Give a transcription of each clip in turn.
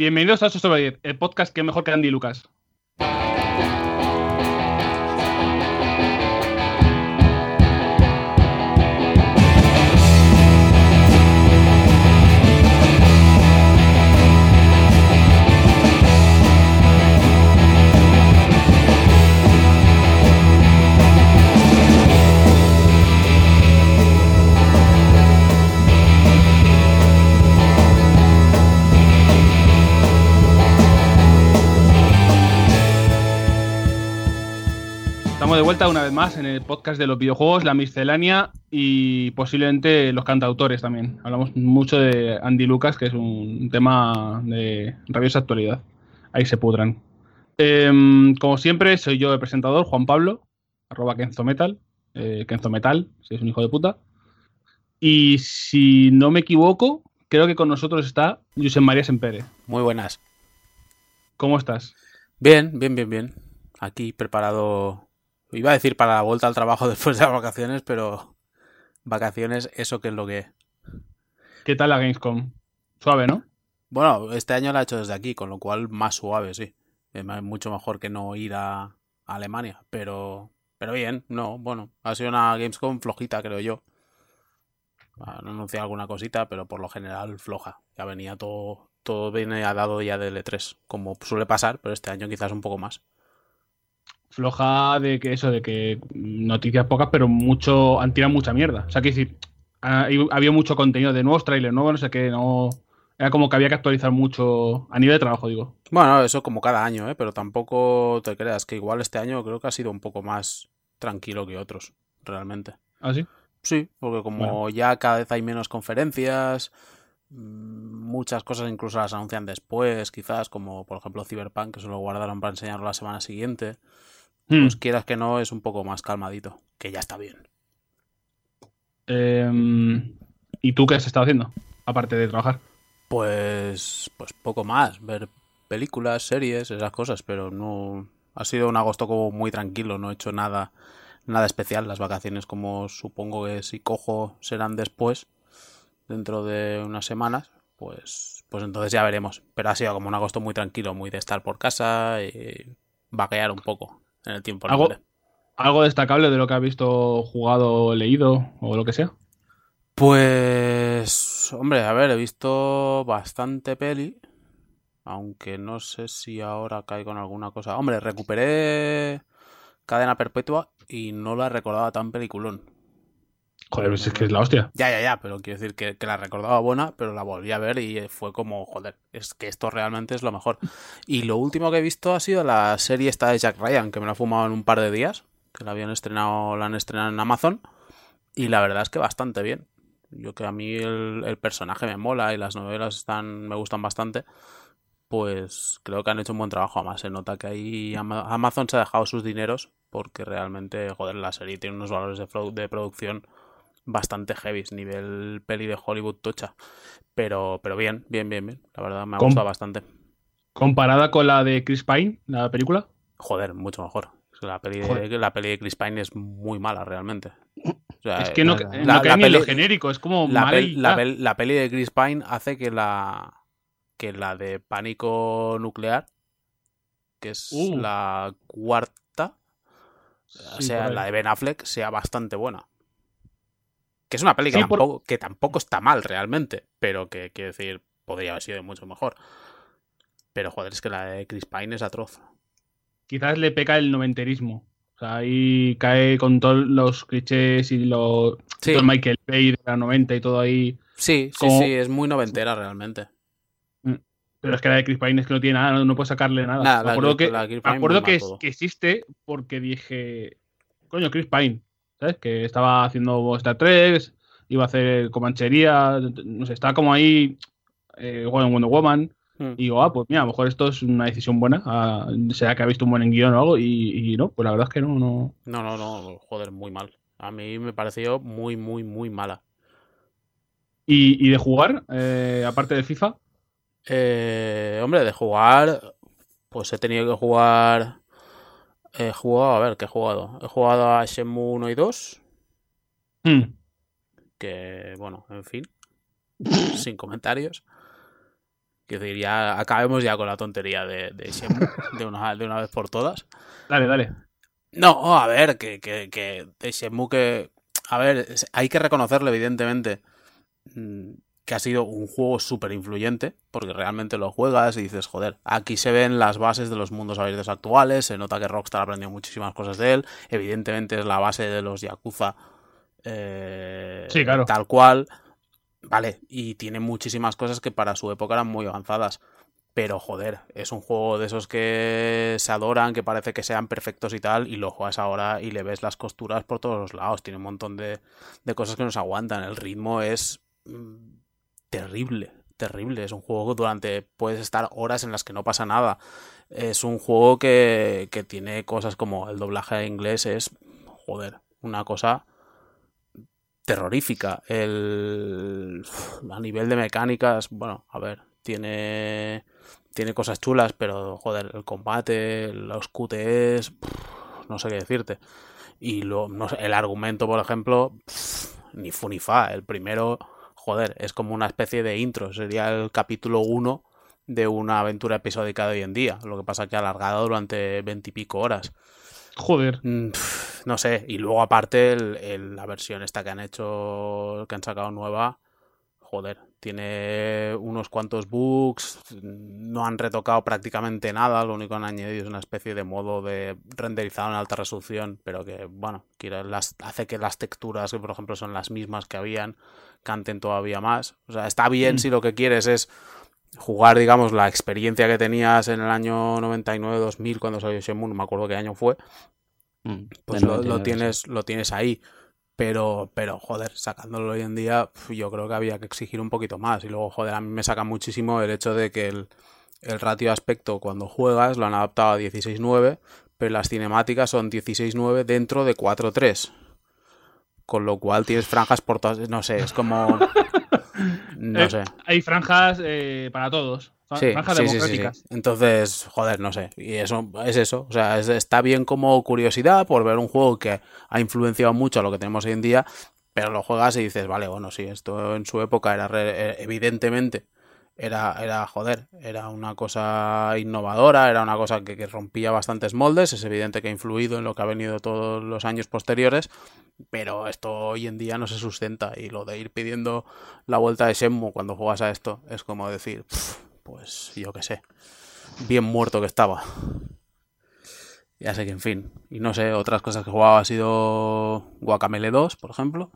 Bienvenidos a 8 sobre 10, el podcast que mejor que Andy Lucas. Vuelta una vez más en el podcast de los videojuegos, la miscelánea y posiblemente los cantautores también. Hablamos mucho de Andy Lucas, que es un tema de rabiosa actualidad. Ahí se pudran. Em, como siempre, soy yo el presentador, Juan Pablo, arroba Kenzometal, eh, Kenzometal, si es un hijo de puta. Y si no me equivoco, creo que con nosotros está José María Sempere. Muy buenas. ¿Cómo estás? Bien, bien, bien, bien. Aquí preparado. Iba a decir para la vuelta al trabajo después de las vacaciones, pero vacaciones, eso que es lo que es. ¿Qué tal la Gamescom? Suave, ¿no? Bueno, este año la he hecho desde aquí, con lo cual más suave, sí. Es mucho mejor que no ir a Alemania, pero pero bien, no, bueno, ha sido una Gamescom flojita, creo yo. Han anunciado alguna cosita, pero por lo general floja. Ya venía todo, todo viene dado ya de L3, como suele pasar, pero este año quizás un poco más. Floja de que eso, de que noticias pocas, pero mucho, han tirado mucha mierda. O sea, que decir, ha- había mucho contenido de nuevos trailers nuevos, no sé qué, no. Era como que había que actualizar mucho a nivel de trabajo, digo. Bueno, eso como cada año, ¿eh? pero tampoco te creas que igual este año creo que ha sido un poco más tranquilo que otros, realmente. ¿Ah, sí? Sí, porque como Bueno. ya cada vez hay menos conferencias, mm, muchas cosas incluso las anuncian después, quizás, como por ejemplo Cyberpunk, que se lo guardaron para enseñarlo la semana siguiente. Hmm. Pues quieras que no, es un poco más calmadito, que ya está bien. Em, ¿Y tú qué has estado haciendo? Aparte de trabajar. Pues, pues poco más, ver películas, series, esas cosas, pero no... Ha sido un agosto como muy tranquilo, no he hecho nada, nada especial. Las vacaciones, como supongo que si cojo serán después, dentro de unas semanas, pues, pues entonces ya veremos. Pero ha sido como un agosto muy tranquilo, muy de estar por casa y vaquear un poco en el tiempo ¿Algo, libre. ¿Algo destacable de lo que has visto, jugado, leído o lo que sea? Pues, hombre, a ver, he visto bastante peli, aunque no sé si ahora caigo en alguna cosa. Hombre, recuperé Cadena Perpetua y no la recordaba tan peliculón. Joder, pues es que es la hostia. Ya, ya, ya, pero quiero decir que, la recordaba buena, pero la volví a ver y fue como, joder, es que esto realmente es lo mejor. Y lo último que he visto ha sido la serie esta de Jack Ryan, que me la he fumado en un par de días, que la habían estrenado, la han estrenado en Amazon, y la verdad es que bastante bien. Yo que a mí el, personaje me mola y las novelas están, me gustan bastante, pues creo que han hecho un buen trabajo. Además, se nota que ahí Ama- Amazon se ha dejado sus dineros porque realmente, joder, la serie tiene unos valores de producción bastante heavy, nivel peli de Hollywood tocha. Pero, pero bien, bien, bien, bien. La verdad me ha Com- gustado bastante. Comparada con la de Chris Pine, la película. Joder, mucho mejor. La peli, de, la peli de Chris Pine es muy mala realmente. O sea, Es que no, la- no la- cae la ni en lo peli- genérico, es como la, mala pel- y la ya. pel- la peli de Chris Pine hace que la que la de Pánico Nuclear, que es Uh. la cuarta, o Sí, sea, la de Ben Affleck, sea bastante buena. Que es una peli que, Sí, por- tampoco, que tampoco está mal realmente, pero que quiero decir, podría haber sido mucho mejor. Pero joder, es que la de Chris Pine es atroz. Quizás le peca el noventerismo. O sea, ahí cae con todos los clichés y lo, Sí. todo el Michael Bay de la 90 y todo ahí. Sí, sí, Como- sí, es muy noventera realmente. Pero es que la de Chris Pine es que no tiene nada, no, no puedes sacarle nada. Nada, me la acuerdo Chris- que, la me acuerdo que, que existe porque dije, coño, Chris Pine, ¿sabes? Que estaba haciendo Star Trek, iba a hacer Comanchería, no sé, estaba como ahí, eh, en Wonder Woman. Hmm. Y digo, ah, pues mira, a lo mejor esto es una decisión buena. ah, será que ha visto un buen guion o algo. Y, y no, pues la verdad es que no, no. No, no, no, joder, muy mal. A mí me pareció muy, muy, muy mala. Y, y de jugar, eh, aparte de FIFA, Eh, hombre, de jugar, pues he tenido que jugar. He jugado, a ver, ¿qué he jugado? He jugado a Shenmue 1 y 2, hmm, que, bueno, en fin, sin comentarios. Que decir, ya acabemos ya con la tontería de, de de una, de una vez por todas. Dale, dale. No, a ver, que, que, que de Shenmue que... A ver, hay que reconocerle, evidentemente, mm, que ha sido un juego súper influyente, porque realmente lo juegas y dices, joder, aquí se ven las bases de los mundos abiertos actuales, se nota que Rockstar ha aprendido muchísimas cosas de él, evidentemente es la base de los Yakuza eh, sí, claro. tal cual, vale, y tiene muchísimas cosas que para su época eran muy avanzadas. Pero joder, es un juego de esos que se adoran, que parece que sean perfectos y tal, y lo juegas ahora y le ves las costuras por todos los lados. Tiene un montón de, de cosas que nos aguantan. El ritmo es mm, terrible, terrible. Es un juego que durante puedes estar horas en las que no pasa nada. Es un juego que, que tiene cosas como el doblaje inglés es, joder, una cosa terrorífica. El, a nivel de mecánicas, bueno, a ver, tiene tiene cosas chulas, pero joder, el combate, los QTEs, no sé qué decirte. Y lo, no el argumento, por ejemplo, ni fu ni fa. El primero, joder, es como una especie de intro. Sería el capítulo 1 de una aventura episódica de hoy en día. Lo que pasa que alargado durante veintipico horas. Joder. Mm, no sé. Y luego, aparte, la versión esta que han hecho, que han sacado nueva, joder, tiene unos cuantos bugs, no han retocado prácticamente nada, lo único que han añadido es una especie de modo de renderizado en alta resolución, pero que, bueno, hace que las texturas, que por ejemplo son las mismas que habían, canten todavía más. O sea, está bien mm. si lo que quieres es jugar, digamos, la experiencia que tenías en el año 99-2000 cuando salió Shenmue, no me acuerdo qué año fue, mm, pues lo, tienes, lo tienes ahí. Pero, pero, joder, sacándolo hoy en día, yo creo que había que exigir un poquito más. Y luego, joder, a mí me saca muchísimo el hecho de que el, el ratio aspecto cuando juegas lo han adaptado a 16.9, pero las cinemáticas son 16.9 dentro de 4.3. Con lo cual tienes franjas por todas. No sé, es como. No eh, sé. Hay franjas eh, para todos. Sí, sí, sí, Entonces, joder, no sé. Y eso es eso. O sea, está bien como curiosidad por ver un juego que ha influenciado mucho a lo que tenemos hoy en día, pero lo juegas y dices, vale, bueno, sí, esto en su época era eh, evidentemente era, era, joder, era una cosa innovadora, era una cosa que, que, rompía bastantes moldes, es evidente que ha influido en lo que ha venido todos los años posteriores, pero esto hoy en día no se sustenta y lo de ir pidiendo la vuelta de Shenmue cuando juegas a esto es como decir, pues yo qué sé, bien muerto que estaba. Ya sé que, en fin, y no sé, otras cosas que he jugado ha sido Guacamele 2, por ejemplo.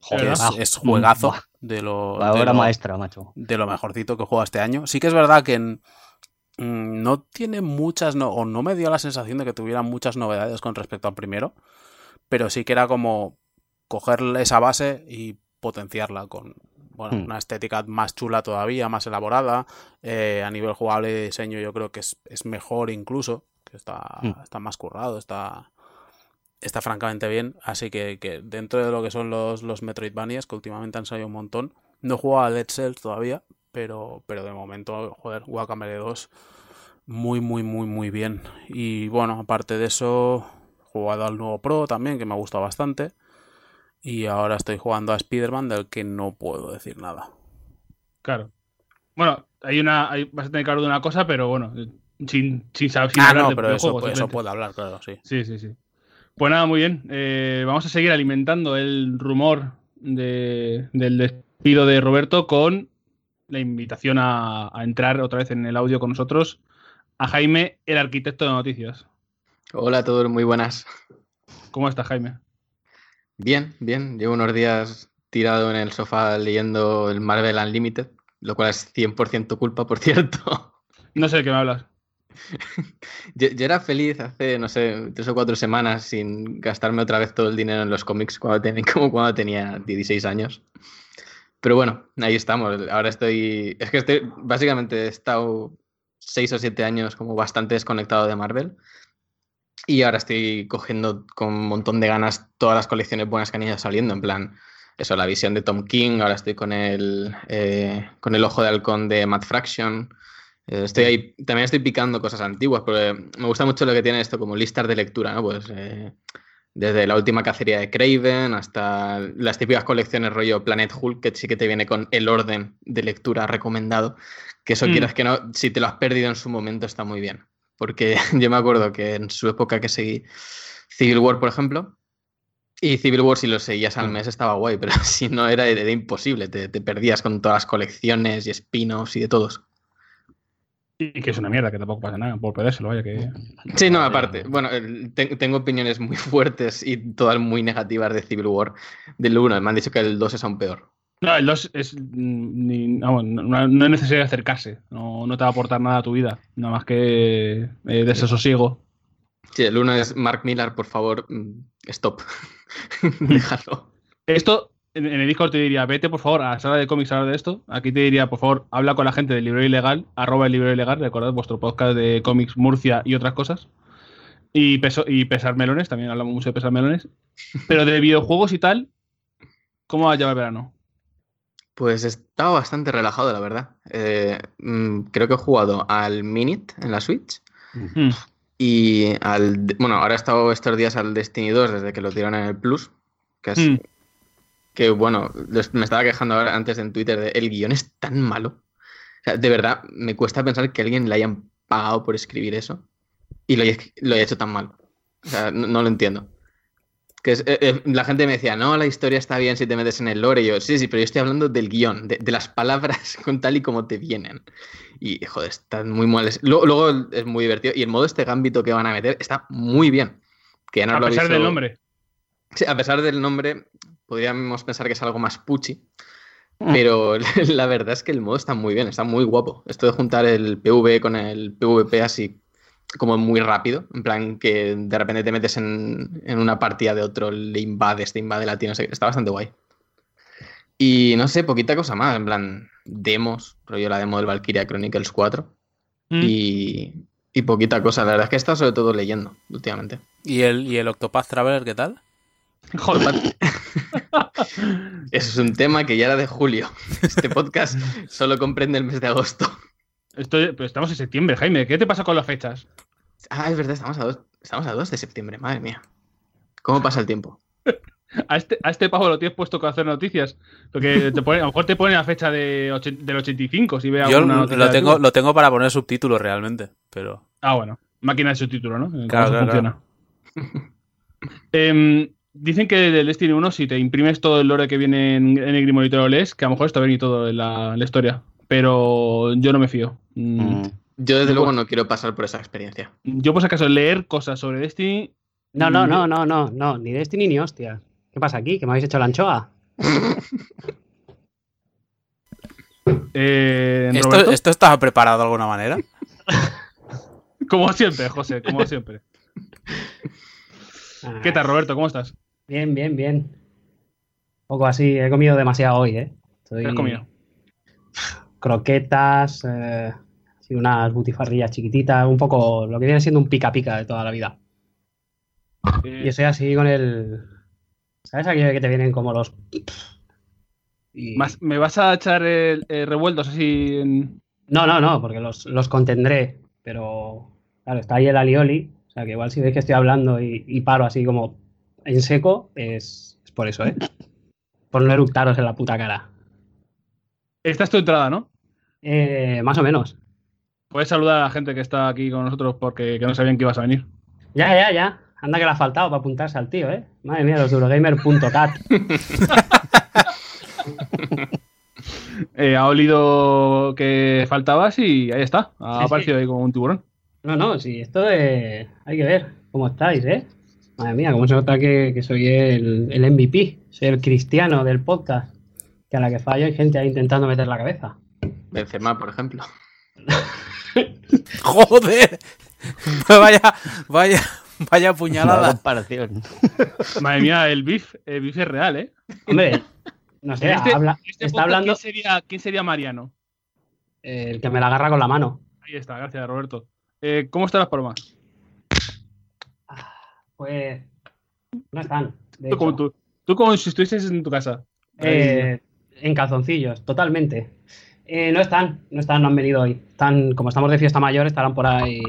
Joder, es, juegazo de lo. La obra maestra, macho. De lo mejorcito que he jugado este año. Sí que es verdad que mm, no tiene muchas. No, o no me dio la sensación de que tuviera muchas novedades con respecto al primero. Pero sí que era como cogerle esa base y potenciarla con, bueno, hmm. una estética más chula todavía, más elaborada. Eh, a nivel jugable y diseño yo creo que es, mejor incluso, que está, hmm. está más currado, está, está francamente bien. Así que, que, dentro de lo que son los, los Metroidvanias, que últimamente han salido un montón, no he jugado a Dead Cells todavía, pero, pero de momento, joder, Guacamele 2 muy, muy, muy, muy bien. Y bueno, aparte de eso, he jugado al nuevo Pro también, que me ha gustado bastante. Y ahora estoy jugando a Spider-Man del que no puedo decir nada. Claro. Bueno, hay una. Hay, vas a tener que hablar de una cosa, pero bueno, sin, sin saber. ah, no, pero eso, eso puede hablar, claro, sí. Sí, sí, sí. Pues nada, muy bien. Eh, vamos a seguir alimentando el rumor de, del despido de Roberto con la invitación a, a, entrar otra vez en el audio con nosotros a Jaime, el arquitecto de noticias. Hola a todos, muy buenas. ¿Cómo estás, Jaime? Bien, bien. Llevo unos días tirado en el sofá leyendo el Marvel Unlimited, lo cual es 100% culpa, por cierto. No sé de qué me hablas. yo, era feliz hace, no sé, tres o cuatro semanas sin gastarme otra vez todo el dinero en los cómics cuando tenía, como cuando tenía 16 años. Pero bueno, ahí estamos. Ahora estoy. Es que estoy. Básicamente he estado seis o siete años como bastante desconectado de Marvel. Y ahora estoy cogiendo con un montón de ganas todas las colecciones buenas que han ido saliendo, en plan, eso, la visión de Tom King, ahora estoy con el, eh, con el ojo de halcón de Matt Fraction. Eh, estoy ahí, también estoy picando cosas antiguas, porque me gusta mucho lo que tiene esto como listas de lectura, ¿no? Pues eh, Desde la última cacería de Craven hasta las típicas colecciones rollo Planet Hulk, que sí que te viene con el orden de lectura recomendado. Que eso Mm. quieras que no, si te lo has perdido en su momento está muy bien. Porque yo me acuerdo que en su época que seguí Civil War, por ejemplo, y Civil War si lo seguías al mes estaba guay, pero si no era, era imposible, te, te perdías con todas las colecciones y spin-offs y de todos. Y que es una mierda, que tampoco pasa nada por perdérselo, vaya que. Sí, no, aparte, bueno, te- tengo opiniones muy fuertes y todas muy negativas de Civil War del 1, me han dicho que el 2 es aún peor. No, el 2 es. ni- no, no es necesario acercarse. No, no te va a aportar nada a tu vida. Nada más que eh, desasosiego. Sí, el 1 es Mark Millar, por favor, mm, stop. Déjalo. Esto, en, en el Discord te diría, vete por favor a la sala de cómics a hablar de esto. Aquí te diría, por favor, habla con la gente del libro ilegal, arroba el libro ilegal, recordad vuestro podcast de cómics Murcia y otras cosas. Y, peso, y pesar melones, también hablamos mucho de pesar melones. Pero de videojuegos y tal, ¿cómo va a llevar el verano? Pues he estado bastante relajado, la verdad. Eh, mm, creo que he jugado al Minute en la Switch y al... Bueno, ahora he estado estos días al Destiny 2 desde que lo tiraron en el Plus, que es... Mm. Que bueno, me estaba quejando ahora antes en Twitter de el guion es tan malo. O sea, de verdad, me cuesta pensar que alguien le hayan pagado por escribir eso y lo haya, lo haya hecho tan mal. O sea, no, no lo entiendo. Que es- eh, eh, la gente me decía, no, la historia está bien si te metes en el lore. Y yo, sí, sí, pero yo estoy hablando del guion, de, de las palabras con tal y como te vienen. Y, joder, están muy mal. Luego, luego es muy divertido. Y el modo este gambito que van a meter está muy bien. Que ya nos A lo pesar del nombre. Sí, a pesar del nombre, podríamos pensar que es algo más puchi. Pero la verdad es que el modo está muy bien, está muy guapo. Esto de juntar el PV con el PvP así como muy rápido, en plan que de repente te metes en, en una partida de otro, le invades, te invade la tía, no sé, qué, está bastante guay. Y no sé, poquita cosa más, en plan demos, rollo la demo del Valkyria Chronicles 4 Mm. y, y poquita cosa. La verdad es que estado sobre todo leyendo últimamente. ¿Y el, y el Octopath Traveler qué tal? Joder. Eso es un tema que ya era de julio. Este podcast solo comprende el mes de agosto. Estoy, pero estamos en septiembre, Jaime. ¿Qué te pasa con las fechas? Ah, es verdad, estamos a 2, estamos a 2 de septiembre, madre mía. ¿Cómo pasa el tiempo? A este, a este pavo lo tienes puesto con hacer noticias. Porque te pone, a lo mejor te pone la fecha de ochen- del 85 si ve Yo alguna noticia lo tengo, lo tengo para poner subtítulos realmente, pero... Ah, bueno. Máquina de subtítulo, ¿no? ¿Cómo Claro, claro, funciona? Em, dicen que del Destiny 1, si te imprimes todo el lore que viene en, en el Grimonito lo lees, que a lo mejor está bien y todo en la, la historia. Pero yo no me fío. Mm, Mm. Yo desde luego pues- no quiero pasar por esa experiencia. Yo, por si acaso, leer cosas sobre Destiny. No, no, no, no, no, no, ni Destiny ni hostia. ¿Qué pasa aquí? ¿Que me habéis hecho la anchoa? eh, ¿Esto, Roberto, ¿Esto estaba preparado de alguna manera? Como siempre, José, como siempre. Ah, ¿Qué tal, Roberto? ¿Cómo estás? Bien, bien, bien. Un poco así, he comido demasiado hoy, ¿eh? Estoy- ¿Qué has comido? Croquetas, eh, unas butifarrillas chiquititas, un poco lo que viene siendo un pica pica de toda la vida. Y estoy así con el. ¿Sabes aquello que te vienen como los. Y- más- ¿Me vas a echar eh, eh, revueltos así en... No, no, no, porque los, los contendré, pero claro, está ahí el alioli, o sea que igual si veis que estoy hablando y, y paro así como en seco, es, es por eso, ¿eh? Por no eructaros en la puta cara. Esta es tu entrada, ¿no? Eh, más o menos. Puedes saludar a la gente que está aquí con nosotros porque que no sabían que ibas a venir. Ya, ya, ya. Anda que le ha faltado para apuntarse al tío, ¿eh? Madre mía, los de Eurogamer.cat. Eh, ha olido que faltabas y ahí está. Ha Sí, aparecido ahí como un tiburón. No, no, sí, esto. Hay que ver cómo estáis, ¿eh? Madre mía, cómo se nota que, que soy el, el MVP, soy el cristiano del podcast. Que a la que fallo hay gente ahí intentando meter la cabeza. Benzema, por ejemplo. ¡Joder! vaya, vaya, vaya puñalada. comparación. Madre mía, el beef, el beef es real, ¿eh? Hombre, no sé, este- habla, este está hablando ¿quién sería, quién sería Mariano? el que me la agarra con la mano. Ahí está, gracias, Roberto. Eh, ¿Cómo están las palomas? Pues no están. de Tú como, hecho. tú, tú como si estuvieses en tu casa. Eh, en calzoncillos, totalmente. Eh, no están, no están, no han venido hoy. Están, como estamos de fiesta mayor, estarán por ahí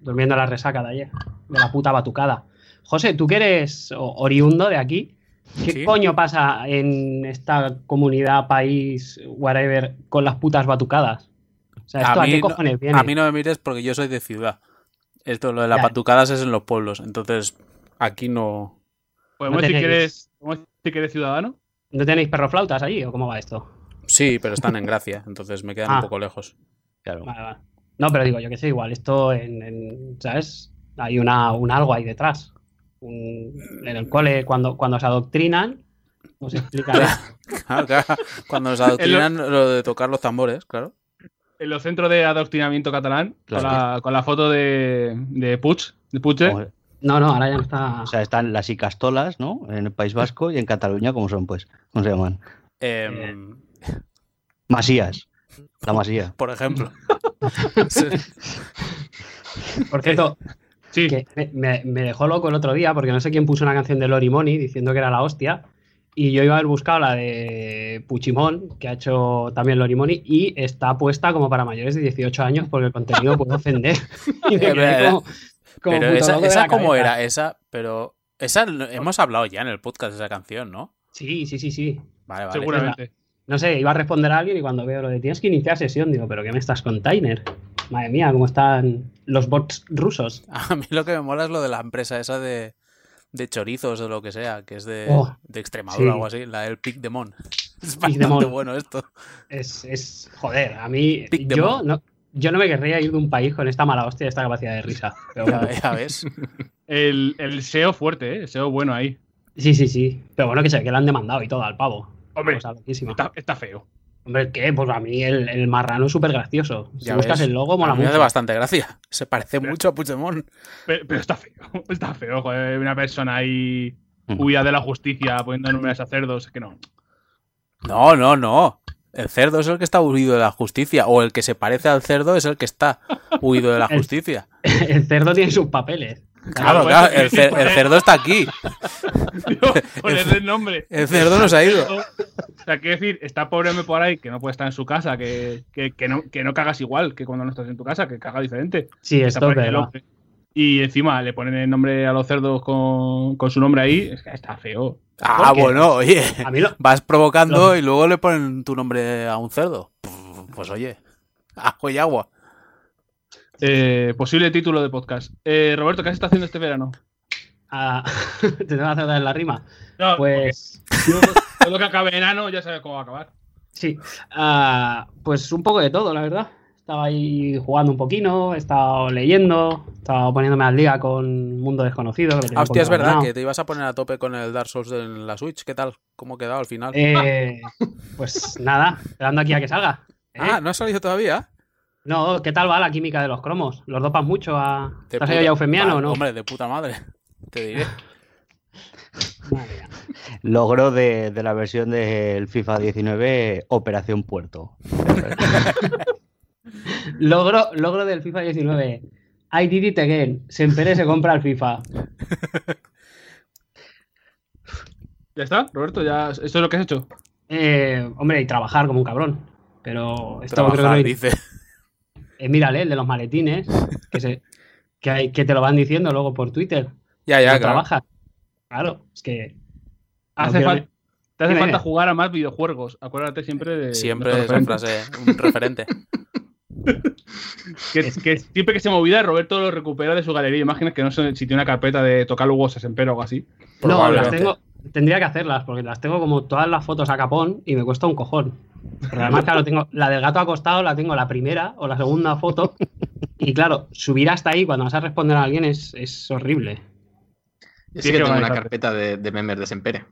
durmiendo en la resaca de ayer, de la puta batucada. José, tú que eres oriundo de aquí, ¿qué Sí. coño pasa en esta comunidad, país, whatever, con las putas batucadas? O sea, ¿esto a, qué no- cojones viene? a mí no me mires porque yo soy de ciudad. Esto, lo de las Ya. patucadas es en los pueblos. Entonces, aquí no. ¿Podemos No decir, que tenéis- eres, podemos decir que eres ciudadano? ¿No tenéis perroflautas allí o cómo va esto? Sí, pero están en Gracia. Entonces me quedan Ah. un poco lejos. Claro. Vale, vale. No, pero digo, yo que sé, igual esto en, en- ¿sabes? Hay una, un algo ahí detrás. Un- en el cole, cuando, cuando se adoctrinan, os explicaré. Claro, claro. Cuando nos adoctrinan lo de tocar los tambores, claro. En los centros de adoctrinamiento catalán, Claro. con, la, con la foto de, de Puig, de Puig, Como- No, no, ahora ya no está. O sea, están las icastolas, ¿no? En el País Vasco y en Cataluña, ¿cómo son, pues? ¿Cómo se llaman? Em, Masías. La masía. por ejemplo. Sí. Por cierto, sí, que me, me- me dejó loco el otro día porque no sé quién puso una canción de Lori Money diciendo que era la hostia. Y yo iba a haber buscado la de Puchimón, que ha hecho también Lori Money, y está puesta como para mayores de 18 años porque el contenido puede ofender. Y me quedé como, como Pero esa, esa la ¿cómo cabeza. era? Esa, pero. Esa hemos hablado ya en el podcast de esa canción, ¿no? Sí, sí, sí, sí. Vale, vale. seguramente. No sé, iba a responder a alguien y cuando veo lo de tienes que iniciar sesión, digo, ¿pero qué me estás container? Madre mía, cómo están los bots rusos. A mí lo que me mola es lo de la empresa esa de, de chorizos o lo que sea, que es de, Oh, de Extremadura o algo así, la del Pic de Mon. Es bastante bueno esto. Es, es joder, a mí, Pic yo no, yo no me querría ir de un país con esta mala hostia y esta capacidad de risa. Pero bueno, ya ves. El, el SEO fuerte, ¿eh? El SEO bueno ahí. sí, sí, sí. Pero bueno, que sé que le han demandado y todo al pavo. Hombre, está, está feo. Hombre, ¿qué? Pues a mí el, el marrano es súper gracioso. Si Ya buscas ves. el logo, mola A mí me hace mucho. bastante gracia. Se parece mucho a Puigdemont. Pero, pero está feo. Está feo, joder. Una persona ahí huida de la justicia poniendo nombres a cerdos. Es que no. No, no, no. El cerdo es el que está huido de la justicia. O el que se parece al cerdo es el que está huido de la justicia. El cerdo tiene sus papeles. Claro, pues, claro. El, cer- pues, el cerdo está aquí. Ponerle el nombre. El cerdo nos ha ido. O sea, quiero decir, está pobre hombre por ahí que no puede estar en su casa, que, que, que no, que no cagas igual que cuando no estás en tu casa, que caga diferente. Sí, Está esto por es ahí el verdad. hombre. Y encima le ponen el nombre a los cerdos con, con su nombre ahí. Es que está feo. Ah, ¿Por qué? bueno, oye. A mí lo, Vas provocando Lo- y luego le ponen tu nombre a un cerdo. Pues oye, ajo y agua. Eh, posible título de podcast. Eh, Roberto, ¿qué has estado haciendo este verano? ah, te tengo que hacer la rima. No, Pues todo lo que acabe enano ya sabes cómo va a acabar. Sí, ah, pues un poco de todo, la verdad. Estaba ahí jugando un poquito, he estado leyendo, he estado poniéndome al día con Mundo Desconocido. que Ah, hostia, es verdad que te ibas a poner a tope con el Dark Souls en la Switch. ¿Qué tal? ¿Cómo ha quedado al final? Eh, pues nada, esperando aquí a que salga. ¿eh? Ah, ¿no ha salido todavía? No, ¿qué tal va la química de los cromos? ¿Los dopas mucho a. ¿Te has ya eufemiano o no? Hombre, de puta madre. Te diré. Madre mía. Logro de, de la versión del FIFA 19, Operación Puerto. Logro, logro del FIFA 19. I did it again. Sempere se compra el FIFA. ¿Ya está, Roberto? ¿Ya, ¿Esto es lo que has hecho? Eh, hombre, y trabajar como un cabrón. Pero esto creo que Trabajar, no- dice. Eh, mírale, el de los maletines, que, se, que, hay, que te lo van diciendo luego por Twitter. Ya, ya, No claro. trabajas. Claro, es que. Hace no fal- quiero- te hace falta jugar a más videojuegos. Acuérdate siempre de. Siempre de esa estos referentes. frase, un referente. Que, que siempre que se me olvida, Roberto lo recupera de su galería de imágenes, que no sé si tiene una carpeta de tocar a Empero o algo así. No, las tengo. Tendría que hacerlas, porque las tengo como todas las fotos a capón y me cuesta un cojón. Porque además, claro, tengo la del gato acostado, la tengo la primera o la segunda foto. Y claro, subir hasta ahí cuando vas a responder a alguien es, es horrible. Yo Sí que tengo una carpeta de, de memes de Sempere.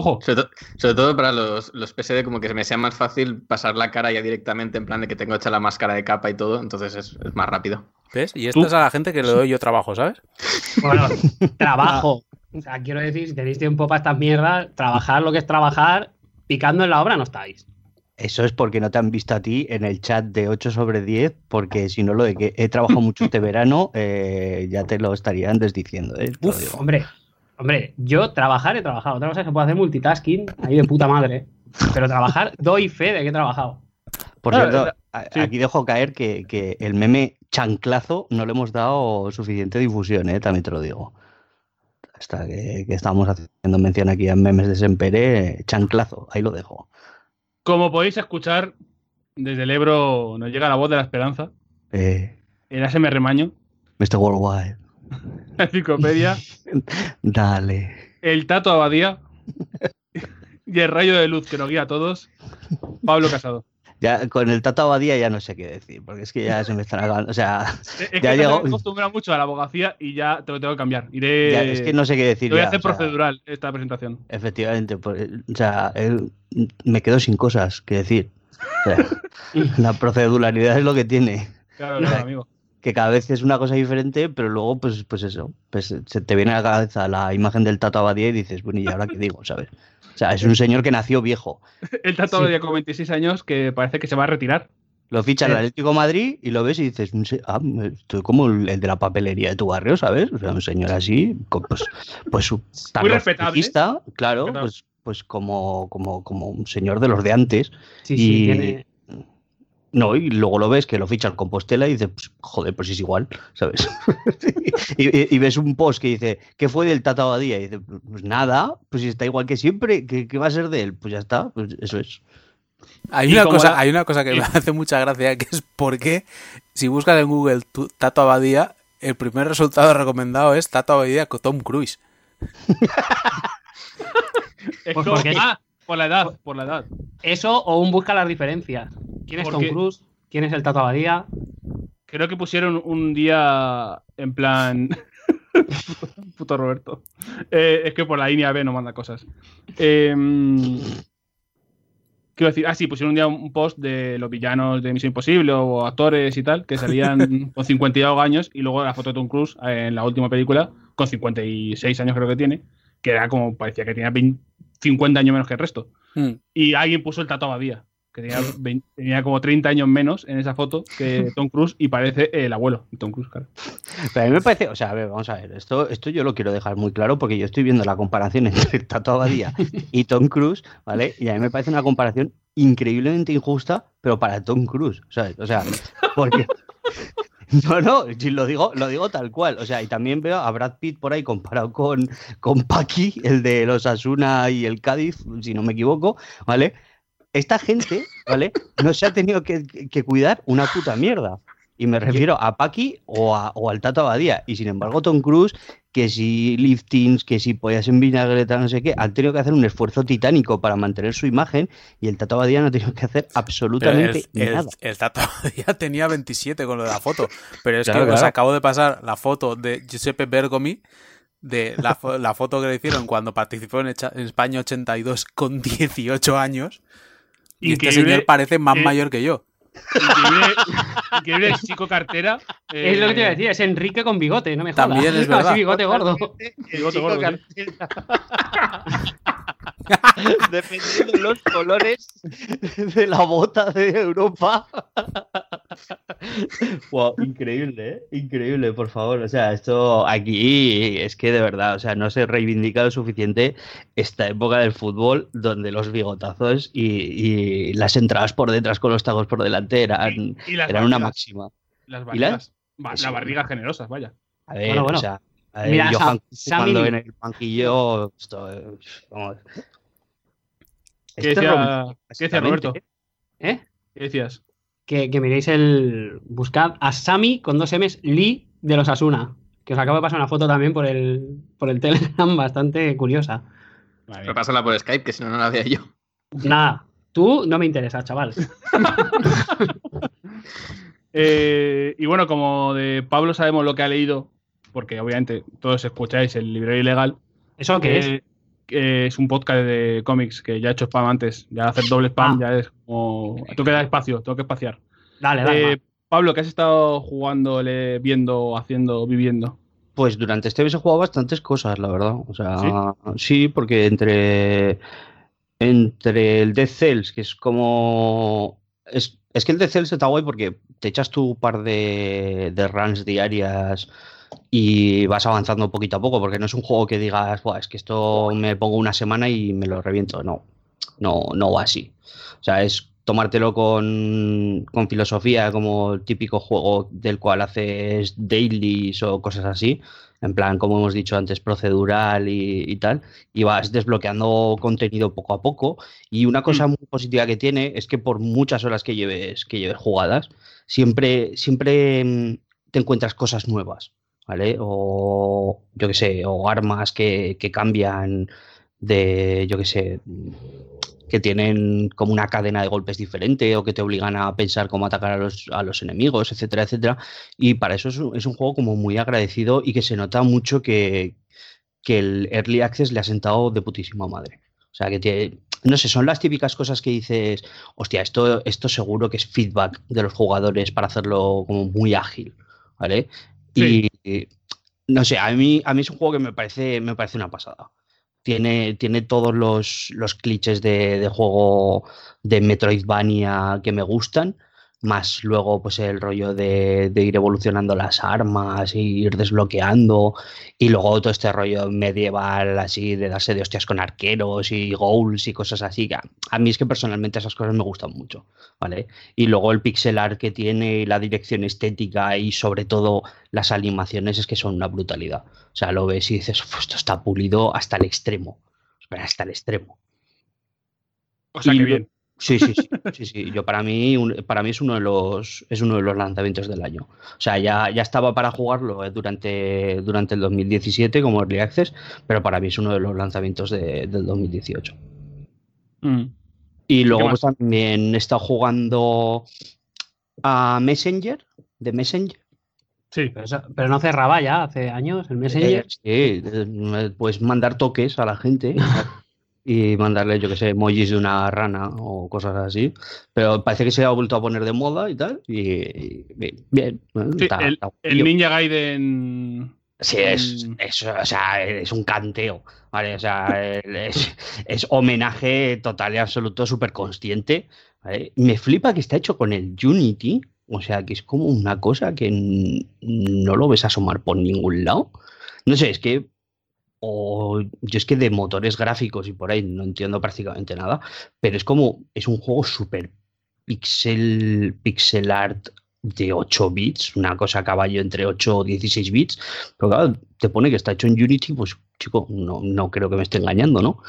Ojo, Sobre, to- sobre todo para los, los PSD, como que se me sea más fácil pasar la cara ya directamente, en plan de que tengo hecha la máscara de capa y todo, entonces es, es más rápido. ¿Ves? Y esta Tú- es a la gente que le doy yo trabajo, ¿sabes? Bueno, trabajo. O sea, quiero decir, si tenéis tiempo para estas mierdas, trabajar lo que es trabajar, picando en la obra no estáis. Eso es porque no te han visto a ti en el chat de 8 sobre 10, porque si no lo de que he trabajado mucho este verano, eh, ya te lo estarían desdiciendo. ¿eh? Uf, hombre, hombre, yo trabajar he trabajado. Otra cosa es que puedo hacer multitasking ahí de puta madre. Pero trabajar, doy fe de que he trabajado. Por cierto, la- a- sí. aquí dejo caer que, que el meme chanclazo no le hemos dado suficiente difusión, ¿eh? también te lo digo. hasta que, que estábamos haciendo mención aquí a memes de Sempere, chanclazo, ahí lo dejo. Como podéis escuchar, desde el Ebro nos llega la voz de la esperanza. Eh, El ASMR Remaño, Mr. Worldwide, la enciclopedia, dale. el Tato Abadía y el rayo de luz que nos guía a todos, Pablo Casado. Ya con el Tata Abadía ya no sé qué decir, porque es que ya se me están acabando. O sea, Es que Ya te llegó- he acostumbrado mucho a la abogacía y ya te lo tengo que cambiar. Iré. ya, es que no sé qué decir. Lo voy a hacer sea, procedural esta presentación. Efectivamente, pues, o sea, me quedo sin cosas que decir. O sea, la proceduralidad es lo que tiene. Claro, claro, amigo. Que cada vez es una cosa diferente, pero luego, pues, pues eso, pues se te viene a la cabeza la imagen del Tato Abadía y dices, bueno, ¿y ahora qué digo? ¿Sabes? O sea, es un señor que nació viejo. El Tato Sí. Abadía con 26 años que parece que se va a retirar. Lo ficha el Eh. Atlético de Madrid y lo ves y dices, ah, estoy como el, de la papelería de tu barrio, ¿sabes? O sea, un señor así, pues, pues tan Muy respetable. rojista, claro, Respetable. pues, pues como, como, como un señor de los de antes. Sí, sí, Y- tiene, No, y luego lo ves que lo ficha el Compostela y dices, pues, joder, pues es igual, ¿sabes? y, y- y ves un post que dice, ¿qué fue del Tata Abadía? Y dices, pues nada, pues está igual que siempre, ¿qué, qué va a ser de él? Pues ya está, pues eso es. Hay una, cosa, la- hay una cosa que me hace mucha gracia, que es porque si buscas en Google tu- Tato Abadía, el primer resultado recomendado es Tato Abadía con Tom Cruise. Es Pues como- porque- ah, por la edad, por la edad. Eso o un busca las diferencias. ¿Quién es Tom Cruise? ¿Quién es el Tato Abadía? Creo que pusieron un día en plan. Puto Roberto. Eh, es que por la línea B no manda cosas. Eh, quiero decir, ah, sí, pusieron un día un post de los villanos de Misión Imposible o actores y tal, que salían con 50 y algo años, y luego la foto de Tom Cruise en la última película, con 56 años creo que tiene, que era como, parecía que tenía 20 50 años menos que el resto. Mm. Y alguien puso el Tato Abadía, que tenía, 20 tenía como 30 años menos en esa foto que Tom Cruise y parece el abuelo de Tom Cruise, claro. Pero a mí me parece, o sea, a ver, vamos a ver, esto, esto yo lo quiero dejar muy claro porque yo estoy viendo la comparación entre el Tato Abadía y Tom Cruise, ¿vale? Y a mí me parece una comparación increíblemente injusta, pero para Tom Cruise, ¿sabes? O sea, porque... No, no, lo digo, lo digo tal cual. O sea, y también veo a Brad Pitt por ahí comparado con, con Paqui, el de los Asuna y el Cádiz, si no me equivoco, ¿vale? Esta gente, ¿vale? No se ha tenido que, que cuidar una puta mierda. Y me refiero a Paqui o, a- o al Tato Abadía. Y sin embargo, Tom Cruise, que si liftings, que si pollas en vinagreta, no sé qué, han tenido que hacer un esfuerzo titánico para mantener su imagen y el Tato Abadía no ha tenido que hacer absolutamente el, el- nada. el Tato ya tenía 27 con lo de la foto. Pero es Claro, que os acabo de pasar la foto de Giuseppe Bergomi, de la, fo- la foto que le hicieron cuando participó en, Echa- en España 82 con 18 años. Y este señor parece más eh, mayor que yo. Increíble, increíble el chico cartera. Es lo que te iba a eh, decir, es Enrique con bigote, no me jodas. También es verdad. Así bigote gordo. Bigote gordo, Dependiendo de los colores de la bota de Europa. wow, increíble, ¿eh? Increíble, por favor. O sea, esto aquí es que de verdad, o sea, no se reivindica lo suficiente esta época del fútbol donde los bigotazos y, y las entradas por detrás con los tacos por delante eran, eran una máxima. Las ¿Y barrigas. Las barrigas generosas, vaya. A ver, Bueno, bueno. o sea, a ver, Mira, Johan jugando en el banquillo, esto, eh, vamos. ¿Qué Esto es decía, ¿qué decía Roberto? ¿eh? ¿Eh? ¿Qué decías? Que, que miréis el. Buscad a Sami con dos M's Lee de los Asuna. Que os acabo de pasar una foto también por el, por el Telegram bastante curiosa. Pero pásala por Skype, que si no, no la veía yo. Nada, tú no me interesas, chaval. Eh, y bueno, como de Pablo sabemos lo que ha leído, porque obviamente todos escucháis el libro ilegal, ¿Eso qué es? eh, es un podcast de cómics que ya he hecho spam antes, ya hacer doble spam Ah. ya es como... Tengo que dar espacio, tengo que espaciar. Dale, dale. Eh, Pablo, ¿qué has estado jugando, viendo, haciendo, viviendo? Pues durante este mes he jugado bastantes cosas, la verdad. O sea, sí, porque entre, entre el Death Cells, que es como. Es, es que el Death Cells está guay porque te echas tu par de, de runs diarias y vas avanzando poquito a poco, porque no es un juego que digas, "Buah, es que esto me pongo una semana y me lo reviento. No, no, no va así. O sea, es tomártelo con, con, filosofía, como el típico juego del cual haces dailies o cosas así, en plan, como hemos dicho antes, procedural y, tal, y vas desbloqueando contenido poco a poco. Y una cosa muy positiva que tiene es que por muchas horas que lleves, que lleves jugadas, siempre, siempre mm, te encuentras cosas nuevas, ¿vale? O yo qué sé, o armas que, que cambian de, yo qué sé, que tienen como una cadena de golpes diferente o que te obligan a pensar cómo atacar a los, a los enemigos, etcétera, etcétera. Y para eso es un, es un, juego como muy agradecido y que se nota mucho que, que el Early Access le ha sentado de putísima madre. O sea, que tiene, no sé, son las típicas cosas que dices, hostia, esto, esto seguro que es feedback de los jugadores para hacerlo como muy ágil, ¿vale? Sí. No sé, a mí, a mí es un juego que me parece, me parece una pasada. Tiene, tiene todos los, los clichés de, de, juego de Metroidvania que me gustan, más luego pues el rollo de, de, ir evolucionando las armas y ir desbloqueando. Y luego todo este rollo medieval así de darse de hostias con arqueros y goals y cosas así a, mí es que personalmente esas cosas me gustan mucho vale y luego el pixel art que tiene la dirección estética y sobre todo las animaciones es que son una brutalidad. O sea lo ves y dices esto está pulido hasta el extremo hasta el extremo. O sea, y, que bien. Sí, sí, sí, sí, sí. Yo para mí, para mí es uno de los es uno de los lanzamientos del año. O sea, ya, ya estaba para jugarlo eh, durante, durante el 2017 como Early Access, pero para mí es uno de los lanzamientos de, del 2018. Mm. Y luego pues, también he estado jugando a Messenger, de Messenger. Sí. Pero, eso, pero, no cerraba ya hace años el Messenger. Eh, sí, pues mandar toques a la gente. y mandarle, yo que sé, emojis de una rana o cosas así. Pero parece que se ha vuelto a poner de moda y tal. Y, y bien. Sí, está, el, está el, Ninja Gaiden. Sí, es, es, o sea, es un canteo, ¿vale? O sea, es, es homenaje total y absoluto, súper consciente. ¿vale? Me flipa que está hecho con el Unity, o sea, que es como una cosa que no lo ves asomar por ningún lado. No sé, es que o yo es que de motores gráficos y por ahí no entiendo prácticamente nada, pero es como, es un juego súper pixel, pixel art de 8 bits, una cosa a caballo entre 8 o 16 bits, pero claro, te pone que está hecho en Unity, pues chico, no, no creo que me esté engañando, ¿no?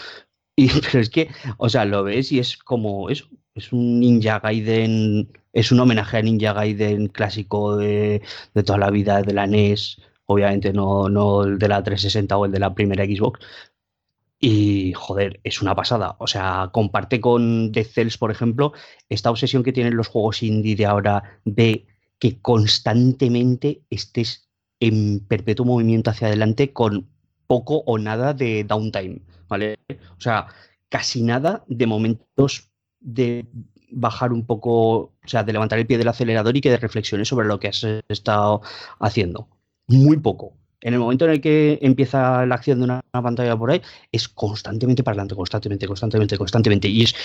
Y, pero es que, o sea, lo ves y es como eso, es un Ninja Gaiden, es un homenaje a Ninja Gaiden clásico de, de toda la vida de la NES, obviamente no, no el de la 360 o el de la primera Xbox. Y joder, es una pasada. O sea, comparte con Dead Cells, por ejemplo, esta obsesión que tienen los juegos indie de ahora de que constantemente estés en perpetuo movimiento hacia adelante con poco o nada de downtime, ¿vale? O sea, casi nada de momentos de bajar un poco, o sea, de levantar el pie del acelerador y que de reflexiones sobre lo que has estado haciendo muy poco. En el momento en el que empieza la acción de una, pantalla por ahí, es constantemente para constantemente, constantemente, constantemente. Y es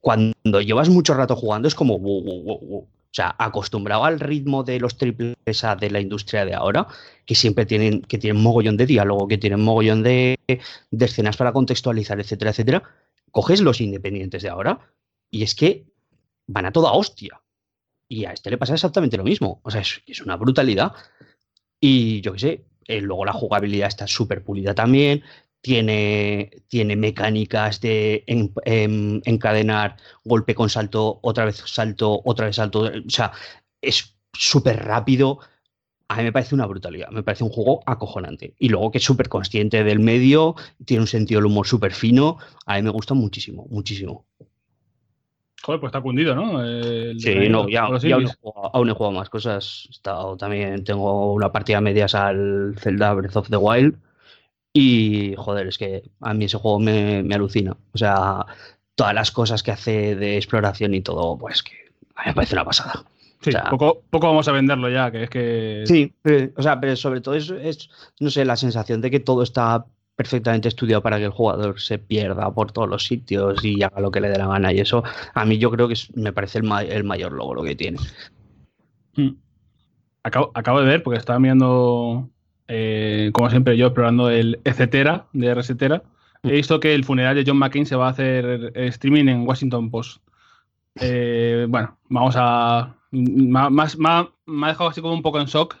cuando llevas mucho rato jugando, es como wow, wow, wow. O sea, acostumbrado al ritmo de los triples A de la industria de ahora, que siempre tienen, que tienen mogollón de diálogo, que tienen mogollón de, de escenas para contextualizar, etcétera, etcétera, coges los independientes de ahora y es que van a toda hostia. Y a este le pasa exactamente lo mismo. O sea, es una brutalidad. Y yo qué sé, eh, luego la jugabilidad está súper pulida también. Tiene, tiene mecánicas de en, en, encadenar golpe con salto, otra vez salto, otra vez salto. O sea, es súper rápido. A mí me parece una brutalidad. Me parece un juego acojonante. Y luego que es súper consciente del medio, tiene un sentido del humor súper fino. A mí me gusta muchísimo, muchísimo. Joder, pues está cundido, ¿no? El, sí, no, ya, ya aún, he jugado, aún, he jugado, más cosas. He estado, también tengo una partida a medias al Zelda Breath of the Wild. Y, joder, es que a mí ese juego me, me alucina. O sea, todas las cosas que hace de exploración y todo, pues que a mí me parece una pasada. Sí, o sea, poco, poco vamos a venderlo ya, que es que. Sí, pero, o sea, pero sobre todo es, es, no sé, la sensación de que todo está perfectamente estudiado para que el jugador se pierda por todos los sitios y haga lo que le dé la gana. Y eso a mí yo creo que me parece el, ma el, mayor logro que tiene. Hmm. Acabo, acabo de ver, porque estaba mirando, eh, como siempre, yo explorando el Etcetera de Resetera. He visto que el funeral de John McCain se va a hacer streaming en Washington Post. Eh, bueno, vamos a. me ha dejado así como un poco en shock.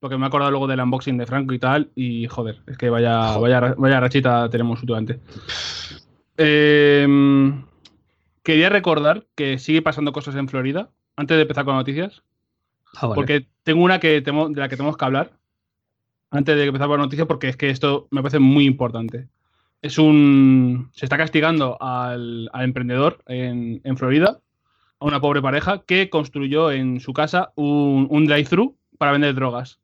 Porque me he acordado luego del unboxing de Franco y tal. Y joder, es que vaya, vaya, vaya rachita tenemos últimamente. Eh, quería recordar que sigue pasando cosas en Florida. Antes de empezar con noticias. Ah, vale. Porque tengo una que temo- de la que tenemos que hablar antes de empezar con la noticia, porque es que esto me parece muy importante. Es un. Se está castigando al, al emprendedor en, en Florida, a una pobre pareja que construyó en su casa un, un drive-thru para vender drogas.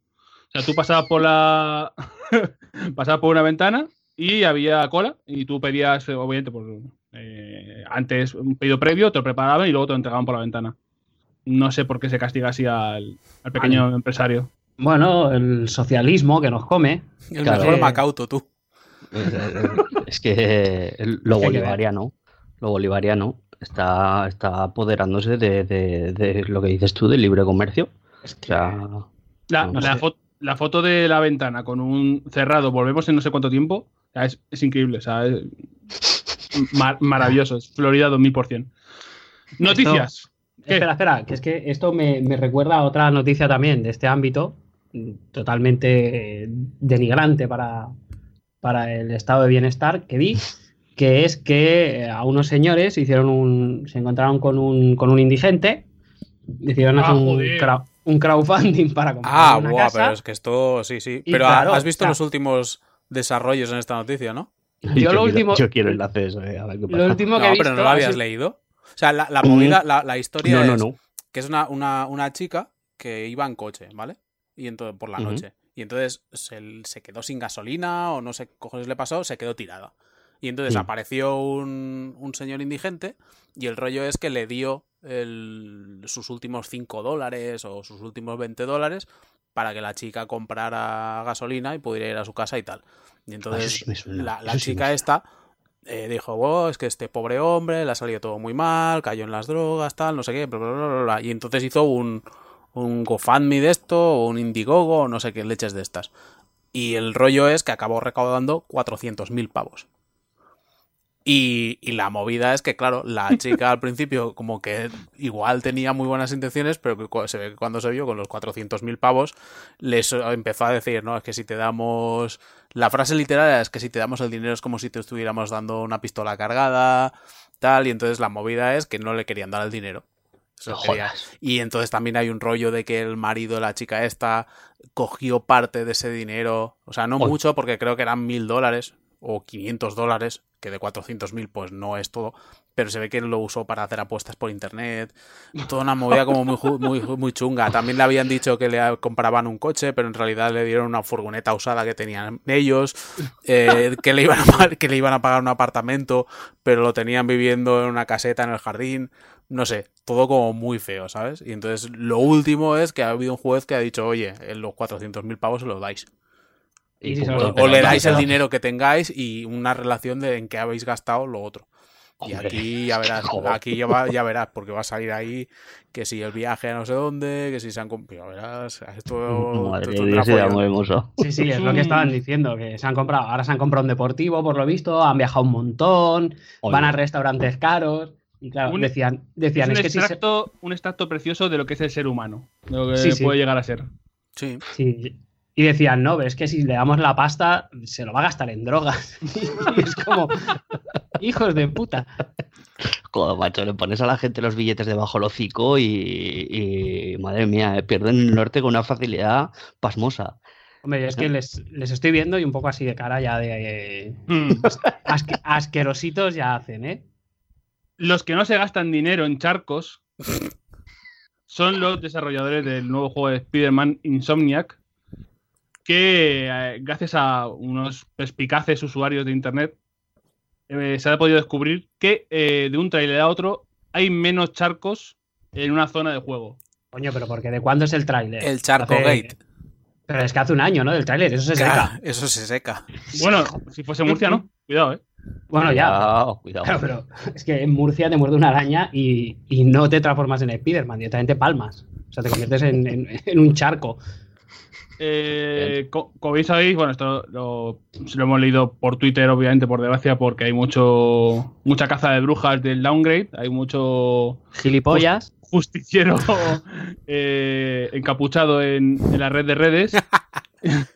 O sea, tú pasabas por la. pasabas por una ventana y había cola, y tú pedías, eh, obviamente, por, eh, antes un pedido previo, te lo preparaban y luego te lo entregaban por la ventana. No sé por qué se castiga así al, al pequeño empresario. Bueno, el socialismo que nos come. El Claro. mejor Eh, Macauto, tú. Es que el- lo Es que ver. bolivariano, lo bolivariano está, está apoderándose de, de- de lo que dices tú del libre comercio. Es O que- sea, La, No la sé. La foto de la ventana con un cerrado, volvemos en no sé cuánto tiempo, es, es increíble, o sea, es mar- maravilloso, es Florida 2000%. Noticias. Espera, espera, que es que esto me, me recuerda a otra noticia también de este ámbito, mm, totalmente eh, denigrante para, para el estado de bienestar que vi, que es que eh, a unos señores hicieron un, se encontraron con un, con un indigente, decidieron Ah, hacer un, un crowdfunding para comprar Ah, una buah, casa. pero es que esto, sí, sí. Pero claro, has visto o sea- los últimos desarrollos en esta noticia, ¿no? Yo yo, lo quiero, último- yo quiero enlaces. eh, a ver qué pasa. Lo último que No, he visto pero no lo ha habías leído. O sea, la, la movida, la, la historia No, no, es no. que es una, una, una chica que iba en coche, ¿vale? Y entonces, por la noche. Y entonces se, se quedó sin gasolina o no sé qué cojones le pasó, se quedó tirada. Y entonces Sí. apareció un, un señor indigente y el rollo es que le dio el- sus últimos 5 dólares o sus últimos 20 dólares para que la chica comprara gasolina y pudiera ir a su casa y tal. Y Ah, entonces sí suena, la, la sí chica esta eh, dijo, "Wow, es que este pobre hombre le ha salido todo muy mal, cayó en las drogas, tal, no sé qué, bla, bla, bla, bla, bla". y entonces hizo un, un GoFundMe de esto, o un Indiegogo, o no sé qué leches de estas. Y el rollo es que acabó recaudando 400.000 pavos. Y, y la movida es que, claro, la chica al principio como que igual tenía muy buenas intenciones, pero que se ve que cuando se vio con los 400.000 pavos, les empezó a decir, no, es que si te damos... La frase literal es que si te damos el dinero es como si te estuviéramos dando una pistola cargada, tal, y entonces la movida es que no le querían dar el dinero. No y entonces también hay un rollo de que el marido de la chica esta cogió parte de ese dinero. O sea, no mucho, porque creo que eran mil dólares o 500 dólares, que de 400 mil pues no es todo. Pero se ve que lo usó para hacer apuestas por internet. Toda una movida como muy, muy, muy chunga. También le habían dicho que le compraban un coche, pero en realidad le dieron una furgoneta usada que tenían ellos. eh, que, le iban a, que le iban a pagar un apartamento, pero lo tenían viviendo en una caseta en el jardín no sé, todo como muy feo, ¿sabes? Y entonces lo último es que ha habido un juez que ha dicho, oye, en los 400.000 pavos se los dais. Y si O, le dais el dinero que tengáis y una relación de en qué habéis gastado lo otro. Y Hombre, aquí ya verás, aquí ya, va- ya verás, porque va a salir ahí que si el viaje a no sé dónde, que si se han comprado, verás, esto, Madre esto Dios, muy hermoso. Sí, sí, es lo que estaban diciendo, que se han comprado, ahora se han comprado un deportivo, por lo visto, han viajado un montón, van a restaurantes caros, y claro, Un- decían, decían, es es, un, que si se- extracto, un extracto precioso de lo que es el ser humano, de lo que Sí, sí. puede llegar a ser. Sí, sí, y decían, no, pero es que si le damos la pasta, se lo va a gastar en drogas. y es como, hijos de puta. Joder, macho, le pones a la gente los billetes debajo del hocico y, y, madre mía, eh, pierden el norte con una facilidad pasmosa. Hombre, es que les, les estoy viendo y un poco así de cara ya de... Asque- asquerositos ya hacen, ¿eh? Los que no se gastan dinero en charcos son los desarrolladores del nuevo juego de Spider-Man Insomniac, que eh, gracias a unos perspicaces usuarios de Internet eh, se ha podido descubrir que eh, de un trailer a otro hay menos charcos en una zona de juego. Coño, pero porque ¿de cuándo es el tráiler? el Charco Hace- Gate. Pero es que hace un año, ¿no? Del tráiler, eso se Claro, seca. eso se seca. Bueno, si fuese Murcia, ¿no? Cuidado, ¿eh? Bueno, ya. Cuidado, cuidado. Claro, pero es que en Murcia te muerde una araña y, y no te transformas en Spider-Man, directamente palmas. O sea, te conviertes en, en- en un charco. Eh, co- como sabéis, bueno, esto lo, hemos leído por Twitter, obviamente, por desgracia, porque hay mucho mucha caza de brujas del downgrade, hay mucho Gilipollas. justiciero eh, encapuchado en, en la red de redes.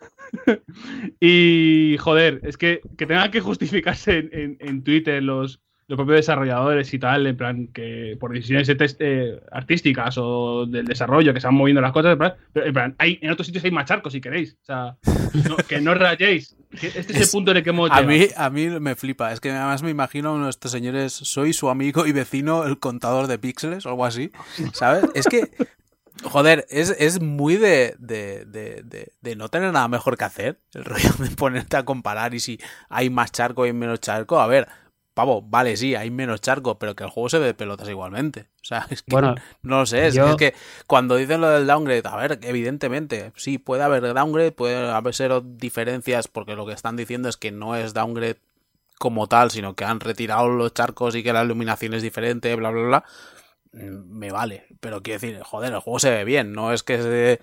y joder, es que, que tengan que justificarse en, en- en Twitter los, los propios desarrolladores y tal, en plan, que por decisiones eh, artísticas o del desarrollo que se van moviendo las cosas, en plan, pero en, plan, hay, en otros sitios hay macharcos si queréis. O sea, no- que no rayéis. Este es, el punto en el que hemos A llegado. mí, a mí me flipa. Es que además me imagino a uno de estos señores, soy su amigo y vecino, el contador de píxeles o algo así. ¿Sabes? Es que, joder, es, es muy de, de, de, de- de no tener nada mejor que hacer. El rollo de ponerte a comparar y si hay más charco y menos charco. A ver, pavo, vale, sí, hay menos charco, pero que el juego se ve de pelotas igualmente. O sea, es que Bueno, no lo sé, es, yo- es que cuando dicen lo del downgrade, a ver, evidentemente, sí, puede haber downgrade, puede haber ser diferencias, porque lo que están diciendo es que no es downgrade como tal, sino que han retirado los charcos y que la iluminación es diferente, bla, bla, bla. Me vale, pero quiero decir, joder, el juego se ve bien, no es que se, eh,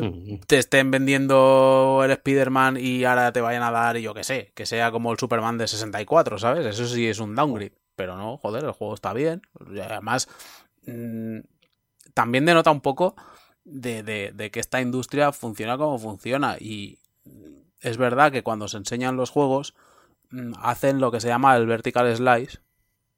Mm. te estén vendiendo el Spider-Man y ahora te vayan a dar, yo que sé, que sea como el Superman de 64, ¿sabes? Eso sí es un downgrade. Pero no, joder, el juego está bien. Y además, mm, también denota un poco de, de- de que esta industria funciona como funciona. Y es verdad que cuando se enseñan los juegos, mm, hacen lo que se llama el vertical slice,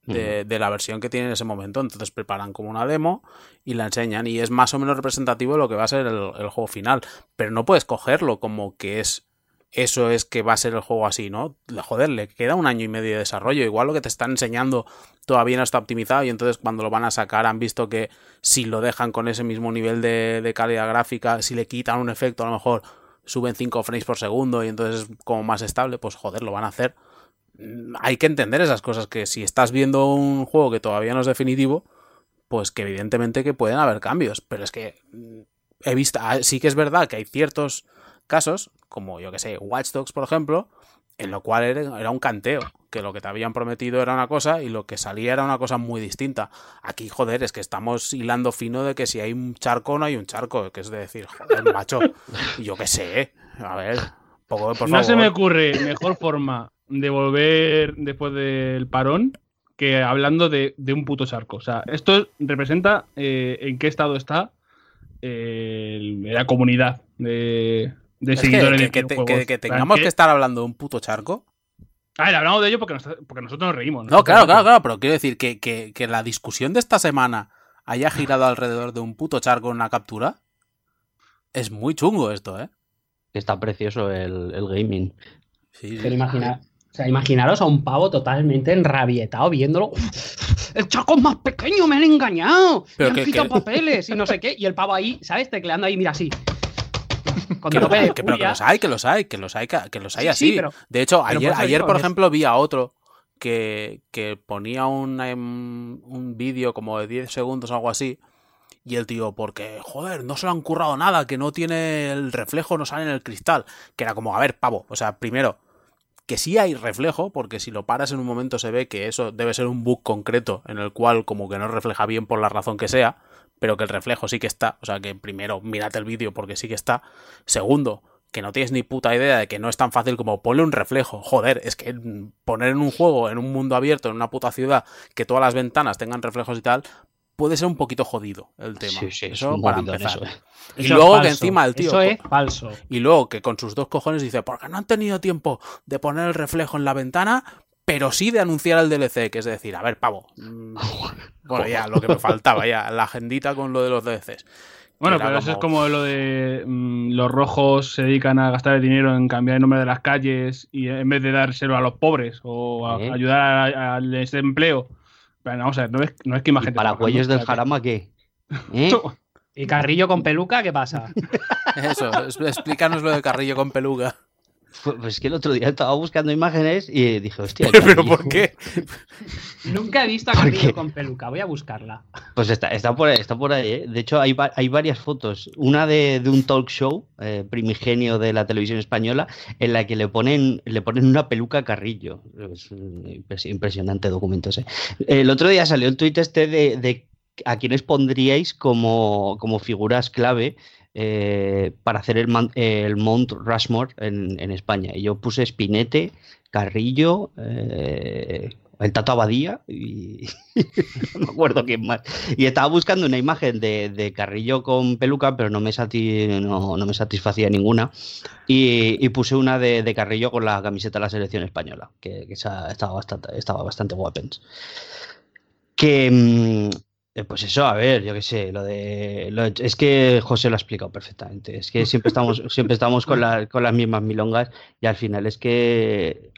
de, de la versión que tiene en ese momento. Entonces preparan como una demo y la enseñan y es más o menos representativo de lo que va a ser el, el juego final. Pero no puedes cogerlo como que es eso es que va a ser el juego así, ¿no? Joder, le queda un año y medio de desarrollo. Igual lo que te están enseñando todavía no está optimizado y entonces cuando lo van a sacar han visto que si lo dejan con ese mismo nivel de, de calidad gráfica, si le quitan un efecto a lo mejor suben 5 frames por segundo y entonces es como más estable, pues joder, lo van a hacer hay que entender esas cosas, que si estás viendo un juego que todavía no es definitivo, pues que evidentemente que pueden haber cambios, pero es que mm, he visto, ah, sí que es verdad que hay ciertos casos, como yo que sé, Watch Dogs, por ejemplo, en lo cual era, un canteo, que lo que te habían prometido era una cosa y lo que salía era una cosa muy distinta. Aquí, joder, es que estamos hilando fino de que si hay un charco no hay un charco, que es de decir, joder, macho, yo que sé, a ver, poco, por no se me favor. ocurre mejor forma de volver después del parón que hablando de, de un puto charco. O sea, esto representa eh, en qué estado está eh, la comunidad de, de Es que, seguidores que- de que te- tengamos que- que estar hablando de un puto charco. A ver, hablamos de ello porque, nos- porque nosotros nos reímos. No, claro, claro, claro, pero quiero decir que, que, que la discusión de esta semana haya girado alrededor de un puto charco en una captura. Es muy chungo esto, ¿eh? Está precioso el, el gaming. Sí, sí. Pero imagina, sea, imaginaros a un pavo totalmente enrabietado viéndolo. El charco es más pequeño, me han engañado. Pero me han quitado papeles y no sé qué. Y el pavo ahí, ¿sabes? Tecleando ahí, mira así. Con Que, lo- tope de que- pero que los hay, que los hay, que los hay, que, los hay Sí, así. sí, pero- de hecho, ayer, por ayer por ejemplo, vi a otro que, que ponía un, em, un vídeo como de 10 segundos o algo así. Y el tío, porque, joder, no se lo han currado nada, que no tiene el reflejo, no sale en el cristal. Que era como, a ver, pavo, o sea, primero, que sí hay reflejo, porque si lo paras en un momento se ve que eso debe ser un bug concreto en el cual como que no refleja bien por la razón que sea, pero que el reflejo sí que está. O sea que primero, mírate el vídeo porque sí que está. Segundo, que no tienes ni puta idea de que no es tan fácil como ponle un reflejo. Joder, es que poner en un juego, en un mundo abierto, en una puta ciudad, que todas las ventanas tengan reflejos y tal, puede ser un poquito jodido el tema. Sí, sí, es eso un para empezar. eso, eh. Y Eso es luego que encima el tío... Eso es falso. Y luego que con sus dos cojones dice, porque no han tenido tiempo de poner el reflejo en la ventana, pero sí de anunciar el DLC, que es decir, a ver, pavo. mm, Bueno, ya, lo que me faltaba, ya, la agendita con lo de los DLCs. Bueno, pero eso es como lo de mm, los rojos se dedican a gastar el dinero en cambiar el nombre de las calles y en vez de dárselo a los pobres o a ¿Eh? ayudar a- al desempleo. Pero vamos a ver, no es, no es que ¿Y imagínate. para cuellos del jarama qué? ¿Eh? ¿Y Carrillo con peluca qué pasa? Eso, es- explícanos lo de Carrillo con peluca. Pues pues que el otro día estaba buscando imágenes y dije, hostia. ¿Pero por qué? Nunca he visto a ¿Por Carrillo con peluca. Voy a buscarla. Pues está, está, por, ahí, está por ahí, ¿eh? De hecho, hay, va- hay varias fotos. Una de, de un talk show eh, primigenio de la televisión española en la que le ponen, le ponen una peluca a Carrillo. Es un impres- impresionante documento ese. El otro día salió el tuit este de, de a quiénes pondríais como, como figuras clave eh, para hacer el, el Mount Rushmore en, España. Y yo puse Spinete, Carrillo, eh, el Tato Abadía y no me acuerdo quién más. Y estaba buscando una imagen de, Carrillo con peluca, pero no me, no, no me satisfacía ninguna. Y, puse una de, Carrillo con la camiseta de la selección española, que, estaba bastante, estaba bastante guapens. Que, mm, eh, pues eso, a ver, yo qué sé, lo de, lo de, Es que José lo ha explicado perfectamente. Es que siempre estamos, siempre estamos con, la, con, las mismas milongas y al final es que,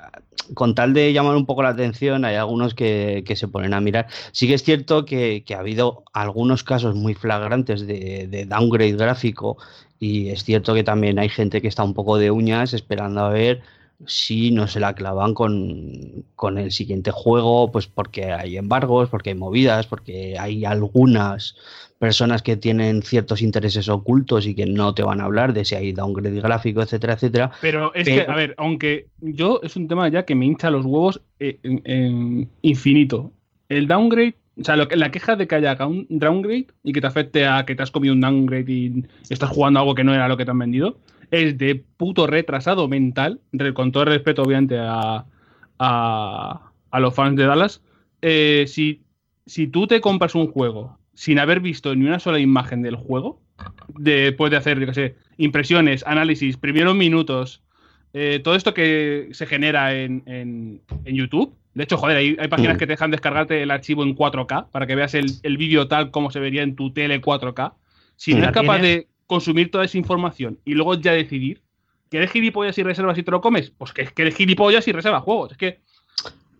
con tal de llamar un poco la atención, hay algunos que, que se ponen a mirar. Sí que es cierto que, que ha habido algunos casos muy flagrantes de, de, downgrade gráfico y es cierto que también hay gente que está un poco de uñas esperando a ver si no se la clavan con, con, el siguiente juego, pues porque hay embargos, porque hay movidas, porque hay algunas personas que tienen ciertos intereses ocultos y que no te van a hablar de si hay downgrade gráfico, etcétera, etcétera. Pero es Pero... que, a ver, aunque yo es un tema ya que me hincha los huevos en, en infinito. El downgrade o sea, lo que, la queja de que haya un downgrade y que te afecte a que te has comido un downgrade y estás jugando algo que no era lo que te han vendido, es de puto retrasado mental, con todo el respeto obviamente a, a, a los fans de Dallas. Eh, si, si tú te compras un juego sin haber visto ni una sola imagen del juego, después de hacer, yo qué sé, impresiones, análisis, primeros minutos, eh, todo esto que se genera en, en, en YouTube, de hecho, joder, hay, hay páginas mm. que te dejan descargarte el archivo en 4K para que veas el, el vídeo tal como se vería en tu tele 4K. Si no es capaz de consumir toda esa información y luego ya decidir que eres gilipollas y reservas y te lo comes, pues que, que eres gilipollas y reservas juegos. Es que.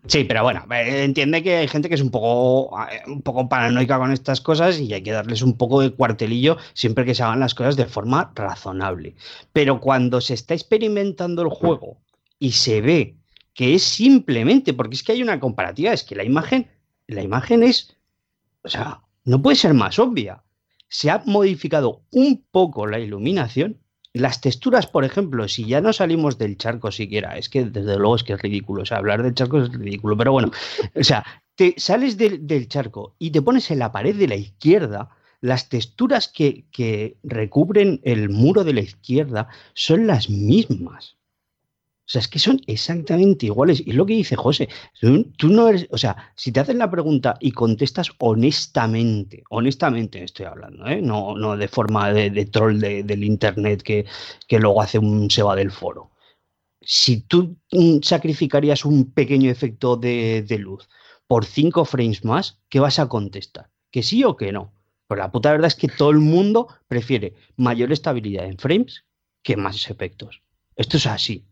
Sí, pero bueno, entiende que hay gente que es un poco, un poco paranoica con estas cosas y hay que darles un poco de cuartelillo siempre que se hagan las cosas de forma razonable. Pero cuando se está experimentando el juego y se ve que es simplemente, porque es que hay una comparativa, es que la imagen, la imagen es, o sea, no puede ser más obvia se ha modificado un poco la iluminación. Las texturas, por ejemplo, si ya no salimos del charco siquiera, es que desde luego es que es ridículo, o sea, hablar del charco es ridículo, pero bueno, o sea, te sales del, del charco y te pones en la pared de la izquierda, las texturas que, que recubren el muro de la izquierda son las mismas. O sea, es que son exactamente iguales. Y es lo que dice José. Tú no eres, o sea, si te hacen la pregunta y contestas honestamente, honestamente estoy hablando, ¿eh? no, no de forma de, troll de, del internet que, que luego hace un se va del foro. Si tú sacrificarías un pequeño efecto de, de luz por cinco frames más, ¿qué vas a contestar? ¿Que sí o que no? Pero la puta verdad es que todo el mundo prefiere mayor estabilidad en frames que más efectos. Esto es así.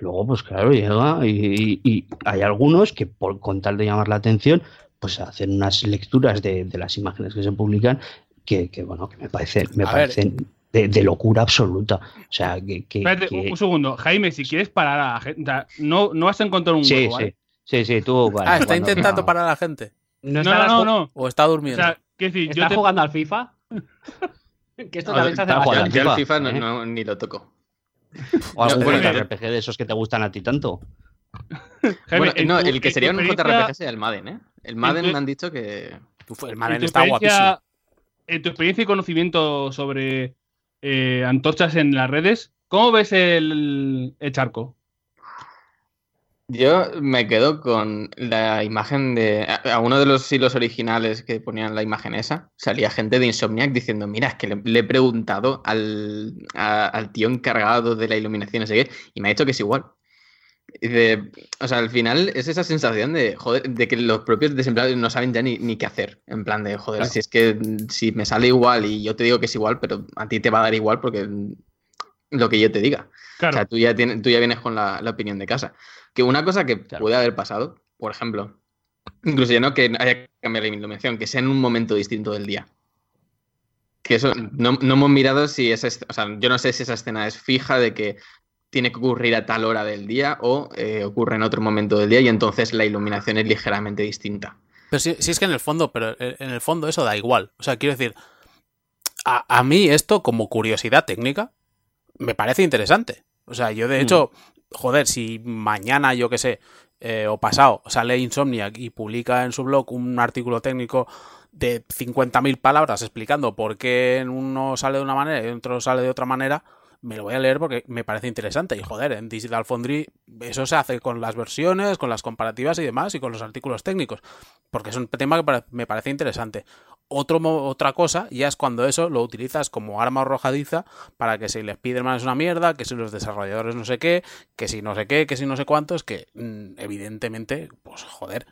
Luego, pues claro, llega y, y hay algunos que por con tal de llamar la atención, pues hacen unas lecturas de, de las imágenes que se publican que, que, bueno, que me parecen, me parecen de, de, locura absoluta. O sea, que. que, Espérate, que... un segundo. Jaime, si quieres parar a la gente. O no, no vas a encontrar un sí, huevo, sí, ¿vale? sí, sí, tú. Vale, ah, está cuando- intentando no. parar a la gente. No, no, no, no. O está O durmiendo. sea, quiero decir, yo ¿Estás te, jugando al FIFA? que esto No, también se hace está. Yo FIFA, el FIFA no, ¿eh? no- ni lo toco. O algún No, bueno, JRPG de esos que te gustan a ti tanto. Bueno, no, el que sería un JRPG sería el Madden, ¿eh? El Madden me han dicho que. Uf, el en Madden está guapísimo. En tu experiencia y conocimiento sobre eh, antorchas en las redes, ¿cómo ves el, el charco? Yo me quedo con la imagen de. A, uno de los hilos originales que ponían la imagen esa, salía gente de Insomniac diciendo: Mira, es que le, le he preguntado al, a- al tío encargado de la iluminación, no sé qué, y me ha dicho que es igual. Y de- o sea, al final es esa sensación de, joder, de que los propios desempleados no saben ya ni, ni qué hacer. En plan de, joder, Claro. si es que si me sale igual y yo te digo que es igual, pero a ti te va a dar igual porque lo que yo te diga. Claro, O sea, tú ya, tienes, tú ya vienes con la, la opinión de casa. Que una cosa que Claro. puede haber pasado, por ejemplo, incluso ya no que haya que cambiar la iluminación, que sea en un momento distinto del día. Que eso, no, no hemos mirado si esa, es- o sea, yo no sé si esa escena es fija de que tiene que ocurrir a tal hora del día o eh, ocurre en otro momento del día y entonces la iluminación es ligeramente distinta. Pero sí, sí es que en el fondo, pero en el fondo eso da igual. O sea, quiero decir, a, a mí esto como curiosidad técnica me parece interesante. O sea, yo de hecho, joder, si mañana, yo qué sé, eh, o pasado, sale Insomniac y publica en su blog un artículo técnico de 50.000 palabras explicando por qué en uno sale de una manera y en otro sale de otra manera, me lo voy a leer porque me parece interesante. Y joder, en Digital Foundry eso se hace con las versiones, con las comparativas y demás, y con los artículos técnicos. Porque es un tema que me parece interesante. Otro, otra cosa ya es cuando eso lo utilizas como arma arrojadiza para que si el Spider-Man es una mierda, que si los desarrolladores no sé qué, que si no sé qué, que si no sé cuántos, que mm, evidentemente, pues joder,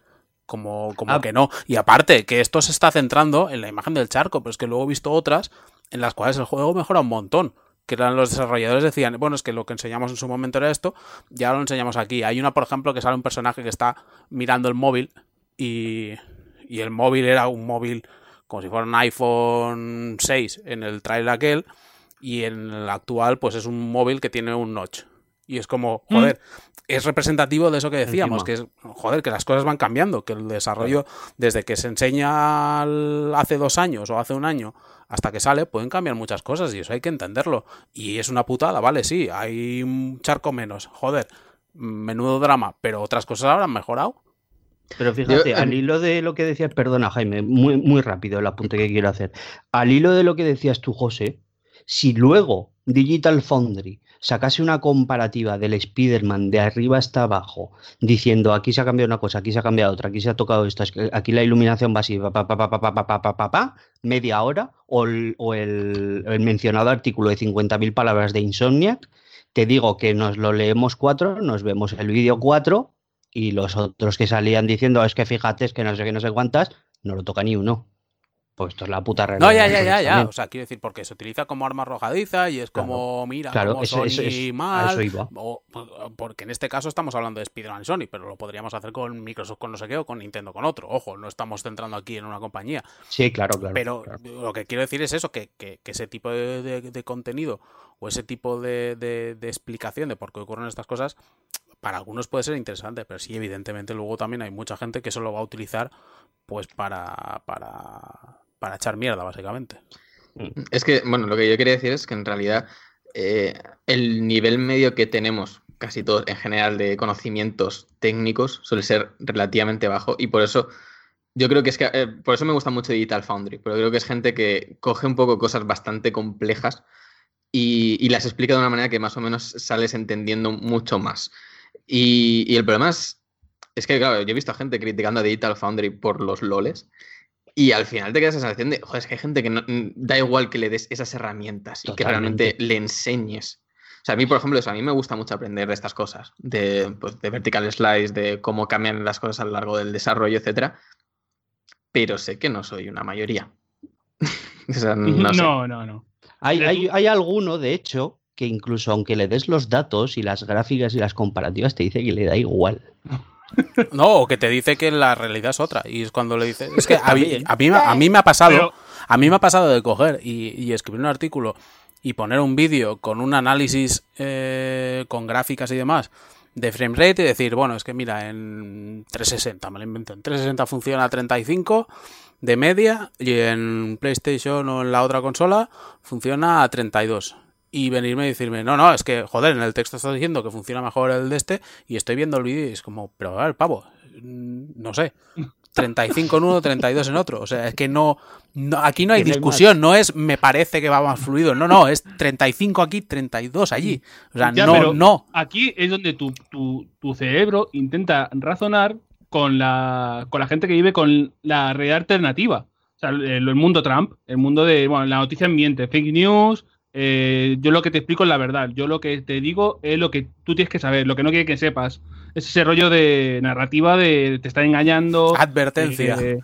como, como Ah. que no. Y aparte, que esto se está centrando en la imagen del charco, pero es que luego he visto otras en las cuales el juego mejora un montón. Que eran los desarrolladores decían, bueno, es que lo que enseñamos en su momento era esto, ya lo enseñamos aquí. Hay una, por ejemplo, que sale un personaje que está mirando el móvil y, y el móvil era un móvil como si fuera un iPhone 6 en el trailer aquel y en el actual pues es un móvil que tiene un notch. Y es como, joder, es representativo de eso que decíamos, Encima. que es, joder, que las cosas van cambiando, que el desarrollo, desde que se enseña al- hace dos años o hace un año hasta que sale, pueden cambiar muchas cosas y eso hay que entenderlo. Y es una putada, vale, sí, hay un charco menos, joder, menudo drama, pero otras cosas habrán mejorado. Pero fíjate, al hilo de lo que decías, perdona Jaime, muy, muy rápido el apunte que quiero hacer. Al hilo de lo que decías tú, José, si luego Digital Foundry sacase una comparativa del Spider-Man de arriba hasta abajo, diciendo aquí se ha cambiado una cosa, aquí se ha cambiado otra, aquí se ha tocado esto, aquí la iluminación va así, pa, pa, pa, pa media hora, o, el, o el, el mencionado artículo de 50.000 palabras de Insomniac, te digo que nos lo leemos cuatro, nos vemos el vídeo cuatro y los otros que salían diciendo es que fíjate, es que no sé qué, no sé cuántas, no lo toca ni uno. Pues esto es la puta realidad. No, ya, ya, ya, ya. O sea, quiero decir, porque se utiliza como arma arrojadiza y es Claro. como, mira, Claro, como eso- Sony eso a mal. eso iba. o- porque en este caso estamos hablando de Spider-Man y Sony, pero lo podríamos hacer con Microsoft con no sé qué o con Nintendo con otro. Ojo, no estamos centrando aquí en una compañía. Sí, claro, claro. Pero claro. lo que quiero decir es eso, que, que- que ese tipo de, de- de contenido o ese tipo de- de explicación de por qué ocurren estas cosas, para algunos puede ser interesante, pero sí, evidentemente luego también hay mucha gente que eso lo va a utilizar pues para, para, para echar mierda, básicamente. Es que, bueno, lo que yo quería decir es que en realidad eh, el nivel medio que tenemos, casi todos en general, de conocimientos técnicos suele ser relativamente bajo y por eso yo creo que es que, eh, por eso me gusta mucho Digital Foundry, pero creo que es gente que coge un poco cosas bastante complejas y las explica de una manera que más o menos sales entendiendo mucho más. Y, y el problema es, es que, claro, yo he visto a gente criticando a Digital Foundry por los loles y al final te quedas esa sensación de, joder, es que hay gente que no, da igual que le des esas herramientas y que Totalmente. realmente le enseñes. O sea, a mí, por ejemplo, eso, a mí me gusta mucho aprender de estas cosas, de, pues, de vertical slice, de cómo cambian las cosas a lo largo del desarrollo, etcétera. Pero sé que no soy una mayoría. o sea, no, sé. No, no, no. Hay, hay, hay alguno, de hecho, que incluso aunque le des los datos y las gráficas y las comparativas, te dice que le da igual. No, o que te dice que la realidad es otra. Y es cuando le dices. Es que a mí, a mí, a mí me ha pasado. Pero- A mí me ha pasado de coger y, y escribir un artículo y poner un vídeo con un análisis eh, con gráficas y demás de frame rate y decir, bueno, es que mira, en 360, me lo invento, en 360 funciona a 35 de media y en PlayStation o en la otra consola funciona a 32. Y venirme y decirme, no, no, es que, joder, en el texto está diciendo que funciona mejor el de este y estoy viendo el vídeo y es como, pero a ver, pavo, mm, no sé. 35 en uno, 32 en otro. O sea, es que no, no- aquí no hay discusión, no es me parece que va más fluido. No, no, es 35 aquí, 32 allí. O sea, Ya, no, no. Aquí es donde tu, tu- tu cerebro intenta razonar con la, con la gente que vive con la realidad alternativa. O sea, el, el mundo Trump, el mundo de bueno, la noticia ambiente, fake news. Eh, yo lo que te explico es la verdad. Yo lo que te digo es lo que tú tienes que saber, lo que no quiere que sepas. Es ese rollo de narrativa de te están engañando. Advertencia. eh,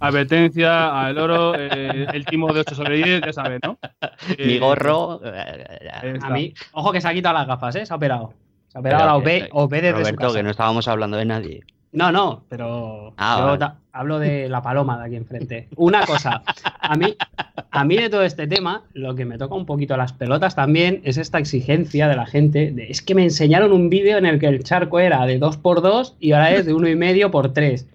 advertencia al oro, eh, el timo de 8 sobre 10, ya sabes, ¿no? Mi gorro. A está. mí, ojo que se ha quitado las gafas, ¿eh? Se ha operado. Se ha operado Pero la OP, OP desde su Roberto, casa. que no estábamos hablando de nadie. No, no, pero Ah, yo hablo de la paloma de aquí enfrente. Una cosa, a mí, a mí de todo este tema, lo que me toca un poquito las pelotas también es esta exigencia de la gente. De, es que me enseñaron un vídeo en el que el charco era de 2x2 y ahora es de 1,5 por 3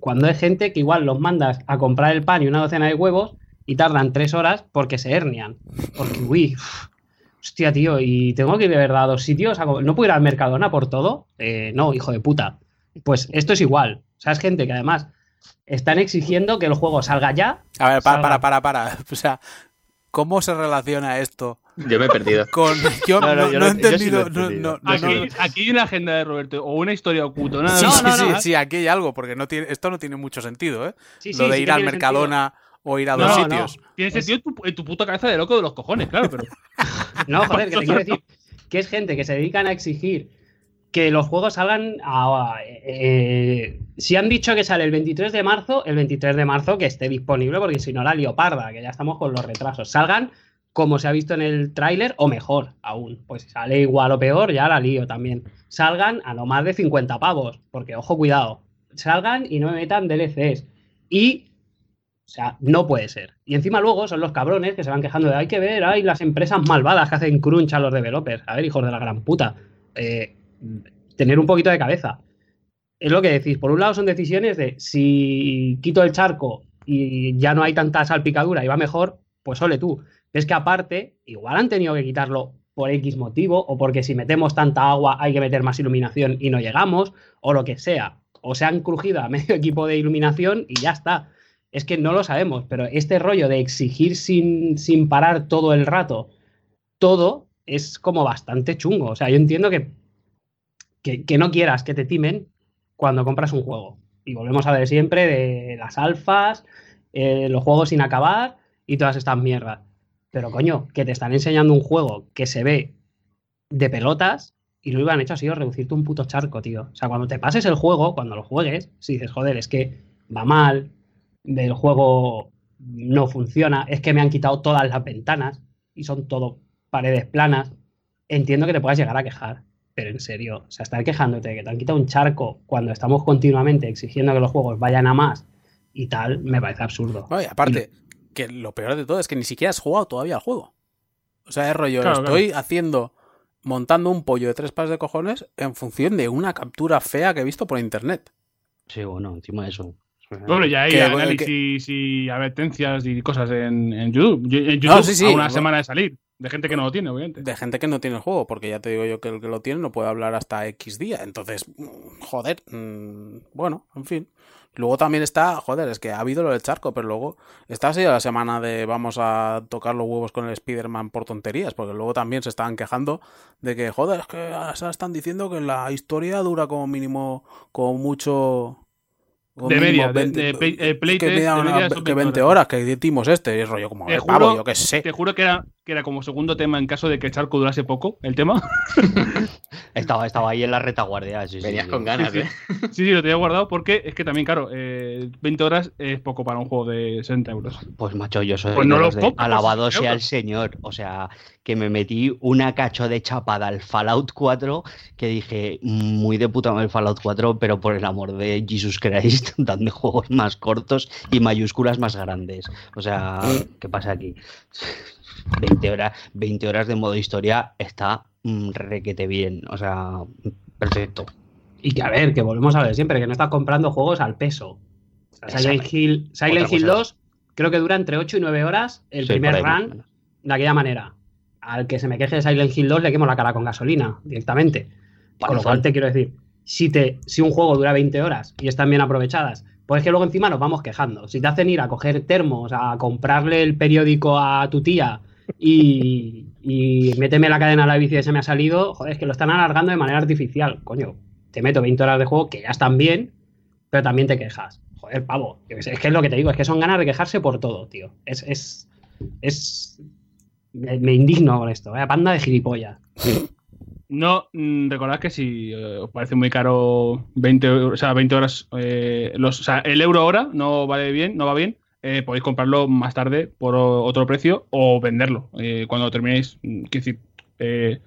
Cuando hay gente que igual los mandas a comprar el pan y una docena de huevos y tardan 3 horas porque se hernian. Porque, uy, uf, hostia, tío, y tengo que ir de verdad a dos sitios. a ¿No puedo ir al Mercadona por todo? Eh, no, hijo de puta. Pues esto es igual. O sea, es gente que además están exigiendo que el juego salga ya. A ver, para, para, para, para. O sea, ¿cómo se relaciona esto Yo me he perdido. con. Yo No, no, no, yo no he sí entendido. no- Aquí, aquí hay una agenda de Roberto o una historia oculta. Nada Sí, No, sí, no, sí, no. sí, aquí hay algo, porque no tiene, esto no tiene mucho sentido, ¿eh? Sí, sí, Lo de ir al Mercadona o ir a dos no. sitios. Tiene sentido en tu, en tu puta cabeza de loco de los cojones, claro, pero. No, joder, que te quiero decir que es gente que se dedican a exigir que los juegos salgan a... eh, si han dicho que sale el 23 de marzo, el 23 de marzo que esté disponible, porque si no la leoparda, que ya estamos con los retrasos. Salgan como se ha visto en el tráiler, o mejor aún. Pues si sale igual o peor, ya la lío también. Salgan a no más de 50 pavos, porque ojo, cuidado. Salgan y no me metan DLCs. Y o sea, no puede ser. Y encima luego son los cabrones que se van quejando de hay que ver, hay las empresas malvadas que hacen crunch a los developers. A ver, hijos de la gran puta. Eh, tener un poquito de cabeza. Es lo que decís. Por un lado son decisiones de si quito el charco y ya no hay tanta salpicadura y va mejor, pues ole tú. Es que aparte, igual han tenido que quitarlo por X motivo, o porque si metemos tanta agua hay que meter más iluminación y no llegamos, o lo que sea. O se han crujido a medio equipo de iluminación y ya está. Es que no lo sabemos, pero este rollo de exigir sin, sin parar todo el rato, todo es como bastante chungo. O sea, yo entiendo que, que, no quieras que te timen cuando compras un juego. Y volvemos a ver siempre de las alfas, eh, los juegos sin acabar y todas estas mierdas. Pero coño, que te están enseñando un juego que se ve de pelotas y lo han hecho ha sido reducirte un puto charco, tío. O sea, cuando te pases el juego, cuando lo juegues, si dices, joder, es que va mal, del juego no funciona, es que me han quitado todas las ventanas y son todo paredes planas, entiendo que te puedas llegar a quejar. Pero en serio, o sea, estar quejándote de que te han quitado un charco cuando estamos continuamente exigiendo que los juegos vayan a más y tal, me parece absurdo. No, y aparte, que lo peor de todo es que ni siquiera has jugado todavía al juego. O sea, es rollo, Claro, estoy haciendo, montando un pollo de tres pares de cojones en función de una captura fea que he visto por internet. Sí, bueno, encima de eso. Bueno, ya hay Que- análisis y advertencias y cosas en, en YouTube. Yo- En YouTube, No, sí, sí, a una bueno. semana de salir. De gente que no lo tiene, obviamente. De gente que no tiene el juego, porque ya te digo yo que el que lo tiene no puede hablar hasta X día. Entonces, mm, joder, mm, bueno, en fin. Luego también está, joder, es que ha habido lo del charco, pero luego está así la semana de vamos a tocar los huevos con el Spider-Man por tonterías, porque luego también se estaban quejando de que, joder, es que ahora están diciendo que la historia dura como mínimo, como mucho... De media, de- de play que, test, media- de media son que 20 20 horas, que decimos este, y es rollo como, Te "Eh, juro- pavo, yo qué sé. Te juro que era, que era como segundo tema en caso de que el charco durase poco, el tema. Estaba, estaba ahí en la retaguardia. Sí, Venías sí. con ganas, Sí, ¿eh? Sí, sí, lo tenía guardado porque es que también, claro, eh, 20 horas es poco para un juego de 60 euros. Pues macho, yo soy Pues no los de alabado sea el señor. O sea, que me metí una cacho de chapada al Fallout 4 que dije, muy de puta madre el Fallout 4, pero por el amor de Jesus Christ, dadme juegos más cortos y mayúsculas más grandes. O sea, ¿qué pasa aquí? 20 horas, 20 horas de modo historia está mm, requete bien. O sea, perfecto. Y que a ver, que volvemos a ver siempre, que no estás comprando juegos al peso. O sea, Silent. Hill, Silent Hill cosa. 2 creo que dura entre 8 y 9 horas el primer run de aquella manera. Al que se me queje de Silent Hill 2 le quemo la cara con gasolina directamente. Con lo cual te quiero decir, si, te, si un juego dura 20 horas y están bien aprovechadas, pues es que luego encima nos vamos quejando. Si te hacen ir a coger termos, a comprarle el periódico a tu tía y, y méteme la cadena a la bici que se me ha salido, joder, es que lo están alargando de manera artificial. Coño, te meto 20 horas de juego que ya están bien, pero también te quejas. Joder, pavo, es que es lo que te digo, es que son ganas de quejarse por todo, tío. Es, es, es, me, indigno con esto, vaya panda de gilipollas. No, mm, recordad que si eh, os parece muy caro 20, euros- o sea, 20 horas, eh, los, o sea, el euro hora no vale bien, no va bien, eh, podéis comprarlo más tarde por otro precio o venderlo eh, cuando terminéis. Quiero decir, eh,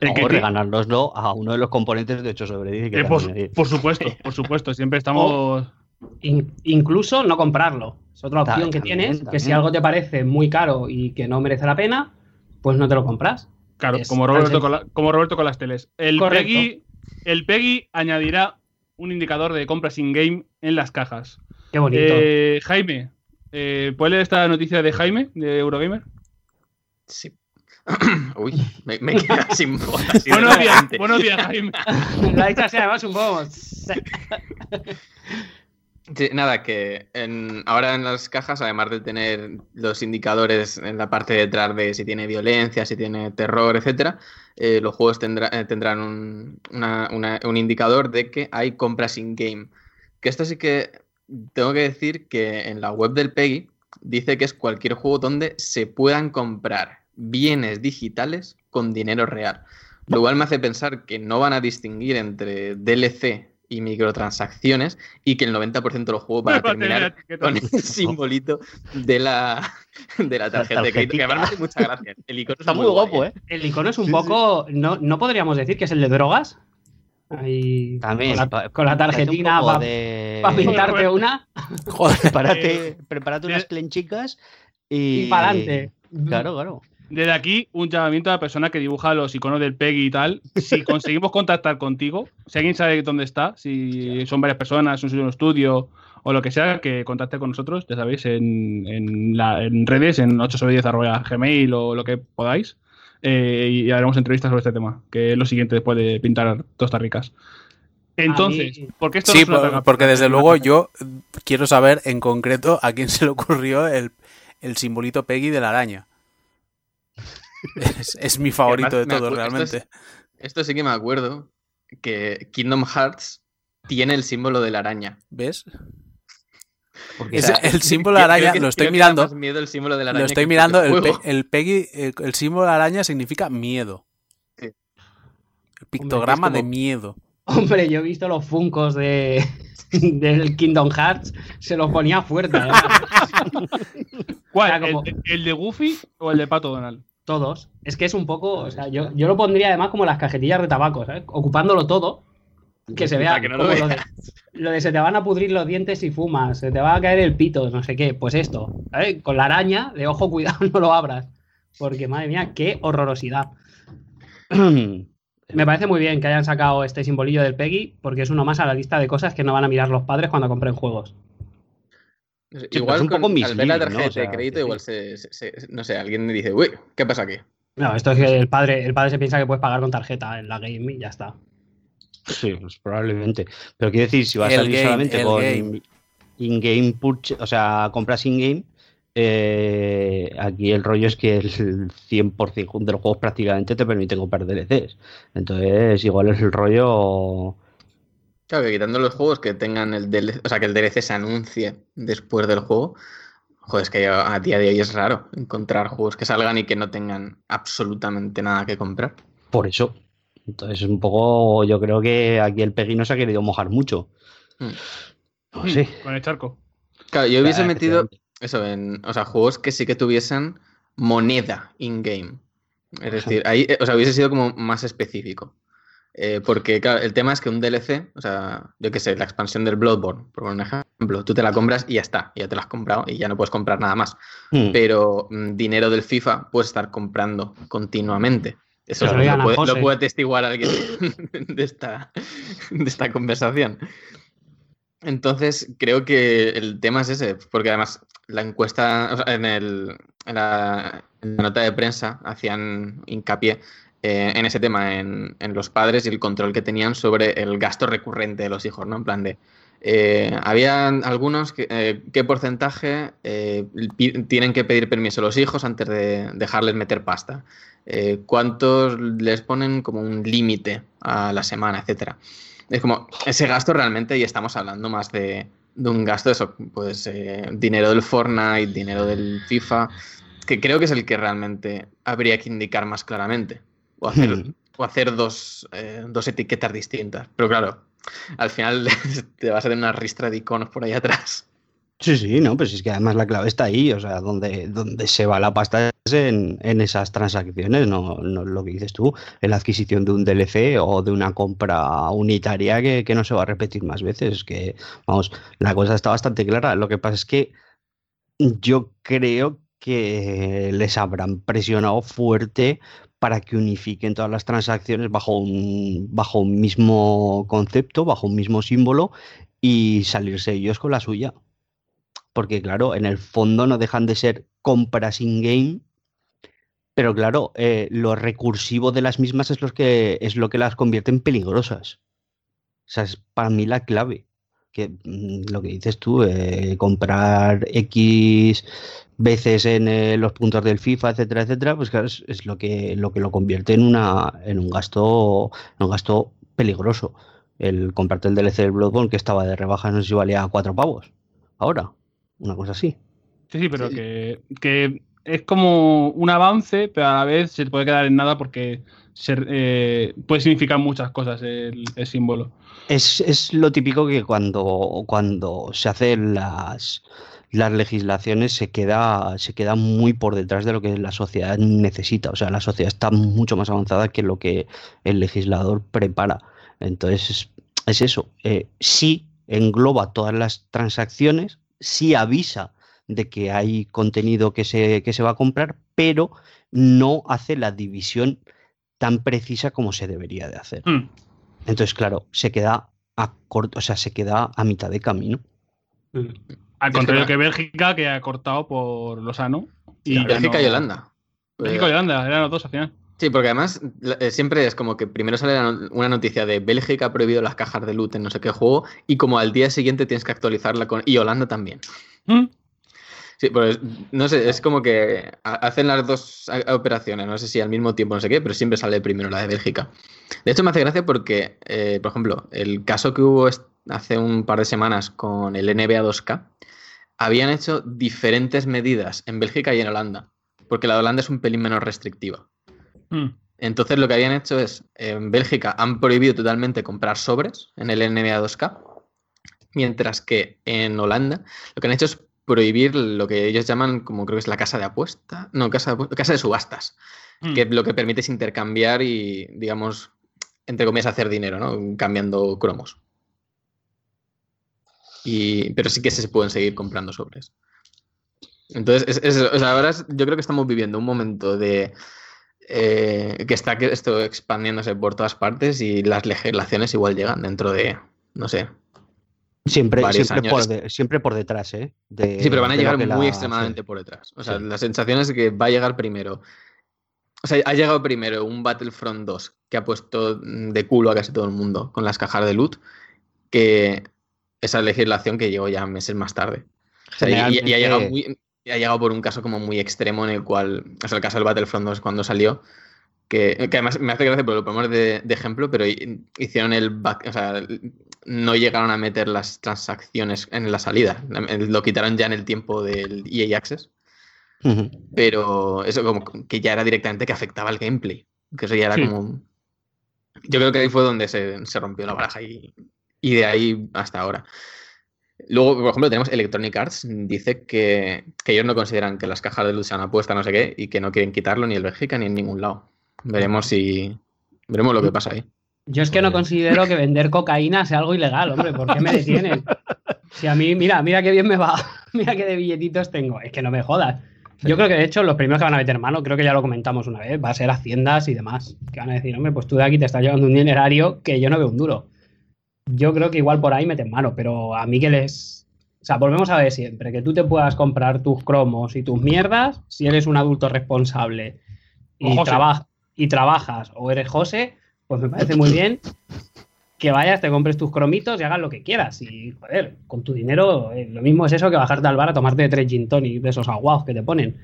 el O que- regalárnoslo a uno de los componentes de 8 sobre 10. que eh, por, por supuesto, por supuesto, siempre estamos. In- incluso no comprarlo. Es otra opción que también, tienes, que si algo te parece muy caro y que no merece la pena, pues no te lo compras. Claro, Es como Roberto, con la- como Roberto con las teles. El Correcto. Peggy, el Peggy añadirá un indicador de compras in-game en las cajas. Qué bonito. Eh, Jaime, eh, ¿puedes leer esta noticia de Jaime, de Eurogamer? Sí. Uy, me, me queda sin voz. Buenos días, buenos días, Jaime. Lo ha dicho así además un poco. Sí, nada, que en- ahora en las cajas, además de tener los indicadores en la parte de detrás de si tiene violencia, si tiene terror, etcétera, eh, los juegos tendrá- eh, tendrán un, una- una- un indicador de que hay compras in-game. Que esto sí que tengo que decir que en la web del PEGI dice que es cualquier juego donde se puedan comprar bienes digitales con dinero real. Lo cual me hace pensar que no van a distinguir entre DLC y microtransacciones y que el 90% de los juegos van a terminar con el simbolito de la, de la tarjeta de crédito. Que además me hace mucha gracia. El icono Está es muy guapo, ¿eh? El icono es un Sí, poco. No, no podríamos decir que es el de drogas. Ahí, También. Con la, pa- con la tarjetina para de- pintarte una Joder. Prepárate, unas clenchicas y. y para adelante. Claro, claro. Desde aquí, un llamamiento a la persona que dibuja los iconos del PEGI y tal. Si conseguimos contactar contigo, si alguien sabe dónde está, si son varias personas, un un estudio o lo que sea, que contacte con nosotros, ya sabéis, en, en, la- en redes, en 8 sobre 10 arroba gmail o lo que podáis. Eh, y haremos entrevistas sobre este tema, que es lo siguiente después de pintar tostas ricas. Entonces, mí- ¿por qué esto Sí, no es por- porque desde luego yo quiero saber en concreto a quién se le ocurrió el, el simbolito Peggy de la araña. Es, es mi favorito de Además, me todo, acuerdo- esto realmente. Esto sí que me acuerdo que Kingdom Hearts tiene el símbolo de la araña. ¿Ves? Porque Ese- o sea, el símbolo de araña, que- lo estoy mirando. más miedo el símbolo de la araña Lo estoy mirando, el, juego. pe- el Peggy, el, el símbolo de araña significa miedo. Sí. El pictograma como- de miedo. Hombre, yo he visto los funcos de, del Kingdom Hearts, se los ponía fuerte. además. ¿Cuál? Era como- ¿El, el de Goofy o el de Pato Donald? Todos. Es que es un poco. O sea, yo, yo lo pondría además como las cajetillas de tabaco, ¿sabes? Ocupándolo todo. Que se vea que no lo como lo, de, lo de se te van a pudrir los dientes si fumas, se te va a caer el pito, no sé qué. Pues esto, ¿sabes? Con la araña, de ojo, cuidado, no lo abras. Porque, madre mía, qué horrorosidad. Me parece muy bien que hayan sacado este simbolillo del Peggy, porque es uno más a la lista de cosas que no van a mirar los padres cuando compren juegos. No sé, pero igual es un con- poco al ver la tarjeta O sea, de crédito, sí, igual se, se- se- no sé, alguien me dice, uy, ¿qué pasa aquí? No, esto es que el padre, el padre se piensa que puedes pagar con tarjeta en la game y ya está. Sí, pues probablemente. Pero quiero decir, si va a salir game, solamente el con game. in-game purchase, o sea, compras in-game, eh, aquí el rollo es que el 100% de los juegos prácticamente te permiten comprar DLCs. Entonces, igual es el rollo. Claro, que quitando los juegos que tengan el DLC, o sea, que el DLC se anuncie después del juego, joder, es que a día de hoy es raro encontrar juegos que salgan y que no tengan absolutamente nada que comprar. Por eso. Entonces, un poco, yo creo que aquí el Peggy no se ha querido mojar mucho. Hmm. No sé. Con el charco. Claro, yo hubiese metido eso en, o sea, juegos que sí que tuviesen moneda in-game. Es decir, ahí, o sea, hubiese sido como más específico. Eh, porque, claro, el tema es que un DLC, o sea, yo qué sé, la expansión del Bloodborne, por un ejemplo, tú te la compras y ya está, ya te la has comprado y ya no puedes comprar nada más. Hmm. Pero mm, dinero del FIFA puedes estar comprando continuamente. Eso lo, puede, lo puede atestiguar alguien de esta, de esta conversación. Entonces, creo que el tema es ese, porque además la encuesta, o sea, en, el, en, la, en la nota de prensa hacían hincapié eh, en ese tema, en, en los padres y el control que tenían sobre el gasto recurrente de los hijos, ¿no? En plan de, eh, había algunos que, eh, qué porcentaje eh, tienen que pedir permiso los hijos antes de dejarles meter pasta, Eh, cuántos les ponen como un límite a la semana, etcétera. Es como ese gasto realmente, y estamos hablando más de, de un gasto de eso, pues eh, dinero del Fortnite, dinero del FIFA, que creo que es el que realmente habría que indicar más claramente. O hacer, o hacer dos, eh, dos etiquetas distintas. Pero claro, al final te vas a tener una ristra de iconos por ahí atrás. Sí, sí, no, pues es que además la clave está ahí, o sea, donde, donde se va la pasta es en, en esas transacciones, no, no lo que dices tú, en la adquisición de un DLC o de una compra unitaria que, que no se va a repetir más veces. Es que, vamos, la cosa está bastante clara. Lo que pasa es que yo creo que les habrán presionado fuerte para que unifiquen todas las transacciones bajo un, bajo un mismo concepto, bajo un mismo símbolo y salirse ellos con la suya. Porque claro, en el fondo no dejan de ser compras in-game, pero claro, eh, lo recursivo de las mismas es lo que, es lo que las convierte en peligrosas. O sea, es para mí la clave. que mm, lo que dices tú, eh, comprar X veces en eh, los puntos del FIFA, etcétera, etcétera, pues claro, es, lo que lo que lo convierte en una en un gasto un gasto peligroso. El comprarte el DLC del Bloodborne que estaba de rebaja, no sé si valía cuatro pavos. Ahora, una cosa así. Sí, sí, pero Sí. Que, que es como un avance, pero a la vez se puede quedar en nada porque se- eh, puede significar muchas cosas el, el símbolo. Es, es lo típico que cuando, cuando se hacen las, las legislaciones se queda, se queda muy por detrás de lo que la sociedad necesita. O sea, la sociedad está mucho más avanzada que lo que el legislador prepara. Entonces, es, es eso. Eh, sí engloba todas las transacciones, sí avisa de que hay contenido que se, que se va a comprar, pero no hace la división tan precisa como se debería de hacer. Hmm. Entonces, claro, se queda a corto, o sea, se queda a mitad de camino. Al Es contrario que- Bélgica, que ha cortado por Lozano. Y Bélgica y Holanda. Bélgica y Holanda, eran los dos al final. Sí, porque además eh, siempre es como que primero sale no- una noticia de Bélgica ha prohibido las cajas de loot en no sé qué juego y como al día siguiente tienes que actualizarla con... Y Holanda también. Hmm. Sí, pues no sé, es como que ha- hacen las dos operaciones, no sé si al mismo tiempo, no sé qué, pero siempre sale primero la de Bélgica. De hecho, me hace gracia porque, eh, por ejemplo, el caso que hubo hace un par de semanas con el NBA 2K, habían hecho diferentes medidas en Bélgica y en Holanda, porque la de Holanda es un pelín menos restrictiva. Hmm. Entonces lo que habían hecho es, en Bélgica han prohibido totalmente comprar sobres en el NBA 2K, mientras que en Holanda lo que han hecho es prohibir lo que ellos llaman como creo que es la casa de apuesta, no, casa de, casa de subastas, Hmm. que lo que permite es intercambiar y, digamos, entre comillas, hacer dinero, ¿no? Cambiando cromos. Y, pero sí que se pueden seguir comprando sobres. Entonces, es, es eso. O sea, ahora es- yo creo que estamos viviendo un momento de eh, que está que esto expandiéndose por todas partes y las legislaciones igual llegan dentro de, no sé. Siempre, siempre, por, de- siempre por detrás, ¿eh? De- Sí, pero van a llegar muy la- extremadamente sí. por detrás. O sea, Sí. la sensación es que va a llegar primero. O sea, ha llegado primero un Battlefront 2 que ha puesto de culo a casi todo el mundo con las cajas de loot que esa legislación que llegó ya meses más tarde. O sea, y- y, ha llegado muy- ha llegado por un caso como muy extremo en el cual, o sea, el caso del Battlefront 2 cuando salió, que, que además me hace gracia porque lo ponemos de, de ejemplo, pero hi- hicieron el back, o sea, no llegaron a meter las transacciones en la salida, lo quitaron ya en el tiempo del EA Access, Ujú. pero eso como que ya era directamente que afectaba al gameplay, que eso ya era Sí. como... Yo creo que ahí fue donde se, se rompió la baraja y, y de ahí hasta ahora. Luego, por ejemplo, tenemos Electronic Arts, dice que, que ellos no consideran que las cajas de luz sean apuestas, no sé qué, y que no quieren quitarlo ni en Bélgica ni en ningún lado. Veremos si... Veremos lo que pasa ahí. Yo es que no considero que vender cocaína sea algo ilegal, hombre. ¿Por qué me detienen? Si a mí, mira, mira qué bien me va. Mira qué de billetitos tengo. Es que no me jodas. Yo creo que de hecho los primeros que van a meter mano, creo que ya lo comentamos una vez, va a ser haciendas y demás. Que van a decir, hombre, pues tú de aquí te estás llevando un dinerario que yo no veo un duro. Yo creo que igual por ahí meten mano, pero a mí que les. O sea, volvemos a ver siempre, que tú te puedas comprar tus cromos y tus mierdas si eres un adulto responsable y, traba- y trabajas o eres José, pues me parece muy bien que vayas, te compres tus cromitos y hagas lo que quieras. Y, joder, con tu dinero, eh, lo mismo es eso que bajarte al bar a tomarte tres gin tonic de esos aguados que te ponen.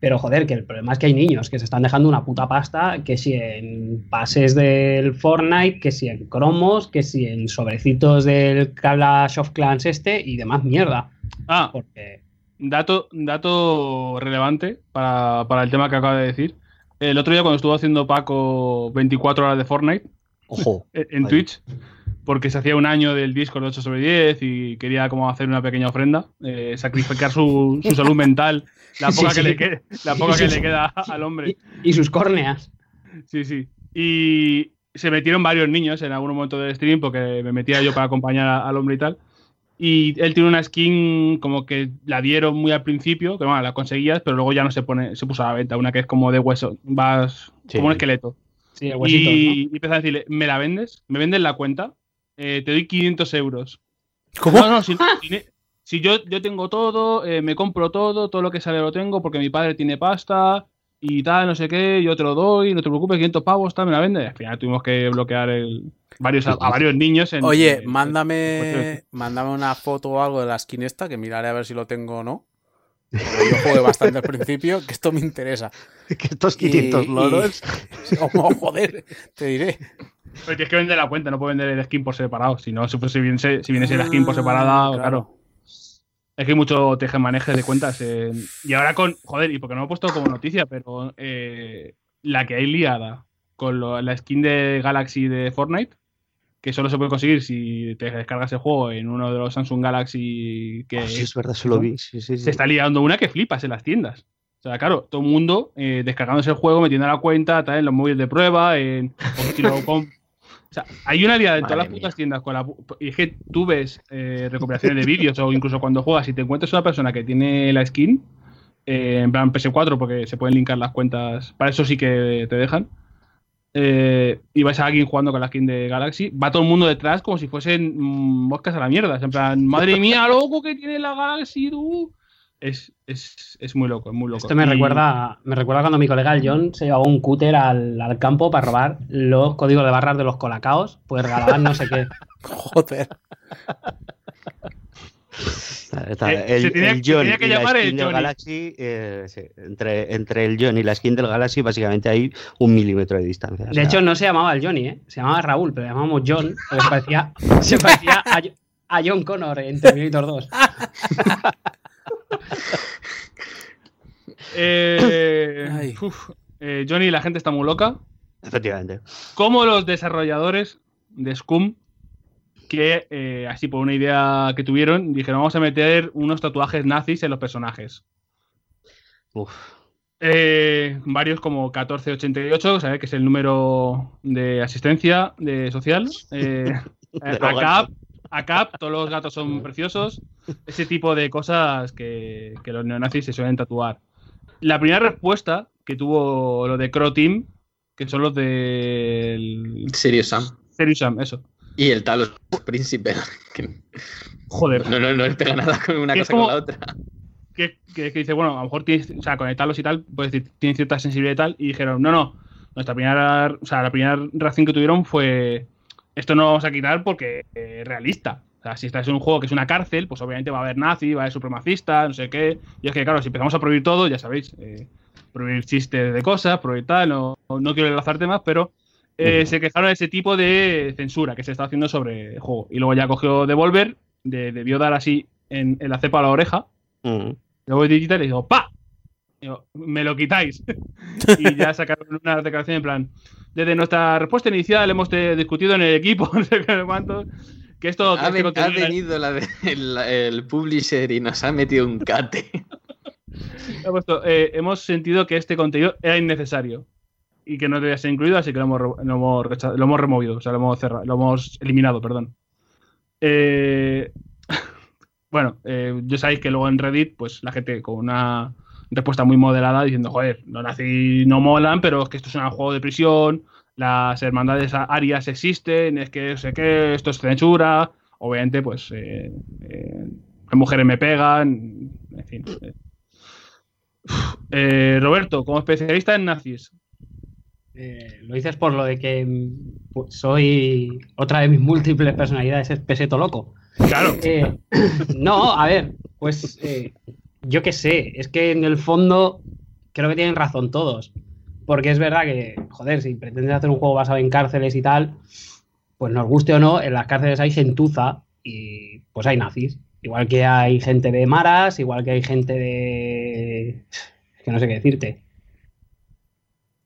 Pero, joder, que el problema es que hay niños que se están dejando una puta pasta, que si en pases del Fortnite, que si en cromos, que si en sobrecitos del Clash of Clans este y demás mierda. Ah, Porque, dato, dato relevante para, para el tema que acaba de decir. El otro día cuando estuvo haciendo Paco 24 horas de Fortnite Ojo. en. Twitch, porque se hacía un año del Discord 8 sobre 10 y quería como hacer una pequeña ofrenda, eh, sacrificar su, su salud mental, la poca, sí. que, le quede- la poca que le queda al hombre. y sus córneas. Sí, sí. Y se metieron varios niños en algún momento del stream porque me metía yo para acompañar a- al hombre y tal. Y él tiene una skin como que la dieron muy al principio, que bueno, la conseguías, pero luego ya no se pone, se puso a la venta, una que es como de hueso, vas Sí. como un esqueleto. Sí, el huesito, y, y empezó a decirle, ¿me la vendes? ¿Me vendes la cuenta? Eh, te doy 500 euros. ¿Cómo? No, no, si, si- si yo, yo tengo todo, eh, me compro todo, todo lo que sale lo tengo porque mi padre tiene pasta y tal, no sé qué, yo te lo doy, no te preocupes, 500 pavos, tal, me la vende. Al final tuvimos que bloquear el, varios, a, a varios niños. En, Oye, en- mándame, mándame una foto o algo de la skin esta, que miraré a ver si lo tengo o no. Porque yo jugué bastante al principio, que esto me interesa. Que estos Y- 500 y- loros. Oh, joder, te diré. Pero tienes que vender la cuenta, no puedes vender el skin por separado. Si no, si, viene, si viene la skin por separada, Ah, claro. claro. Es que hay mucho teje-maneje de cuentas. eh, y ahora con. Joder, y porque no lo he puesto como noticia, pero eh, la que hay liada con lo- la skin de Galaxy de Fortnite, que solo se puede conseguir si te descargas el juego en uno de los Samsung Galaxy que Ah, sí, es verdad, se lo vi. Sí, sí, sí. se está liando una que flipas en las tiendas. O sea, claro, todo el mundo eh, descargándose el juego, metiendo la cuenta, tal, en los móviles de prueba, en o si lo O sea, hay una liada en todas Madre las putas tiendas con la y es que tú ves eh, recuperaciones de vídeos o incluso cuando juegas y te encuentras una persona que tiene la skin eh, en plan PS4 porque se pueden linkar las cuentas, para eso sí que te dejan. eh, y vais a alguien jugando con la skin de Galaxy, va todo el mundo detrás como si fuesen mm, moscas a la mierda. Es En plan, madre mía, loco que tiene la Galaxy, tú. Es, es, es muy loco, es muy loco. Esto me Y- recuerda, me recuerda cuando mi colega el John se llevaba un cúter al, al campo para robar los códigos de barras de los colacaos, pues regalaban no sé qué. Joder. Está- está Eh, el, se tenía- el se John tenía que y la llamar el del. Galaxy, eh, sí, entre, entre el John y la skin del Galaxy, básicamente hay un milímetro de distancia. o De sea, hecho, no se llamaba el Johnny, ¿eh? se llamaba Raúl, pero le llamábamos John, se parecía, se parecía a, a John Connor en Terminator 2. Eh, uf, eh, Johnny, la gente está muy loca. efectivamente. Como los desarrolladores de Scum, que eh, así por una idea que tuvieron, dijeron vamos a meter unos tatuajes nazis en los personajes. Uf. Eh, varios como 1488, ¿sabes? que es el número de asistencia de social. Eh, De ACAP, ACAP, todos los gatos son preciosos. Ese tipo de cosas que, que los neonazis se suelen tatuar. La primera respuesta que tuvo lo de Crow Team, que son los del Serious Sam. Serious Sam, eso. Y el Talos Príncipe. que Joder, no, no, no le pega nada con una cosa como- con la otra. que, que- que dice, bueno, a lo mejor tienes, o sea, conectarlos y tal, pues decir, tienen cierta sensibilidad y tal, y dijeron, no, no, nuestra primera, o sea, la primera reacción que tuvieron fue, esto no lo vamos a quitar porque es realista. O sea, si estás en un juego que es una cárcel, pues obviamente va a haber nazi, va a haber supremacista, no sé qué. Y es que, claro, si empezamos a prohibir todo, ya sabéis, eh, prohibir chistes de cosas, prohibir tal, no, no quiero enlazar temas, pero eh, se quejaron de ese tipo de censura que se está haciendo sobre el juego. Y luego ya cogió Devolver, de, debió dar así en, en la cepa a la oreja, Mm. Luego voy digital y digo, ¡pa! Digo, me lo quitáis. y ya sacaron una declaración en plan, desde nuestra respuesta inicial hemos te- discutido en el equipo, no sé qué cuántos, que esto... que Ha, este ven- ha contenido- venido la de- el, el publisher y nos ha metido un cate. ha puesto, eh, hemos sentido que este contenido era innecesario y que no debía ser incluido, así que lo hemos, lo hemos, lo hemos removido, o sea, lo hemos, cerrado, lo hemos eliminado, perdón. Eh, bueno, eh, ya sabéis que luego en Reddit, pues la gente con una respuesta muy moderada diciendo, joder, los nazis no molan, pero es que esto es un juego de prisión, las hermandades arias existen, es que no sé qué, esto es censura, obviamente, pues eh, eh, las mujeres me pegan, en fin. eh. Roberto, como especialista en nazis, Eh, lo dices por lo de que pues, soy otra de mis múltiples personalidades, es peseto loco. claro, no, a ver, pues yo qué sé, es que en el fondo creo que tienen razón todos. Porque es verdad que, joder, si pretendes hacer un juego basado en cárceles y tal, pues nos guste o no, en las cárceles hay gentuza y pues hay nazis. Igual que hay gente de maras, igual que hay gente de... Es que no sé qué decirte.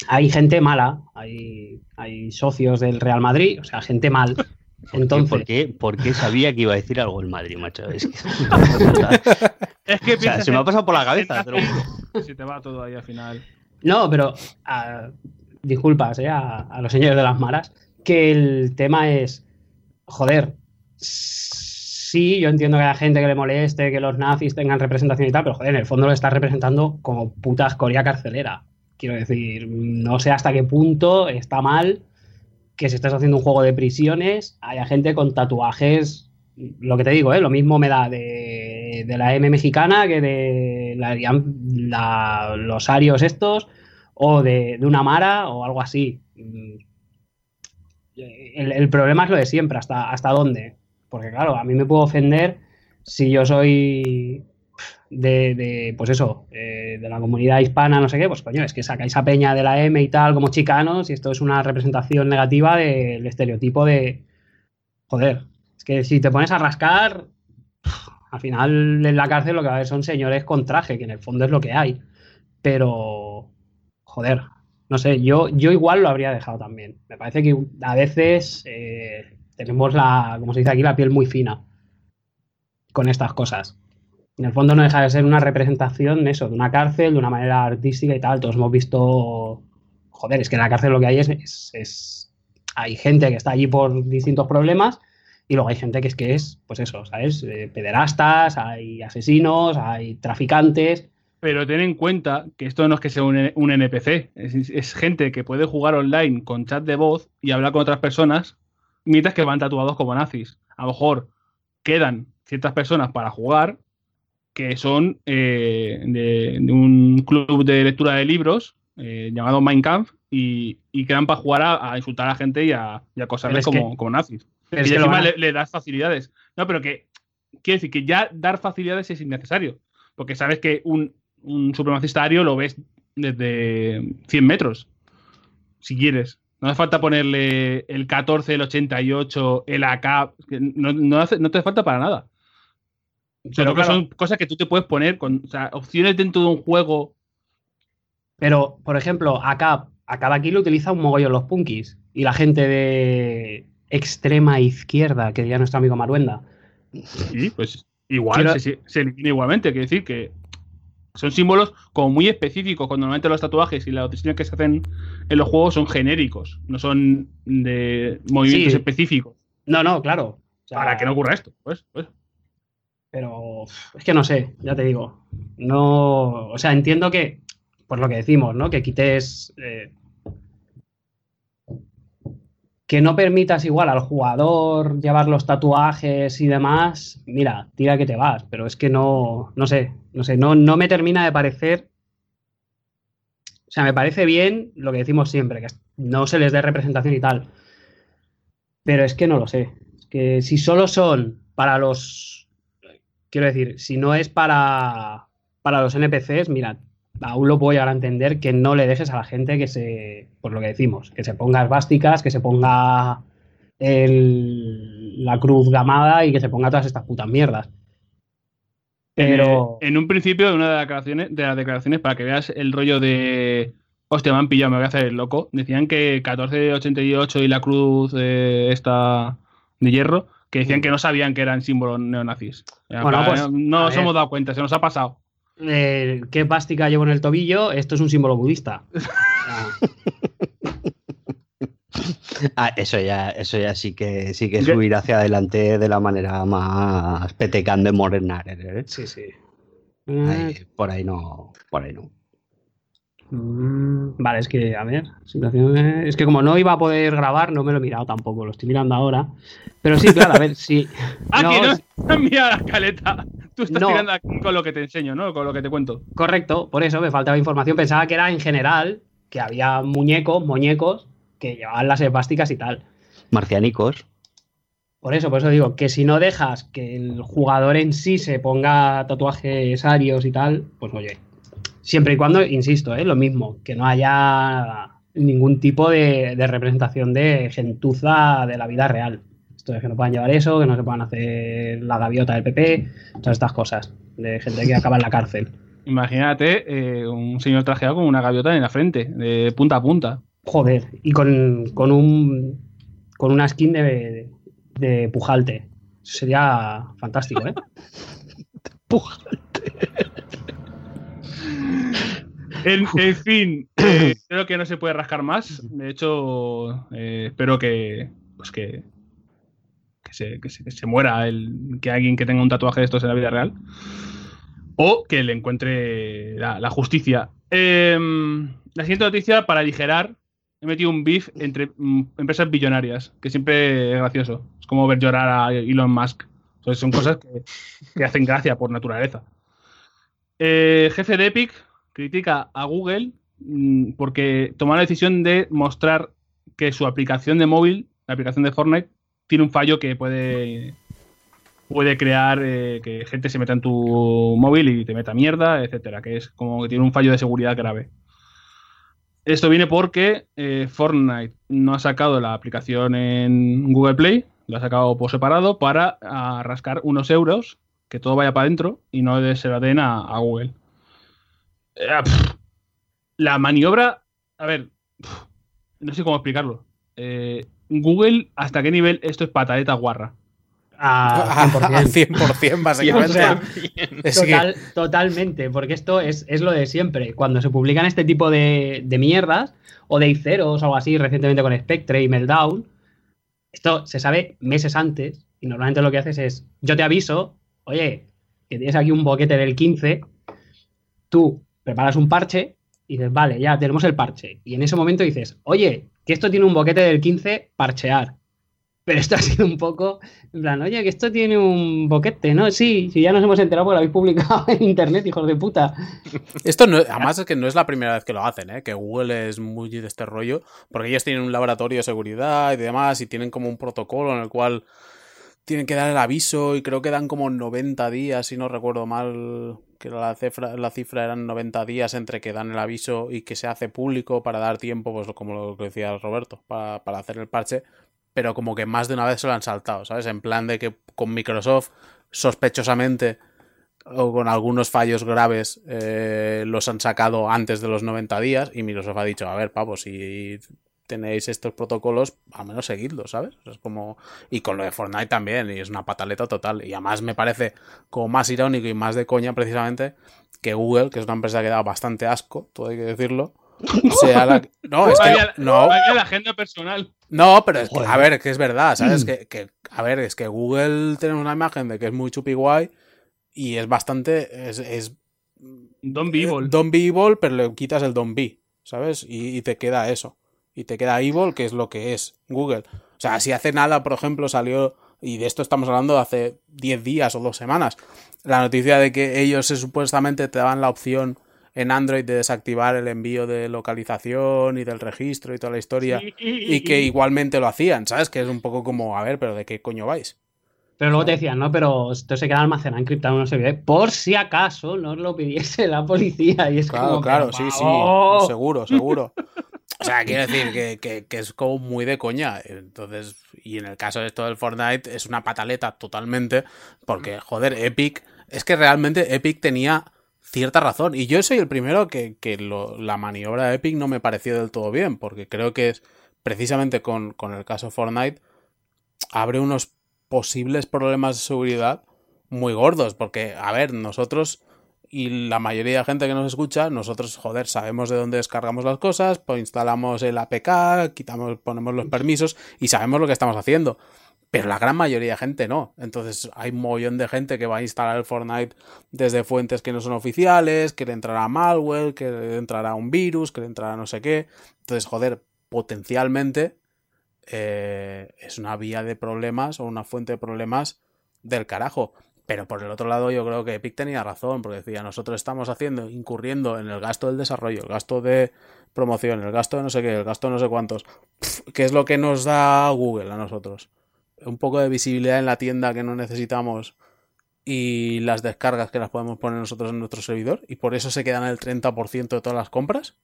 Hay gente mala, hay, hay socios del Real Madrid, o sea, gente mal. Entonces, ¿Por qué, por qué sabía que iba a decir algo el Madrid, macho? Es que- es que O sea, piensas se me ha pasado por la cabeza, te lo nazis, juro. Se te va todo ahí al final. No, pero ah, disculpas eh, a, a los señores de las maras, que el tema es, joder, sí, yo entiendo que hay gente que le moleste, que los nazis tengan representación y tal, pero joder, en el fondo lo estás representando como puta escoria carcelera. Quiero decir, no sé hasta qué punto está mal que si estás haciendo un juego de prisiones, haya gente con tatuajes, lo que te digo, ¿eh? lo mismo me da de, de la M mexicana que de los arios estos, o de, de una Mara o algo así. Mm. El, problema es lo de siempre, hasta, hasta dónde. Porque claro, a mí me puedo ofender si yo soy de, de, pues eso, eh, de la comunidad hispana, no sé qué, pues coño, es que sacáis a Peña de la M y tal como chicanos y esto es una representación negativa del estereotipo de, joder, es que si te pones a rascar, al final en la cárcel lo que va a haber son señores con traje, que en el fondo es lo que hay, pero, joder, no sé, yo, yo igual lo habría dejado también. Me parece que a veces eh, tenemos la, como se dice aquí, la piel muy fina con estas cosas. En el fondo no deja de ser una representación eso, de una cárcel, de una manera artística y tal. Todos hemos visto. Joder, es que en la cárcel lo que hay es. es, es... Hay gente que está allí por distintos problemas y luego hay gente que es que es, pues eso, ¿sabes? Eh, pederastas, hay asesinos, hay traficantes. Pero ten en cuenta que esto no es que sea un, un NPC, es, es, gente que puede jugar online con chat de voz y hablar con otras personas mientras que van tatuados como nazis. A lo mejor quedan ciertas personas para jugar que son eh, de, de, un club de lectura de libros eh, llamado Mein Kampf y, y quedan para jugar a, a, insultar a la gente y a, y a acosarles como, que, como, nazis. y encima le, le, das facilidades. No, pero que quiere decir que ya dar facilidades es innecesario. Porque sabes que un, un supremacista ario lo ves desde 100 metros. Si quieres. No hace falta ponerle el 14, el 88, el AK. No, no, hace, no te hace falta para nada. Pero claro, son cosas que tú te puedes poner con o sea, opciones dentro de un juego. Pero, por ejemplo, acá, acá aquí lo utiliza un mogollón los punkis. Y la gente de extrema izquierda, que diría nuestro amigo Maruenda. Sí, pues igual, Quiero... se, se, elimina igualmente. Quiere decir que son símbolos como muy específicos, cuando normalmente los tatuajes y las decisiones que se hacen en los juegos son genéricos, no son de movimientos sí. específicos. No, no, claro. O sea, Para que no ocurra esto, pues, pues. Pero es que no sé, ya te digo. No. O sea, entiendo que. Pues lo que decimos, ¿no? Que quites. Eh, que no permitas igual al jugador llevar los tatuajes y demás. Mira, tira que te vas. Pero es que no. No sé. No sé. No, no me termina de parecer. O sea, me parece bien lo que decimos siempre, que no se les dé representación y tal. Pero es que no lo sé. Es que si solo son para los Quiero decir, si no es para, para los NPCs, mira, aún lo puedo llegar a entender que no le dejes a la gente que se, pues lo que decimos, que se ponga esvásticas, que se ponga el, la cruz gamada y que se ponga todas estas putas mierdas. Pero... En, en un principio, una de las, declaraciones, de las declaraciones, para que veas el rollo de hostia, me han pillado, me voy a hacer el loco. Decían que 1488 y la cruz eh, esta de hierro que decían que no sabían que eran símbolos neonazis. Bueno, pues, no nos hemos dado cuenta, se nos ha pasado. Eh, ¿Qué pástica llevo en el tobillo? Esto es un símbolo budista. ah, eso ya, eso ya sí que sí que es subir hacia adelante de la manera más petecando de modernar. ¿eh? Sí, sí. Ahí, por ahí no, por ahí no. Mm, vale, es que, a ver, situación es que como no iba a poder grabar, no me lo he mirado tampoco, lo estoy mirando ahora. Pero sí, claro, a ver, sí. ah, no, que no, la escaleta. Tú estás no. tirando aquí con lo que te enseño, ¿no? Con lo que te cuento. Correcto, por eso me faltaba información. Pensaba que era en general, que había muñecos, muñecos, que llevaban las esvásticas y tal. Marcianicos. Por eso, por eso digo, que si no dejas que el jugador en sí se ponga tatuajes arios y tal, pues oye, Siempre y cuando, insisto, ¿eh? lo mismo, que no haya ningún tipo de, de, representación de gentuza de la vida real. Esto es que no puedan llevar eso, que no se puedan hacer la gaviota del PP, todas estas cosas, de gente que acaba en la cárcel. Imagínate eh, un señor trajeado con una gaviota en la frente, de punta a punta. Joder, y con, con un con una skin de, de, pujalte. Eso sería fantástico, ¿eh? pujalte. En, en fin, eh, creo que no se puede rascar más. De hecho, eh, espero que, pues que, que, se, que, se, que, se, muera el, que alguien que tenga un tatuaje de estos en la vida real. O que le encuentre la, la justicia. Eh, la siguiente noticia, para aligerar, he metido un beef entre mm, empresas billonarias, que siempre es gracioso. Es como ver llorar a Elon Musk. Entonces, son cosas que, que hacen gracia por naturaleza. Eh, jefe de Epic critica a Google mm, porque tomaron la decisión de mostrar que su aplicación de móvil, la aplicación de Fortnite, tiene un fallo que puede puede crear eh, que gente se meta en tu móvil y te meta mierda, etcétera, que es como que tiene un fallo de seguridad grave. Esto viene porque eh, Fortnite no ha sacado la aplicación en Google Play, lo ha sacado por separado para a rascar unos euros, que todo vaya para adentro y no se la den a, a Google. Eh, pff, la maniobra, a ver, pff, no sé cómo explicarlo. Eh, Google, ¿hasta qué nivel esto es pataleta guarra? A A 100%. 100%, básicamente. Total- Totalmente, porque esto es, es lo de siempre. Cuando se publican este tipo de, de mierdas, o de Iceros o algo así, recientemente con Spectre y Meltdown, esto se sabe meses antes, y normalmente lo que haces es, yo te aviso, oye, que tienes aquí un boquete del 15, tú preparas un parche y dices, vale, ya tenemos el parche. Y en ese momento dices, oye, que esto tiene un boquete del 15, parchear. Pero esto ha sido un poco, en plan, oye, que esto tiene un boquete, ¿no? Sí, sí, ya nos hemos enterado porque lo habéis publicado en internet, hijos de puta. Esto no, además es que no es la primera vez que lo hacen, ¿eh? que Google es muy de este rollo, porque ellos tienen un laboratorio de seguridad y demás, y tienen como un protocolo en el cual tienen que dar el aviso, y creo que dan como 90 días, si no recuerdo mal, que la cifra, la cifra eran 90 días entre que dan el aviso y que se hace público para dar tiempo, pues como lo que decía Roberto, para, para hacer el parche, pero como que más de una vez se lo han saltado, ¿sabes? En plan de que con Microsoft, sospechosamente, o con algunos fallos graves eh, los han sacado antes de los 90 días y Microsoft ha dicho, a ver, pavos, si tenéis estos protocolos, al menos seguidlos, ¿sabes? Es como... Y con lo de Fortnite también, y es una pataleta total. Y además me parece como más irónico y más de coña precisamente que Google, que es una empresa que da bastante asco, todo hay que decirlo, sea la... No, es que... No, vaya la agenda personal. no, pero es que, a ver, que es verdad, ¿sabes? Que, que, a ver, es que Google tenemos una imagen de que es muy chupi guay y es bastante. Es, es Don Beevil. Don't be evil, pero le quitas el don't be, ¿sabes? Y, y te queda eso. Y te queda evil, que es lo que es Google. O sea, si hace nada, por ejemplo, salió, y de esto estamos hablando de hace 10 días o dos semanas, la noticia de que ellos se, supuestamente te daban la opción en Android de desactivar el envío de localización y del registro y toda la historia Sí, y que igualmente lo hacían, ¿sabes? Que es un poco como, a ver, pero ¿de qué coño vais? Pero luego te decían, no, pero esto se queda almacenado encriptado en unos servidores, por si acaso no os lo pidiese la policía. Y es Claro, como, claro, sí, sí, seguro, seguro. O sea, quiero decir que, que- que es como muy de coña. Entonces, y en el caso de esto del Fortnite es una pataleta totalmente, porque, joder, Epic, es que realmente Epic tenía cierta razón. Y yo soy el primero que, que lo- la maniobra de Epic no me pareció del todo bien, porque creo que es precisamente con, con el caso Fortnite abre unos posibles problemas de seguridad muy gordos, porque, a ver, nosotros y la mayoría de gente que nos escucha, nosotros, joder, sabemos de dónde descargamos las cosas, pues instalamos el APK, quitamos, ponemos los permisos y sabemos lo que estamos haciendo. Pero la gran mayoría de gente no. Entonces hay un mogollón de gente que va a instalar el Fortnite desde fuentes que no son oficiales, que le entrará malware, que le entrará un virus, que le entrará no sé qué. Entonces, joder, potencialmente eh, es una vía de problemas o una fuente de problemas del carajo. Pero por el otro lado, yo creo que Epic tenía razón, porque decía, nosotros estamos haciendo, incurriendo en el gasto del desarrollo, el gasto de promoción, el gasto de no sé qué, el gasto de no sé cuántos. ¿Qué es lo que nos da Google a nosotros? Un poco de visibilidad en la tienda que no necesitamos y las descargas que las podemos poner nosotros en nuestro servidor y por eso se quedan el 30% de todas las compras.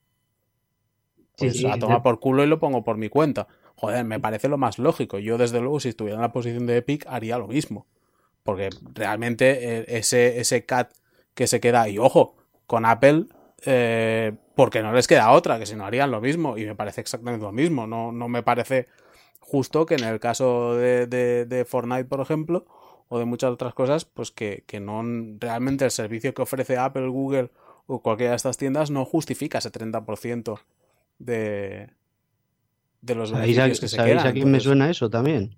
Pues sí, a sí. tomar por culo y lo pongo por mi cuenta. Joder, me parece lo más lógico. Yo, desde luego, si estuviera en la posición de Epic, haría lo mismo. Porque realmente eh, ese, ese cat que se queda, y ojo, con Apple, eh, porque no les queda otra, que si no harían lo mismo, y me parece exactamente lo mismo. No, no me parece justo que en el caso de, de- de Fortnite, por ejemplo, o de muchas otras cosas, pues que, que no realmente el servicio que ofrece Apple, Google o cualquiera de estas tiendas no justifica ese 30% de, de los ¿Sabéis a, beneficios que se sabéis quedan. a quién me suena eso también?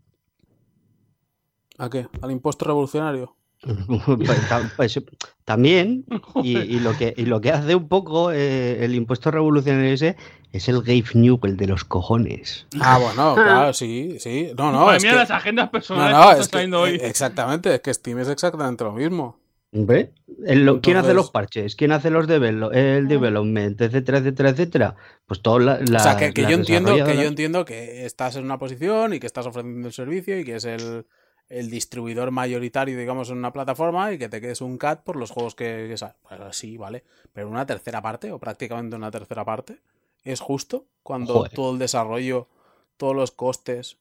¿A qué? ¿Al impuesto revolucionario? Pues pues, también, y, y lo que, y lo que hace un poco eh, el impuesto revolucionario ese es el Gabe Newell de los cojones. Ah, bueno, claro, sí, sí. No, no, Madre es mía, que- las agendas No, personales no, que es están que, saliendo hoy. eh, exactamente, es que Steam es exactamente lo mismo. ¿Ve? El lo- ¿Quién hace Entonces- los parches? ¿Quién hace los develo- el development, etcétera, etcétera, etcétera? Pues todas la- o sea, que, que yo entiendo, que yo entiendo que estás en una posición y que estás ofreciendo el servicio y que es el, el distribuidor mayoritario, digamos, en una plataforma y que te quedes un cat por los juegos que, que salen. Pues sí, vale. Pero una tercera parte, o prácticamente una tercera parte, ¿es justo cuando Joder. todo el desarrollo, todos los costes,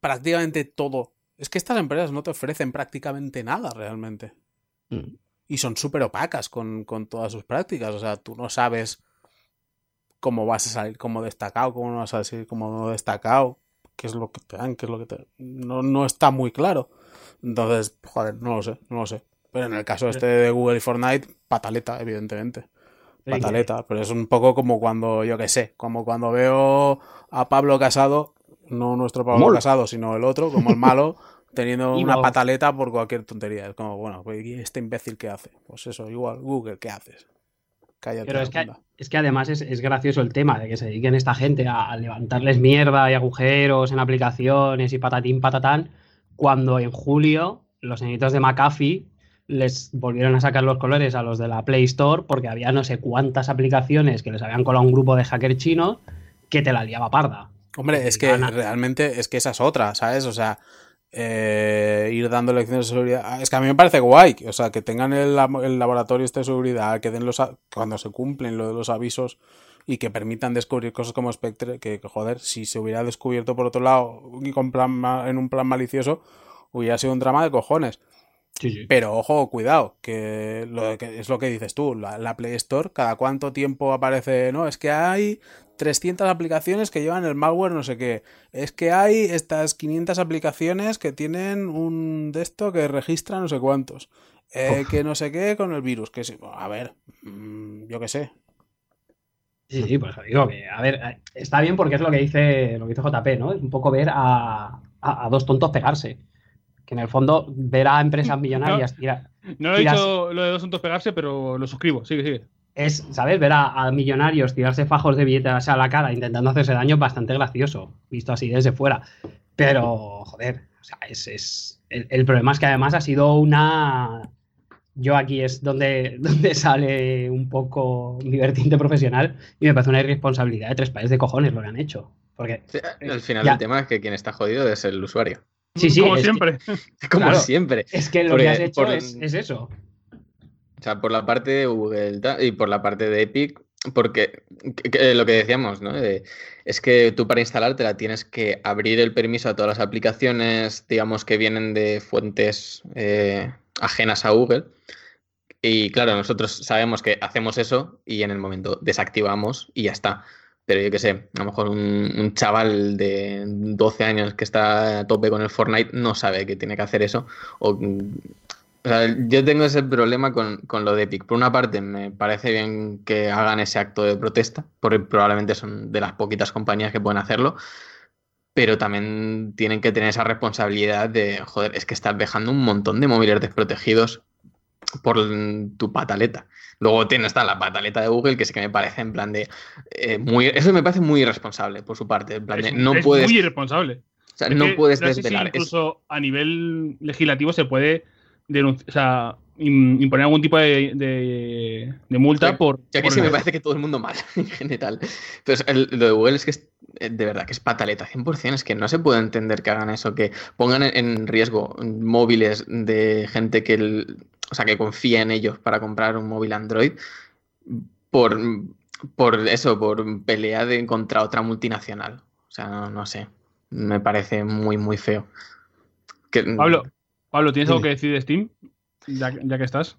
prácticamente todo. Es que estas empresas no te ofrecen prácticamente nada realmente. Mm. Y son súper opacas con, con todas sus prácticas. O sea, tú no sabes cómo vas a salir como destacado, cómo no vas a salir como no destacado, qué es lo que te dan, qué es lo que te... No, no está muy claro. Entonces, joder, no lo sé, no lo sé. Pero en el caso este de Google y Fortnite, pataleta, evidentemente. Pataleta, pero es un poco como cuando, yo qué sé, como cuando veo a Pablo Casado, no nuestro Pablo Mol. Casado, sino el otro, como el malo, teniendo Y una no. pataleta por cualquier tontería. Es como, bueno, pues, ¿y este imbécil qué hace? Pues eso, igual, Google, ¿qué haces? Cállate. Pero es que, es que además es, es gracioso el tema de que se dediquen esta gente a, a levantarles mierda y agujeros en aplicaciones y patatín patatán, cuando en julio los señoritos de McAfee les volvieron a sacar los colores a los de la Play Store porque había no sé cuántas aplicaciones que les habían colado un grupo de hackers chinos que te la liaba parda. Hombre, es que realmente es que esa es otra, ¿sabes? O sea, eh, ir dando lecciones de seguridad. Ah, Es que a mí me parece guay, o sea, que tengan el, el laboratorio este de seguridad, que den los cuando se cumplen lo de los avisos y que permitan descubrir cosas como Spectre, que, que, joder, si se hubiera descubierto por otro lado y con plan en un plan malicioso, hubiera sido un drama de cojones. Sí, sí. Pero ojo, cuidado, que, lo que es lo que dices tú, la, la Play Store, cada cuánto tiempo aparece, no, es que hay 300 aplicaciones que llevan el malware no sé qué, es que hay estas 500 aplicaciones que tienen un de esto que registra no sé cuántos, eh, que no sé qué con el virus, que sí, a ver, mm, yo qué sé. Sí, sí, por eso digo que, a ver, está bien porque es lo que dice, lo que dice JP, ¿no? Es un poco ver a, a- a dos tontos pegarse. Que en el fondo ver a empresas millonarias tirar, No lo he dicho lo de dos asuntos pegarse, pero lo suscribo. Sigue, sigue. Es, ¿sabes? Ver a, a millonarios tirarse fajos de billetes a la cara intentando hacerse daño es bastante gracioso, visto así desde fuera. Pero, joder, o sea, es, es- el, el problema es que además ha sido una... Yo aquí es donde, donde sale un poco mi vertiente profesional y me parece una irresponsabilidad de tres países de cojones lo que han hecho. Porque, Sí, al final Ya. el tema es que quien está jodido es el usuario. sí, sí, Como que- siempre. Como Claro. siempre. es que lo Porque que has hecho por- es, es eso. O sea, por la parte de Google y por la parte de Epic, porque que- que lo que decíamos, ¿no? Es que tú para instalártela tienes que abrir el permiso a todas las aplicaciones, digamos, que vienen de fuentes eh, ajenas a Google. Y claro, nosotros sabemos que hacemos eso y en el momento desactivamos y ya está. Pero yo qué sé, a lo mejor un, un chaval de 12 años que está a tope con el Fortnite no sabe que tiene que hacer eso. O, o sea, yo tengo ese problema con, con lo de Epic. Por una parte, me parece bien que hagan ese acto de protesta, porque probablemente son de las poquitas compañías que pueden hacerlo. Pero también tienen que tener esa responsabilidad de, joder, es que estás dejando un montón de móviles desprotegidos por tu pataleta. Luego tiene está la pataleta de Google, que sí que me parece en plan de. eh, muy, eso me parece muy irresponsable por su parte. En plan de, Es, no es puedes. muy irresponsable. o sea, Es no que puedes no sé desvelar. Es- incluso a nivel legislativo se puede o sea, im- imponer algún tipo de, de- de multa Sí, por. Ya que por- sí me parece que todo el mundo mal en general. El- lo de Google es que es eh, de verdad que es pataleta 100%. Es que no se puede entender que hagan eso, que pongan en- en riesgo móviles de gente que, el- o sea, que confía en ellos para comprar un móvil Android por, por eso, por pelea de, contra otra multinacional. O sea, no, no sé. Me parece muy, muy feo. Que- Pablo, Pablo, ¿tienes algo que decir de Steam? Ya, ya que estás.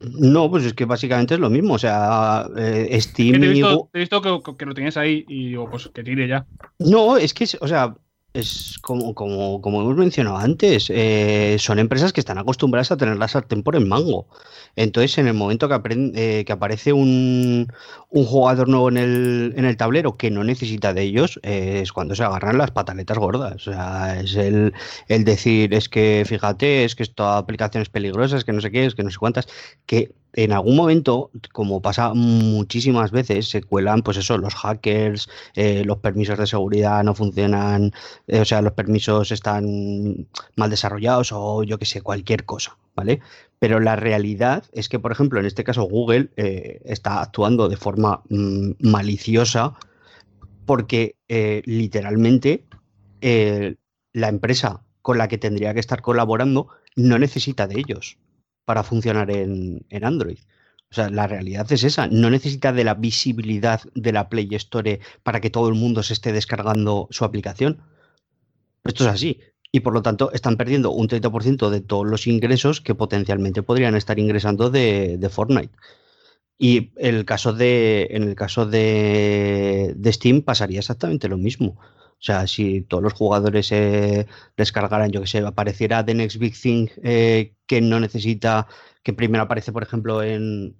No, pues es que básicamente es lo mismo. O sea, eh, Steam te he y visto, te he visto que, que lo tenías ahí y digo, pues que tire ya. No, es que, o sea, es como, como, como hemos mencionado antes, eh, son empresas que están acostumbradas a tener la sartén por el mango. Entonces, en el momento que, apren- eh, que aparece un, un jugador nuevo en el, en el tablero que no necesita de ellos, eh, es cuando se agarran las pataletas gordas. O sea, es el, el decir, es que fíjate, es que esta aplicación es peligrosa, es que no sé qué, es que no sé cuántas, que en algún momento, como pasa muchísimas veces, se cuelan, pues eso, los hackers, eh, los permisos de seguridad no funcionan, eh, o sea, los permisos están mal desarrollados o yo que sé, cualquier cosa, ¿vale? Pero la realidad es que, por ejemplo, en este caso Google eh, está actuando de forma mm, maliciosa porque literalmente la empresa con la que tendría que estar colaborando no necesita de ellos para funcionar en, Android. O sea, la realidad es esa. No necesita de la visibilidad de la Play Store para que todo el mundo se esté descargando su aplicación. Esto es así. Y por lo tanto están perdiendo un 30% de todos los ingresos que potencialmente podrían estar ingresando de, Fortnite. Y el caso de, en el caso de, de Steam pasaría exactamente lo mismo. O sea, si todos los jugadores eh, descargaran, yo que sé, apareciera The Next Big Thing eh, que no necesita, que primero aparece, por ejemplo, en,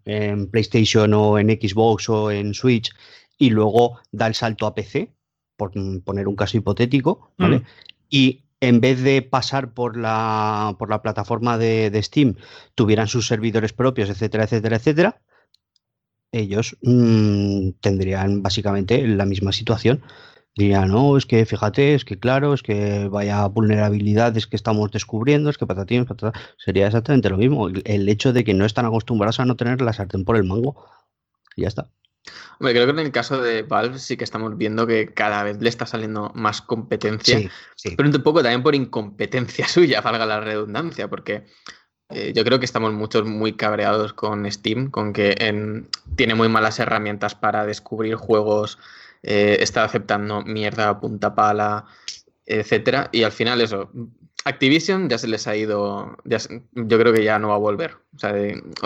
PlayStation o en Xbox o en Switch, y luego da el salto a PC, por poner un caso hipotético, ¿vale? Mm. Y en vez de pasar por la, por la plataforma de, Steam, tuvieran sus servidores propios, etcétera, etcétera, etcétera, ellos mm, tendrían básicamente la misma situación. Diría, no, es que fíjate, es que claro, es que vaya vulnerabilidades que estamos descubriendo, es que patatín, sería exactamente lo mismo. El hecho de que no están acostumbrados a no tener la sartén por el mango. Y ya está. Hombre, creo que en el caso de Valve sí que estamos viendo que cada vez le está saliendo más competencia, pero un poco también por incompetencia suya, valga la redundancia, porque eh, yo creo que estamos muchos muy cabreados con Steam, con que tiene muy malas herramientas para descubrir juegos eh, está aceptando mierda punta pala, etcétera. Y al final eso, Activision ya se les ha ido, yo creo que ya no va a volver. O sea,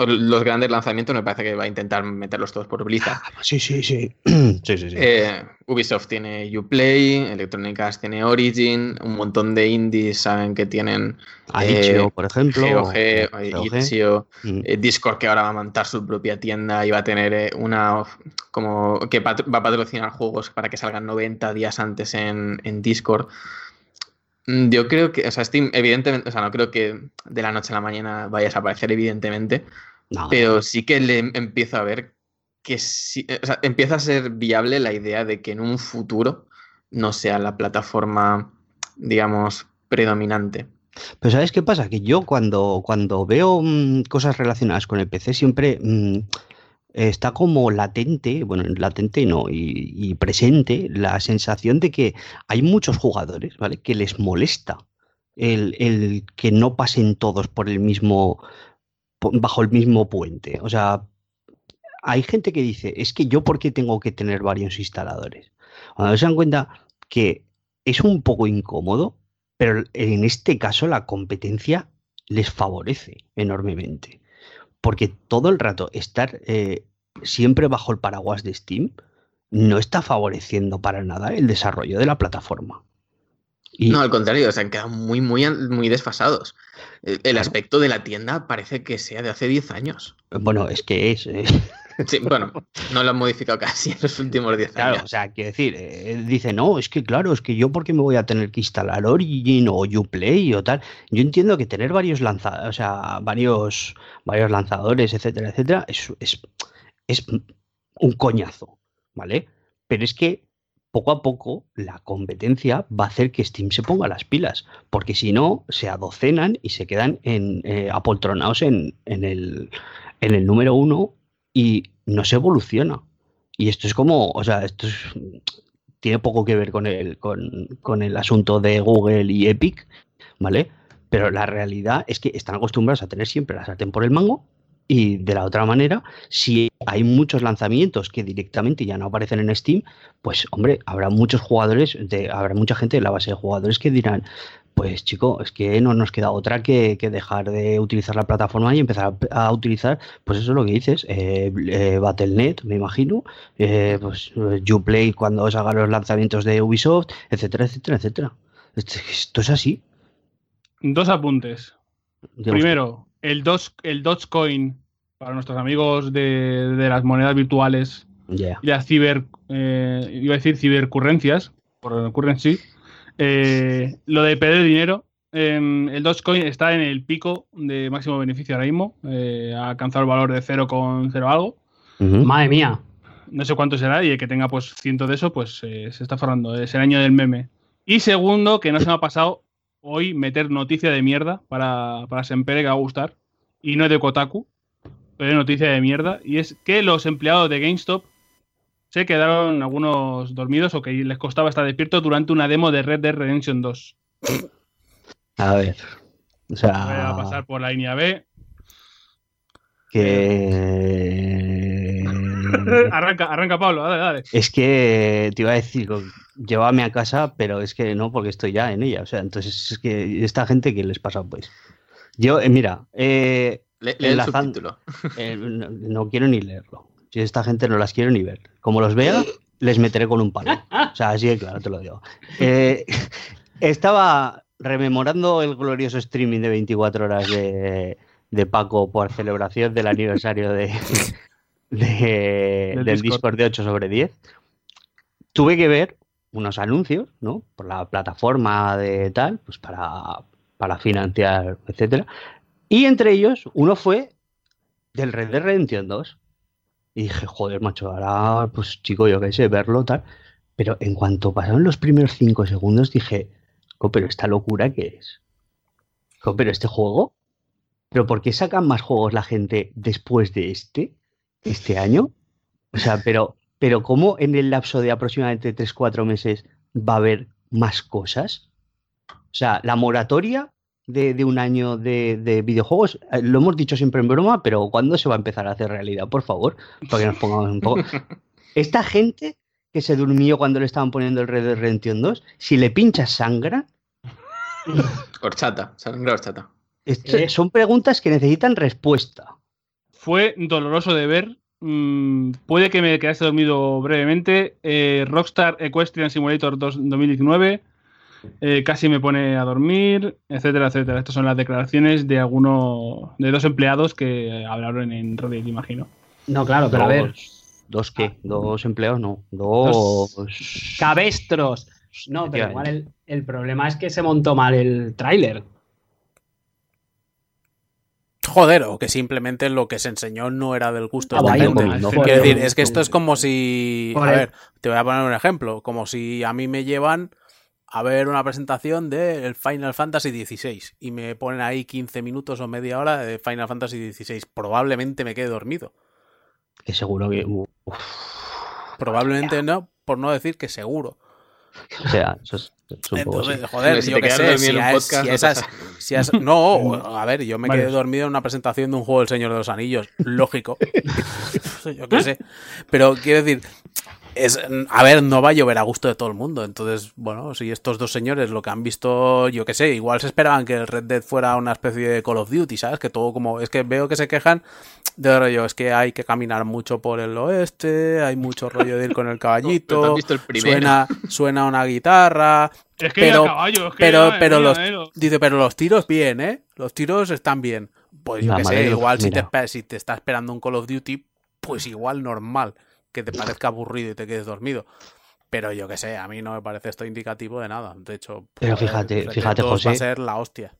los grandes lanzamientos me parece que va a intentar meterlos todos por Blizzard. Ah, sí, sí, sí. sí, sí, sí. Eh, Ubisoft tiene Uplay, Electronic Arts tiene Origin, un montón de indies saben que tienen eh, por ejemplo, GOG, mm. eh, Discord que ahora va a montar su propia tienda y va a tener una como que va a patrocinar juegos para que salgan 90 días antes en, en Discord. Mm, yo creo que, o sea, Steam, evidentemente, o sea, no creo que de la noche a la mañana vaya a desaparecer, evidentemente, pero sí que le empiezo a ver que sí, o sea, empieza a ser viable la idea de que en un futuro no sea la plataforma, digamos, predominante. Pero ¿sabes qué pasa? Que yo cuando, cuando veo mm, cosas relacionadas con el PC siempre... Mm, está como latente, bueno, latente no, y, presente la sensación de que hay muchos jugadores, ¿vale? Que les molesta el, que no pasen todos por el mismo, bajo el mismo puente. O sea, hay gente que dice, es que yo por qué tengo que tener varios instaladores. Cuando se dan cuenta que es un poco incómodo, pero en este caso la competencia les favorece enormemente porque todo el rato estar eh, siempre bajo el paraguas de Steam no está favoreciendo para nada el desarrollo de la plataforma. No, al contrario, se han quedado muy, muy, muy desfasados. El, aspecto de la tienda parece que sea de hace 10 años. Bueno, es que es. Eh. Sí, bueno, no lo han modificado casi en los últimos 10 años. Claro, o sea, quiero decir, eh, dice, no, es que claro, es que yo porque me voy a tener que instalar Origin o Uplay o tal. Yo entiendo que tener varios lanzadores, o sea, varios, varios lanzadores, etcétera, etcétera, es, es, es un coñazo, ¿vale? Pero es que poco a poco la competencia va a hacer que Steam se ponga las pilas, porque si no, se adocenan y se quedan en, eh, apoltronados en, el, número uno y no se evoluciona. Y esto es como, o sea, esto tiene poco que ver con el, con, el asunto de Google y Epic, ¿vale? Pero la realidad es que están acostumbrados a tener siempre la sartén por el mango y de la otra manera, si hay muchos lanzamientos que directamente ya no aparecen en Steam, pues hombre, habrá muchos jugadores, de, habrá mucha gente en la base de jugadores que dirán, pues chico, es que no nos queda otra que, dejar de utilizar la plataforma y empezar a, utilizar, pues eso es lo que dices, eh, eh, Battle.net, me imagino, eh, pues Uplay cuando os haga los lanzamientos de Ubisoft, etcétera, etcétera, etcétera. Esto es así. Dos apuntes. Primero, el, dos, el Dogecoin para nuestros amigos de, las monedas virtuales y las ciber, iba a decir cibercurrencias, por currency, eh, lo de perder dinero em, el Dogecoin está en el pico de máximo beneficio ahora mismo. eh, ha alcanzado el valor de 0,0 algo. Ujú. Madre mía. No sé cuánto será y el que tenga pues ciento de eso, pues eh, se está forrando. Es el año del meme. Y segundo, que no se me ha pasado hoy meter noticia de mierda para, para Sempere que va a gustar. Y no es de Kotaku, pero es noticia de mierda. Y es que los empleados de GameStop se quedaron algunos dormidos o que les costaba estar despiertos durante una demo de Red Dead Redemption 2. A ver. O Voy a sea, pasar por la línea B. que. arranca, arranca Pablo, dale, dale. Es que te iba a decir, llévame a casa, pero es que no, porque estoy ya en ella. O sea, entonces es que esta gente, ¿qué les pasa? Pues yo, eh, mira, eh, Le- lee el subtítulo. eh, no, no quiero ni leerlo. Yo esta gente no las quiero ni ver. Como los vea, les meteré con un palo. O sea, así de claro te lo digo. Eh, estaba rememorando el glorioso streaming de 24 horas de, de Paco por celebración del aniversario de, de- Del del Discord. Discord de 8 sobre 10. Tuve que ver unos anuncios, ¿no? Por la plataforma de tal, pues para, para financiar, etcétera. Y entre ellos, uno fue del Red Dead Redemption 2. Y dije, joder, macho, ahora, pues chico, yo qué sé, verlo, tal. Pero en cuanto pasaron los primeros cinco segundos, dije, "Jo, pero esta locura qué es. Jo, pero este juego. ¿Pero por qué sacan más juegos la gente después de este? Este año. O sea, pero, pero ¿cómo en el lapso de aproximadamente 3-4 meses va a haber más cosas? O sea, la moratoria de, de un año de, de videojuegos, eh, lo hemos dicho siempre en broma, pero ¿cuándo se va a empezar a hacer realidad? Por favor, para que nos pongamos un poco. Esta gente que se durmió cuando le estaban poniendo el Red Dead Redemption 2, si le pinchas sangra, Horchata, sangre horchata. esto- son preguntas que necesitan respuesta. Fue doloroso de ver. Mm, puede que me quedase dormido brevemente. Eh, Rockstar Equestrian Simulator 2 2019. eh, casi me pone a dormir, etcétera, etcétera. Estas son las declaraciones de algunos, de dos empleados que hablaron en Reddit, imagino. No, claro, pero a ver. Dos, ¿dos qué? ¿Dos empleados? No. Dos. Cabestros. No, pero igual el, el problema es que se montó mal el tráiler. Joder, o que simplemente lo que se enseñó no era del gusto Ah, de la gente. no. Por Quiero decir, es que esto es como si. A ver, te voy a poner un ejemplo. Como si a mí me llevan a ver una presentación del Final Fantasy XVI y me ponen ahí 15 minutos o media hora de Final Fantasy XVI. Probablemente me quede dormido. Que seguro que. uf, Probablemente no, por no decir que seguro. o sea, eso es, Entonces, joder, si yo que sé, si, en un a- podcast, si no esas, si a ver, yo me quedé dormido en una presentación de un juego del Señor de los Anillos, lógico. yo qué sé. Pero quiero decir, es, a ver, no va a llover a gusto de todo el mundo. Entonces, bueno, si estos dos señores lo que han visto, yo qué sé, igual se esperaban que el Red Dead fuera una especie de Call of Duty, ¿sabes? Que todo como, es que veo que se quejan de rollo, es que hay que caminar mucho por el oeste, hay mucho rollo de ir con el caballito, visto el suena, suena una guitarra, Es que Pero- caballo, es que pero, los, lo- dice, pero los tiros bien, ¿eh? Los tiros están bien. Pues yo qué sé, igual si te, si te está esperando un Call of Duty, pues igual normal que te parezca aburrido y te quedes dormido. Pero yo qué sé, a mí no me parece esto indicativo de nada. De hecho, Pero joder, fíjate, fíjate, 2 va a José. ser la hostia.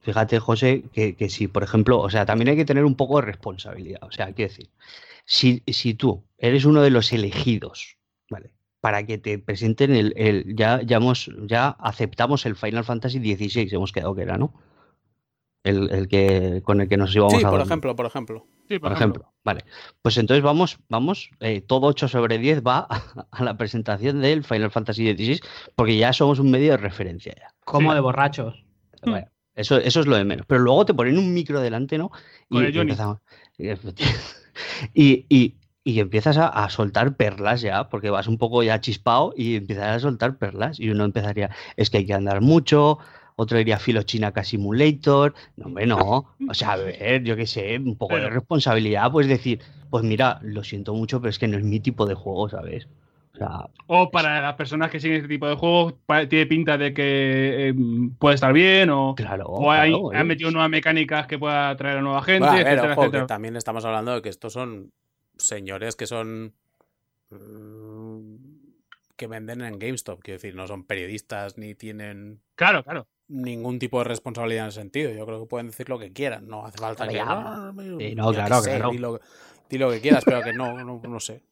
Fíjate, José, que, que si, por ejemplo, o sea, también hay que tener un poco de responsabilidad. O sea, quiero decir, si, si tú eres uno de los elegidos, ¿vale? Para que te presenten el, el- ya, ya hemos, ya aceptamos el Final Fantasy XVI, hemos quedado que era, ¿no? El, el que con el que nos íbamos Sí, a por dormir, ejemplo, por ejemplo. Sí, por ejemplo. Vale. Pues entonces vamos, vamos, eh, todo 8 sobre 10 va a, a la presentación del Final Fantasy XVI, porque ya somos un medio de referencia ya. Como Sí. de borrachos. Bueno, eso, eso es lo de menos. Pero luego te ponen un micro delante, ¿no? Con el y, Johnny. y, y- y empiezas a, a soltar perlas ya, porque vas un poco ya chispado y empiezas a soltar perlas. Y uno empezaría, es que hay que andar mucho, otro diría Filochinaca Simulator. No, hombre, no. O sea, a ver, yo qué sé, un poco de responsabilidad, pues decir, pues mira, lo siento mucho, pero es que no es mi tipo de juego, ¿sabes? O sea, O para las personas que siguen este tipo de juegos, tiene pinta de que eh, puede estar bien, o, claro. o hay- claro, han metido nuevas mecánicas que pueda atraer a nueva gente, Bueno, a ver, etcétera, ojo, que etcétera. también estamos hablando de que estos son señores que son. mm, que venden en GameStop. Quiero decir, no son periodistas ni tienen. Claro, claro. ningún tipo de responsabilidad en ese sentido. Yo creo que pueden decir lo que quieran. No hace falta que. Ya. "Ah, no, claro, sé, claro. Di lo, di lo que quieras, pero que no, no, no sé.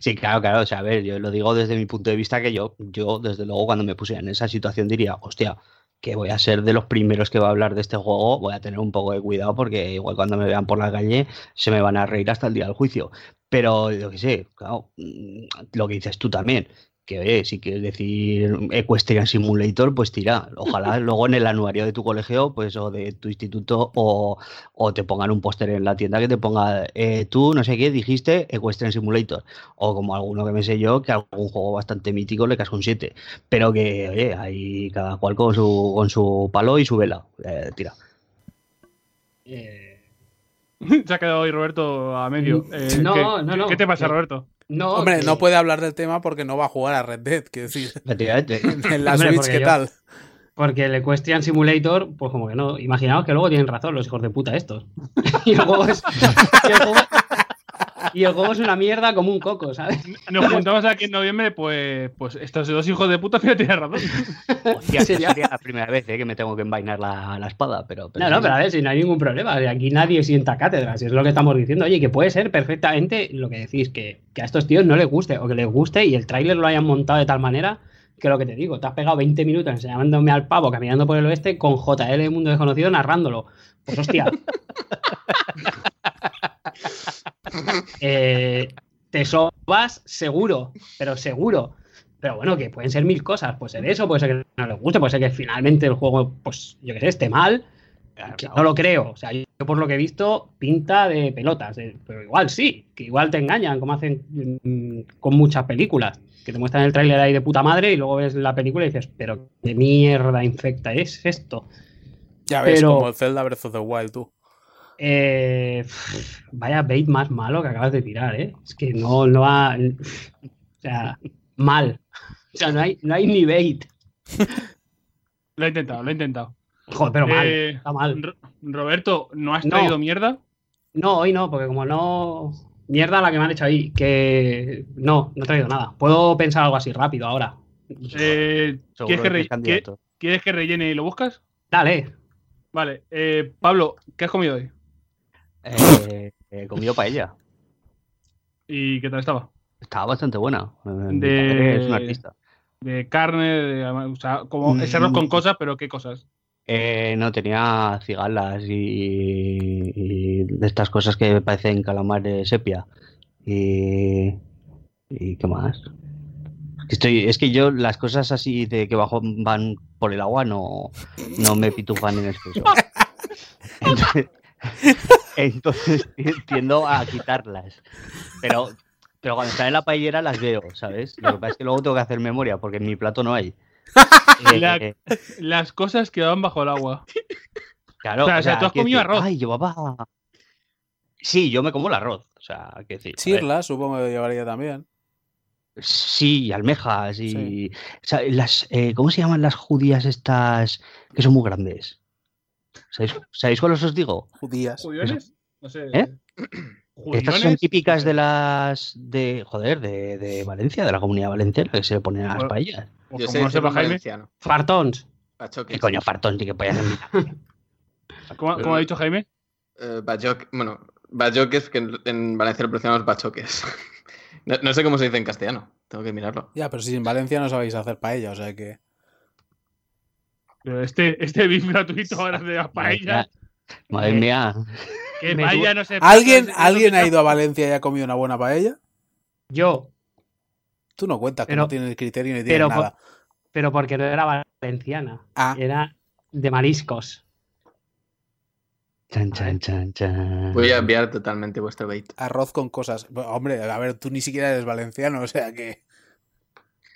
Sí, claro, claro. O sea, a ver, yo lo digo desde mi punto de vista que yo, yo desde luego, cuando me pusiera en esa situación diría, hostia, que voy a ser de los primeros que va a hablar de este juego, voy a tener un poco de cuidado porque igual cuando me vean por la calle se me van a reír hasta el día del juicio. Pero yo qué sé, claro, mm, lo que dices tú también, que oye, si quieres decir Equestrian Simulator, pues tira. Ojalá luego en el anuario de tu colegio, pues o de tu instituto, o, o te pongan un póster en la tienda que te ponga eh, tú, no sé qué, dijiste Equestrian Simulator. O como alguno que me sé yo, que algún juego bastante mítico le casco un 7. Pero que, oye, hay cada cual con su, con su palo y su vela. Eh, tira. Eh, Se ha quedado hoy Roberto a medio. Eh, No, ¿qué, no, no. ¿Qué te pasa, Roberto? No, Hombre, que- no puede hablar del tema porque no va a jugar a Red Dead, quiero decir. En la Hombre, Switch, porque ¿qué yo- tal? Porque el Equestrian Simulator, pues como que no. Imaginaos que luego tienen razón los hijos de puta estos. y, el juego es, y, el juego, y el juego es una mierda como un coco, ¿sabes? Nos juntamos aquí en noviembre, pues, pues estos dos hijos de puta, tienes razón. Hostia, sería la primera vez eh, que me tengo que envainar la, la espada, pero... pero No, no, pero a ver, si no hay ningún problema. Aquí nadie sienta cátedra, si es lo que estamos diciendo. Oye, que puede ser perfectamente lo que decís, que, que a estos tíos no les guste, o que les guste y el tráiler lo hayan montado de tal manera que lo que te digo, te has pegado 20 minutos enseñándome al pavo caminando por el oeste con JL de Mundo Desconocido narrándolo. Pues hostia. Eh, te sobas seguro, pero seguro. Pero bueno, que pueden ser mil cosas. Puede ser eso, puede ser que no les guste, puede ser que finalmente el juego, pues yo qué sé, esté mal. Que no lo creo. O sea, yo por lo que he visto, pinta de pelotas. eh, Pero igual sí, que igual te engañan, como hacen mm, con muchas películas. Que te muestran el tráiler ahí de puta madre y luego ves la película y dices, pero qué mierda infecta es esto. Ya ves, Pero- como el Zelda Breath of the Wild, tú. Eh, vaya bait más malo que acabas de tirar, ¿eh? Es que no, no ha. O sea, mal. O sea, no hay, no hay ni bait. Lo he intentado, lo he intentado. Joder, pero mal. Eh, Está mal. Ro- Roberto, ¿no has No. traído mierda? No, hoy no, porque como no. Mierda la que me han hecho ahí. Que no, no he traído nada. Puedo pensar algo así rápido ahora. Eh, Seguro ¿quieres, que que re- es candidato. ¿Quieres que rellene y lo buscas? Dale. Vale. Eh, Pablo, ¿qué has comido hoy? Eh, he comido paella. ¿Y qué tal estaba? Estaba bastante buena. Eh, De- es un artista. De carne, de, o sea, como ese arroz con Mm. cosas, pero ¿qué cosas? Eh, no, tenía cigalas y, y de estas cosas que parecen calamares sepia. Y, y ¿qué más? Estoy, es que yo las cosas así de que bajo van por el agua no, no me pitufan en exceso. Entonces, entonces tiendo a quitarlas. Pero, pero cuando están en la paellera las veo, ¿sabes? Lo que pasa es que luego tengo que hacer memoria porque en mi plato no hay. La- Eh, Las cosas que van bajo el agua. Claro, O sea, o sea, tú has comido decir, arroz. Ay, llevaba. Sí, yo me como el arroz. O sea, quiero decir. Chirla, supongo que llevaría también. Sí, y almejas y. Sí. o sea, las, eh, ¿Cómo se llaman las judías estas que son muy grandes? ¿Sabéis, ¿sabéis cuáles os digo? Judías. ¿Judiones? No sé. ¿Eh? Estas son típicas de las. de. joder, de, de Valencia, de la comunidad valenciana, que se le ponen a las paellas. Pues Yo sé no un Jaime, valenciano. Fartons. Bachoques. ¿Qué coño, ni pollas en mi- ¿cómo, cómo ha dicho Jaime? Bachoc- bueno, bachoques, que en, en Valencia lo pronunciamos bachoques. no, no sé cómo se dice en castellano. Tengo que mirarlo. Ya, pero si en Valencia no sabéis hacer paella, o sea que. Pero este, este beef gratuito ahora de las paellas. Madre mía. Que paella no sé. ¿Alguien, ¿alguien ha ido a Valencia y ha comido una buena paella? Yo. Tú no cuentas que Pero- no tienes criterio ni tienes Pero, nada. pero porque no era valenciana. Ah. Era de mariscos. Chan, chan, chan, chan. Voy a enviar totalmente vuestro bait. Arroz con cosas. Hombre, a ver, tú ni siquiera eres valenciano, o sea que.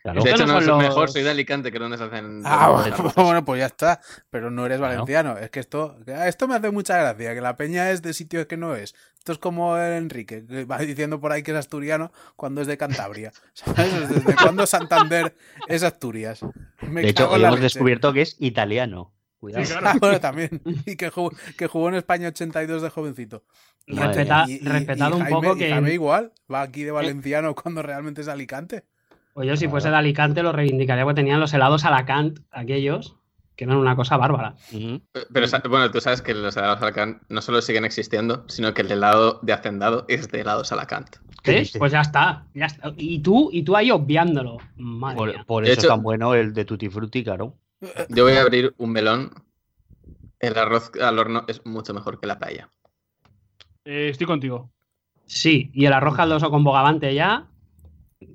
Claro. De hecho, no no, son soy- mejor los- soy de Alicante, que es donde se hacen. Ah, bueno, pues ya está. Pero no eres Claro. valenciano. Es que esto. Esto me hace mucha gracia, que la peña es de sitios que no es. Esto es como el Enrique, que va diciendo por ahí que es asturiano cuando es de Cantabria. ¿Sabes? ¿Desde cuándo Santander es Asturias? Me De hecho, hoy hemos leche. descubierto que es italiano. Cuidado. Sí, Ah, claro. bueno, también. Y que jugó, que jugó en España 82 de jovencito. Respeta- Y- y- respetad y un poco y que. Jaime igual, va aquí de valenciano cuando realmente es Alicante. Pues yo, si fuese de Alicante, lo reivindicaría porque tenían los helados Alacant, aquellos. que eran una cosa bárbara. Pero bueno, tú sabes que los helados Salacant no solo siguen existiendo, sino que el helado de Hacendado es de helado Salacant. ¿Qué dices? Pues ya está, ya está. Y tú, y tú ahí obviándolo. Madre Por, mía. por De eso hecho- es tan bueno el de Tutti Frutti, claro. Yo voy a abrir un melón. El arroz al horno es mucho mejor que la paella. Eh, estoy contigo. Sí, y el arroz caldoso con bogavante ya.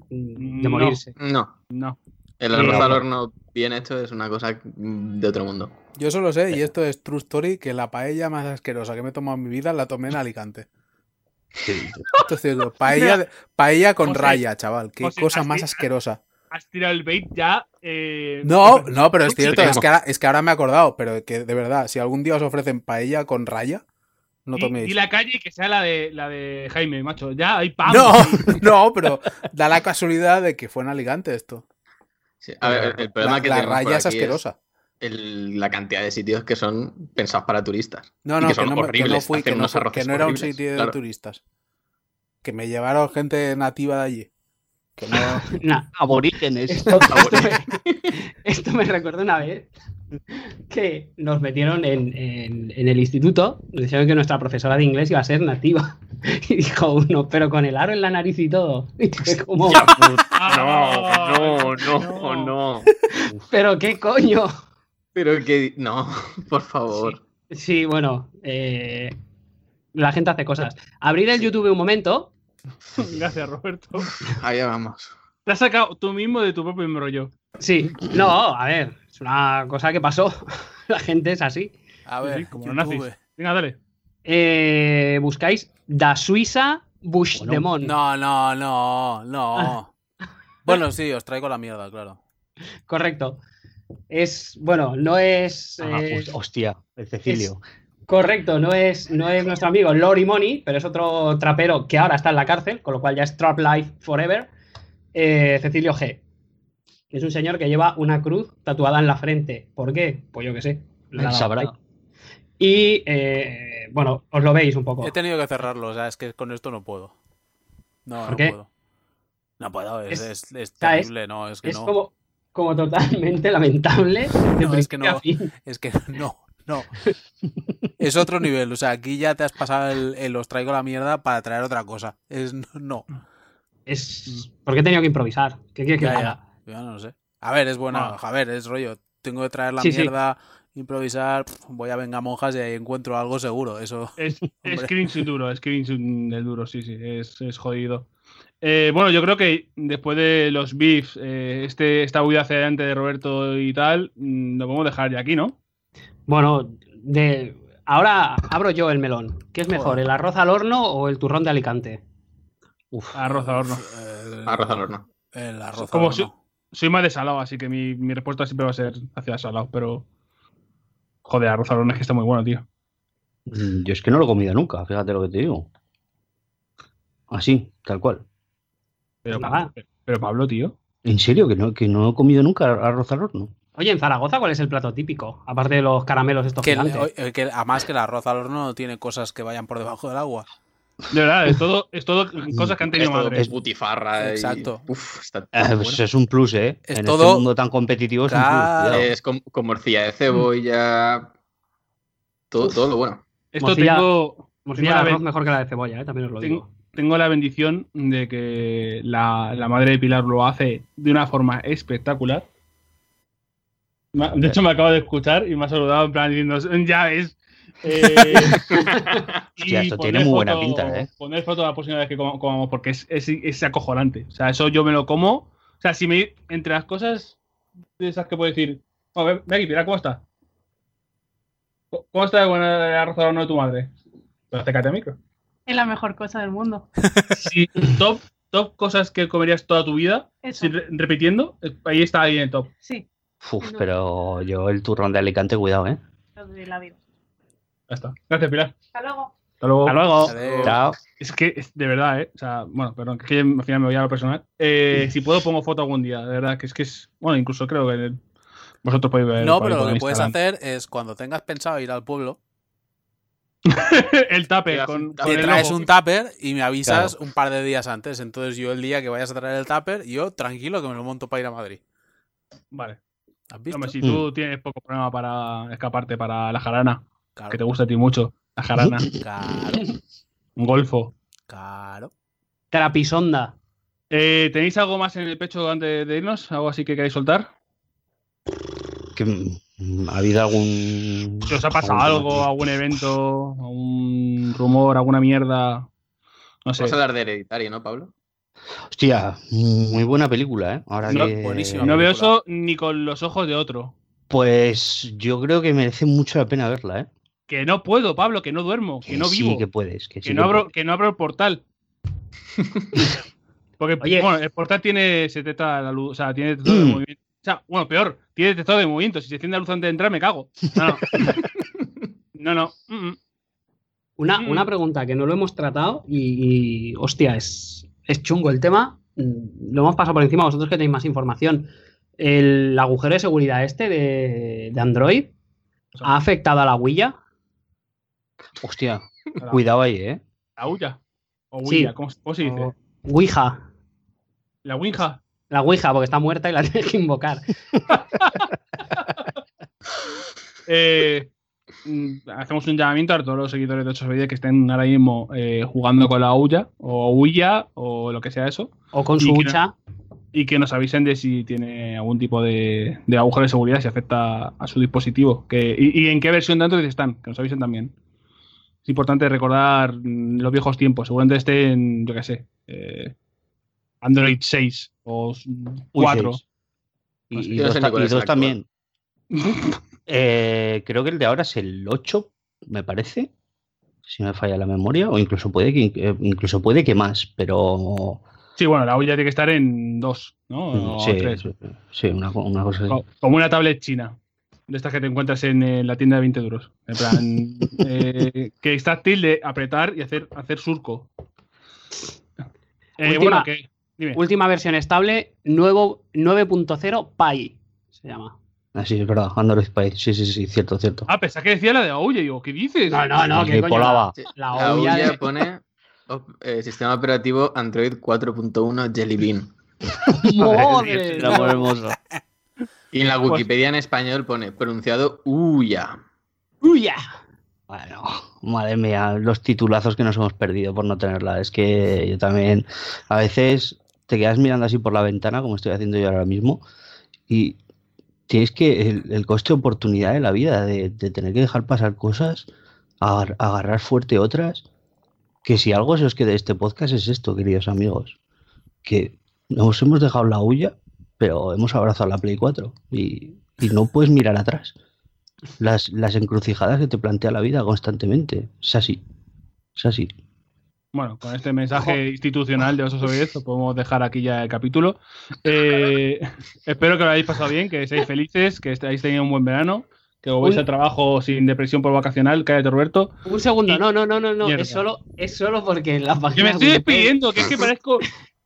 Mm, De No. morirse. No, No. el arroz Eh, al horno bien hecho es una cosa de otro mundo. Yo solo sé, y esto es true story, que la paella más asquerosa que me he tomado en mi vida la tomé en Alicante. Esto es cierto. Paella, paella con José, raya, chaval. Qué José, cosa más asquerosa. Has tirado el bait ya. eh, No, no, pero es cierto, es que, ahora, es que ahora me he acordado, pero que de verdad, si algún día os ofrecen paella con raya, no Y, toméis. y la calle que sea la de la de Jaime, macho. Ya hay pam. No, no, pero da la casualidad de que fue en Alicante esto. Sí, A ver, el, problema la, que la raya es asquerosa. el- la cantidad de sitios que son pensados para turistas. No, y no, que que, son no, que fui, que no, que era un sitio de claro. turistas. Que me llevaron gente nativa de allí. Que no. Nah, Aborígenes. Esto, esto me, esto me recuerda una vez que nos metieron en, en- en el instituto, nos dijeron que nuestra profesora de inglés iba a ser nativa. Y dijo uno, pero con el aro en la nariz y todo. Y fue como, Ah, No, no, no. pero qué coño. Pero que no, por favor. Sí, bueno, eh, la gente hace cosas. Abrir el YouTube un momento. Gracias, Roberto. Allá vamos. Te has sacado tú mismo de tu propio embrollo. Sí, no, a ver, es una cosa que pasó. La gente es así. A ver, sí, como nazis. Venga, dale. Eh, buscáis Da Suiza Bush Bueno, Demon. No, no, no, no. Bueno, sí, os traigo la mierda, claro. Correcto. Es, bueno, no es. Ah, eh, host- hostia, el Cecilio. correcto, no es, no es nuestro amigo Lori Money, pero es otro trapero que ahora está en la cárcel, con lo cual ya es Trap Life Forever. eh, Cecilio G. Que es un señor que lleva una cruz tatuada en la frente. ¿Por qué? Pues yo qué sé. Dado sabrá. Y eh, bueno, os lo veis un poco. He tenido que cerrarlo, o sea, es que con esto no puedo. No, ¿Por no qué? puedo. No puedo, es, Es- es, es sea, es- terrible, no, es que Es no. como, como totalmente lamentable. de No, es que no. Es que no, no. Es otro nivel, o sea, aquí ya te has pasado el, el os traigo la mierda para traer otra cosa. Es no. Es. porque he tenido que improvisar? ¿Qué quieres que Ya, haga? Ya, ya no lo sé. A ver, es buena, Ah. a ver, es rollo. Tengo que traer la Sí, sí. mierda, improvisar, voy a venga monjas y ahí encuentro algo seguro. Eso. Es, es screenshot duro, es screenshot del duro, sí, sí, es, es jodido. Eh, bueno, yo creo que después de los beefs, eh, este, esta huida hacia adelante de Roberto y tal, mm, lo podemos dejar ya aquí, ¿no? Bueno, de. Ahora abro yo el melón. ¿Qué es mejor, Joder. el arroz al horno o el turrón de Alicante? Uf, Arroz al horno. El, Arroz al horno. El arroz Como al si- horno. Soy más de salado, así que mi, mi respuesta siempre va a ser hacia salado, pero. Joder, arroz al horno es que está muy bueno, tío. mm, yo es que no lo he comido nunca, fíjate lo que te digo. Así, tal cual. Pero, nada. pero Pablo, tío. ¿En serio? ¿Que no, que no he comido nunca arroz al horno? Oye, en Zaragoza, ¿cuál es el plato típico? Aparte de los caramelos estos Que, gigantes. que además que el arroz al horno no tiene cosas que vayan por debajo del agua. De verdad, es todo, es todo cosas que han tenido Esto madre. es butifarra. y- Exacto. Uf, está Eh, muy pues bueno. es un plus, ¿eh? Es en todo- este mundo tan competitivo es un plus. Es con, con morcilla de cebolla. Todo, todo lo bueno. Esto Morcilla- tengo. Morcilla tengo de la mejor que la de cebolla, ¿eh? también os lo tengo, digo. tengo la bendición de que la, la madre de Pilar lo hace de una forma espectacular. De hecho, me acabo de escuchar y me ha saludado en plan diciendo, ya ves. Eh, Hostia, esto tiene muy buena foto- pinta, ¿eh? Poner foto la próxima vez que com- comamos, porque es, es, es acojonante. O sea, eso yo me lo como. O sea, si me. Entre las cosas de esas que puedo decir. Oh, ven, ven aquí, Pilar, ¿cómo está? ¿Cómo está el arroz al horno de tu madre? Pero acércate al micro. Es la mejor cosa del mundo. Sí, top, top cosas que comerías toda tu vida, Eso. repitiendo, eh, ahí está ahí en el top. Sí, Uf, pero yo el turrón de Alicante, cuidado, ¿eh? lo de la vida. Ya está. Gracias, Pilar. Hasta luego. Hasta luego. Hasta luego. Chao. Es que, es de verdad, ¿eh? O sea, bueno, perdón, que es que al final me voy a lo personal. Eh, si puedo, pongo foto algún día, de verdad, que es que es. Bueno, incluso creo que el- vosotros podéis ver. No, pero lo que puedes hacer es cuando tengas pensado ir al pueblo, el tupper Te con, te el traes logo. un tupper y me avisas un par de días antes. Entonces yo el día que vayas a traer el tupper, yo tranquilo que me lo monto para ir a Madrid. Vale. ¿Has visto? Si tú tienes poco problema para escaparte para la jarana, Claro, que te gusta a ti mucho, la jarana, claro, un golfo. claro. Trapisonda. Eh, ¿Tenéis algo más en el pecho antes de irnos? ¿Algo así que queráis soltar? Que, mm, ¿Ha habido algún. Si os ha pasado algún- algo, algún evento, algún rumor, alguna mierda. No sé. Vamos a hablar de Hereditary, ¿no, Pablo? Hostia, muy buena película, ¿eh? Ahora No, que... buenísima No veo película. eso ni con los ojos de otro. Pues yo creo que merece mucho la pena verla, ¿eh? Que no puedo, Pablo, que no duermo, que no vivo. Sí, que puedes. Que, sí que, no abro, puedes. que no abro el portal. Porque Oye. bueno, el portal tiene se detecta la luz, o sea, tiene detector de Mm. movimiento. O sea, bueno, peor, tiene detector de movimiento. Si se enciende la luz antes de entrar, me cago. No, no. no, no. Mm, mm. Una, Mm. una pregunta que no lo hemos tratado y, y, hostia, es, es chungo el tema. Mm, Lo hemos pasado por encima, vosotros que tenéis más información. El agujero de seguridad este de, de Android ha afectado a la huella. Hostia, cuidado ahí, ¿eh? La huya. O Sí. huya, ¿cómo, cómo se dice? O- Ouija. La Ouija. La Ouija, porque está muerta y la tienes que invocar. Eh, mm, hacemos un llamamiento a todos los seguidores de 8 que estén ahora mismo eh, jugando con la Ouya o Ouya o lo que sea eso. O con su no- hucha. y que nos avisen de si tiene algún tipo de, de agujero de seguridad, si afecta a su dispositivo. Que, y, y en qué versión de Android están, que nos avisen también. Es importante recordar mm, los viejos tiempos. Seguramente esté en, yo qué sé, eh, Android 6 o Uy, 4. seis. Y, sé, y dos, y también. Eh, creo que el de ahora es el 8, me parece. Si me falla la memoria. O incluso puede que, eh, incluso puede que más, pero. Sí, bueno, la Ouya tiene que estar en 2, ¿no? O sí, tres. sí, una, una cosa Como una tablet china. De estas que te encuentras en eh, la tienda de 20 duros. En plan, eh, que es táctil de apretar y hacer, hacer surco. Eh, Última- bueno, que. Dime. Última versión estable, nuevo 9.0 Pi. Se llama. Así Ah, es verdad, Android Pie. Sí, sí, sí, cierto, cierto. Ah, pensaba que decía la de Ouya. Digo, ¿qué dices? No, no, no, Que coño. colaba. Sí, La La olla Ouya de- pone eh, sistema operativo Android 4.1 Jelly Bean. ¡Madre! Era muy hermoso. Y en la Pues- Wikipedia en español pone pronunciado Uya. ¡Uya! Bueno, madre mía, los titulazos que nos hemos perdido por no tenerla. Es que yo también, a veces te quedas mirando así por la ventana, como estoy haciendo yo ahora mismo, y tienes que, el, el coste de oportunidad de la vida, de, de tener que dejar pasar cosas, agar- agarrar fuerte otras, que si algo se os queda de este podcast es esto, queridos amigos, que nos hemos dejado la huya, pero hemos abrazado la Play 4 y, y no puedes mirar atrás las, las encrucijadas que te plantea la vida constantemente. Es así. Es así. Bueno, con este mensaje institucional de Osos Soviets lo podemos dejar aquí ya el capítulo. Eh, espero que lo hayáis pasado bien, que seáis felices, que hayáis tenido un buen verano, que os vais Un- al trabajo sin depresión por vacacional. Cállate, Roberto. Un segundo, Y- no, no, no, no, no. Es solo, es solo porque la página. Que me estoy despidiendo, que es que parezco.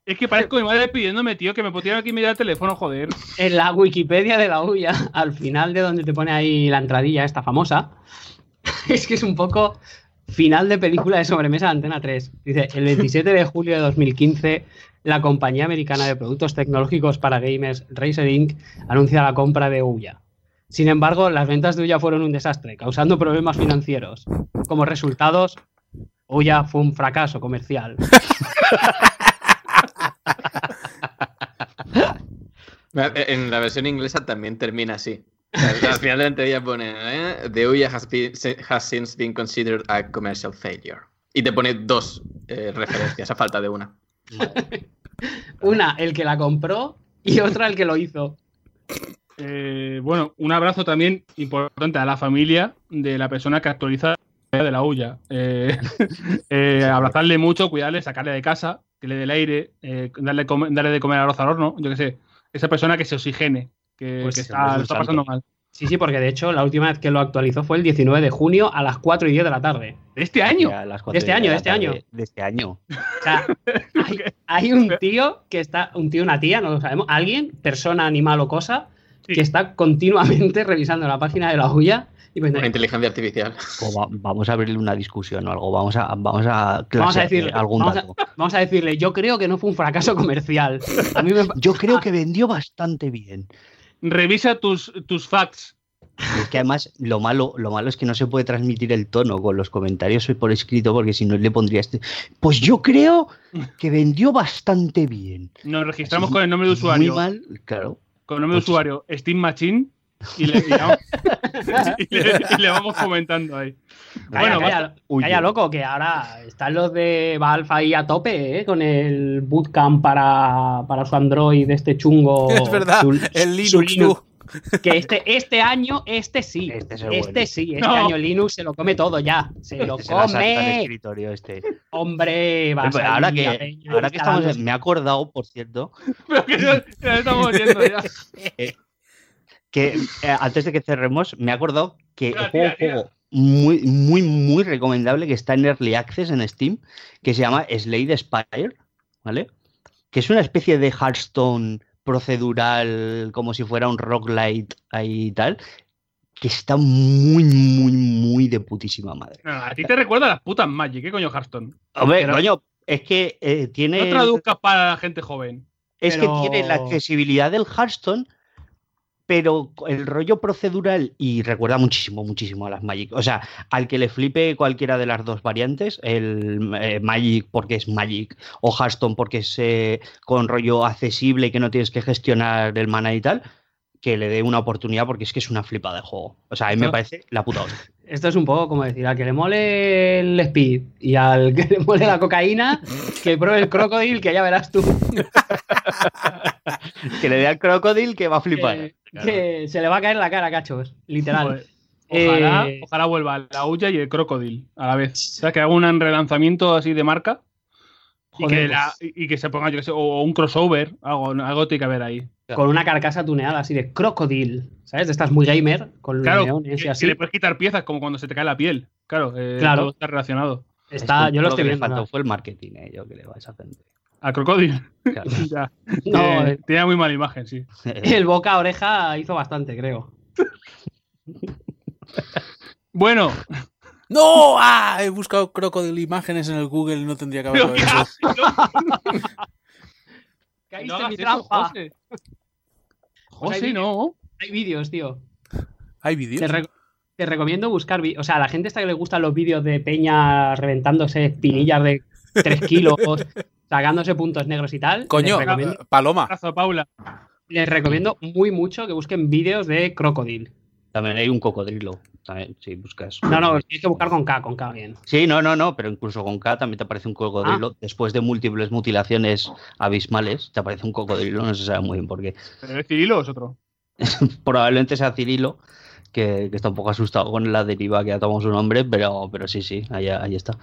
Es que parezco mi madre despidiéndome, tío, que me podían aquí mirar el teléfono, joder. En la Wikipedia de la Uya, al final de donde te pone ahí la entradilla esta famosa, es que es un poco final de película de sobremesa de Antena 3. Dice, el 27 de julio de 2015, la compañía americana de productos tecnológicos para gamers Razer Inc. anuncia la compra de Uya. Sin embargo, las ventas de Uya fueron un desastre, causando problemas financieros. Como resultados, Uya fue un fracaso comercial. En la versión inglesa también termina así. Al final de la entrevista pone eh, The has, been- has since been considered a commercial failure. Y te pone dos eh, referencias a falta de una. Una, el que la compró, y otra, el que lo hizo. Eh, bueno, un abrazo también importante a la familia de la persona que actualiza de la huya. Eh, eh, abrazarle mucho, cuidarle, sacarle de casa, que le dé el aire, eh, darle, come- darle de comer arroz al horno, yo qué sé. Esa persona que se oxigene, que, Pues que sí, está, lo pasando mal. Sí, sí, porque de hecho la última vez que lo actualizó fue el 19 de junio a las 4 y 10 de la tarde. ¿De este año? Ya las De este año, de este tarde año. De este año. O sea, hay, hay un tío que está, un tío, una tía, no lo sabemos, alguien, persona, animal o cosa, Sí. que está continuamente revisando la página de la huya y Una ahí, inteligencia artificial. O va- vamos a abrirle una discusión o algo. Vamos a, vamos a, Vamos a clasear decirle, algún vamos a, dato. vamos a decirle, yo creo que no fue un fracaso comercial. A mí me, Yo creo que vendió bastante bien. revisa tus, tus facts. Es que además lo malo, lo malo es que no se puede transmitir el tono con los comentarios por escrito, porque si no le pondría este. Pues yo creo que vendió bastante bien. Nos registramos Así, con el nombre de usuario. Muy mal, claro. Con el nombre de Pues- usuario Steam Machine y le, y vamos, y le- y le vamos comentando ahí. Calla, Bueno, calla, calla, loco, que ahora están los de Valve ahí a tope, ¿eh? Con el bootcamp para, para su Android, este chungo. es verdad, su- el Linux. Que este, este año, este sí. Este Este, es sí, este No. año Linux se lo come todo ya. Se lo se come. escritorio este. Hombre, ahí, ahora que, peña ahora que estamos, me he acordado, por cierto, Pero que ya, ya estamos viendo ya. que eh, antes de que cerremos, me he acordado que Tira, juego, tira, tira. juego muy, muy, muy recomendable que está en Early Access en Steam, que se llama Slade Spire, ¿vale? Que es una especie de Hearthstone procedural, como si fuera un roguelite ahí y tal, que está muy, muy, muy de putísima madre. No, a ti te recuerda a las putas Magic, ¿qué coño Hearthstone? Hombre, Pero- coño, es que eh, tiene... No traduzcas para la gente joven. Es Pero- que tiene la accesibilidad del Hearthstone, pero el rollo procedural y recuerda muchísimo, muchísimo a las Magic. O sea, al que le flipe cualquiera de las dos variantes, el eh, Magic porque es Magic o Hearthstone porque es eh, con rollo accesible y que no tienes que gestionar el mana y tal, que le dé una oportunidad porque es que es una flipada de juego. O sea, a mí me parece la puta hostia. Esto es un poco como decir, al que le mole el speed y al que le mole la cocaína, que pruebe el crocodile, que ya verás tú. que le dé al Crocodile que va a flipar. Que, que se le va a caer la cara, cachos. Literal. Joder. Ojalá, Eh, ojalá vuelva la huya y el crocodile a la vez. O sea, que haga un relanzamiento así de marca y, que, la- y que se ponga, yo qué sé, o un crossover, algo, algo tiene que haber ahí. Con una carcasa tuneada así de crocodile. ¿Sabes? De estas muy gamer, con los Claro, neones y así. que le puedes quitar piezas como cuando se te cae la piel. Claro, eh, Claro. todo está relacionado. Está, Esto yo lo estoy le viendo. fue el marketing, eh, yo creo, a esa gente. Al crocodile. Claro. ya. No, Eh, eh, tenía muy mala imagen, sí. el boca a oreja hizo bastante, creo. Bueno, ¡No! ¡Ah! He buscado crocodile imágenes en el Google y no tendría que haberlo ¿qué hecho. Caíste no en mi eso, trampa. José. Pues hay no. Hay vídeos, tío. Hay Te, vídeos. re- te recomiendo buscar. O sea, a la gente esta que le gustan los vídeos de Peña reventándose espinillas de 3 kilos, sacándose puntos negros y tal. Coño, recomiendo, Paloma. Paula. les recomiendo muy mucho que busquen vídeos de crocodile. También hay un cocodrilo. También, si buscas. No, no, tienes que buscar con K, con K bien. Sí, no, no, no, pero incluso con K también te aparece un cocodrilo. Después de múltiples mutilaciones abismales, te aparece un cocodrilo, no se sabe muy bien por qué. ¿Pero es Cirilo o es otro? Probablemente sea Cirilo, que, que está un poco asustado con la deriva que ha tomado su nombre, pero, pero sí, sí, ahí, ahí está.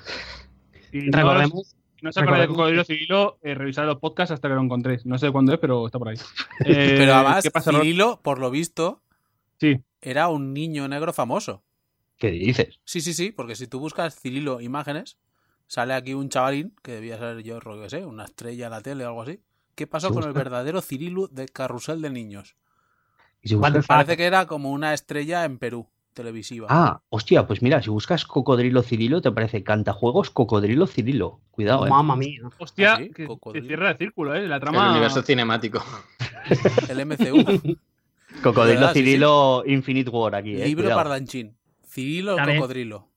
Y Recordemos, si no se acuerda de Cocodrilo Cirilo, eh, revisad los podcasts hasta que lo encontréis. No sé cuándo es, pero está por ahí. Eh, Pero además, ¿Qué pasa? Cirilo, por lo visto, Sí. Era un niño negro famoso. ¿Qué dices? Sí, sí, sí, porque si tú buscas Cirilo imágenes, sale aquí un chavalín, que debía ser yo, que sé, una estrella en la tele o algo así. ¿Qué pasó con el verdadero Cirilo de Carrusel de Niños? Si buscas-? Parece que era como una estrella en Perú, televisiva. Ah, hostia, pues mira, si buscas cocodrilo Cirilo, te aparece cantajuegos cocodrilo Cirilo. Cuidado, eh. mamma mía. Hostia, ¿Ah, sí? que, cierra el círculo, ¿eh? La El trama. universo cinemático. El MCU. Cocodrilo ¿Verdad? Sí, sí. Cirilo Infinite War aquí, eh. Libro cuidado. parlanchín. Cirilo También. cocodrilo.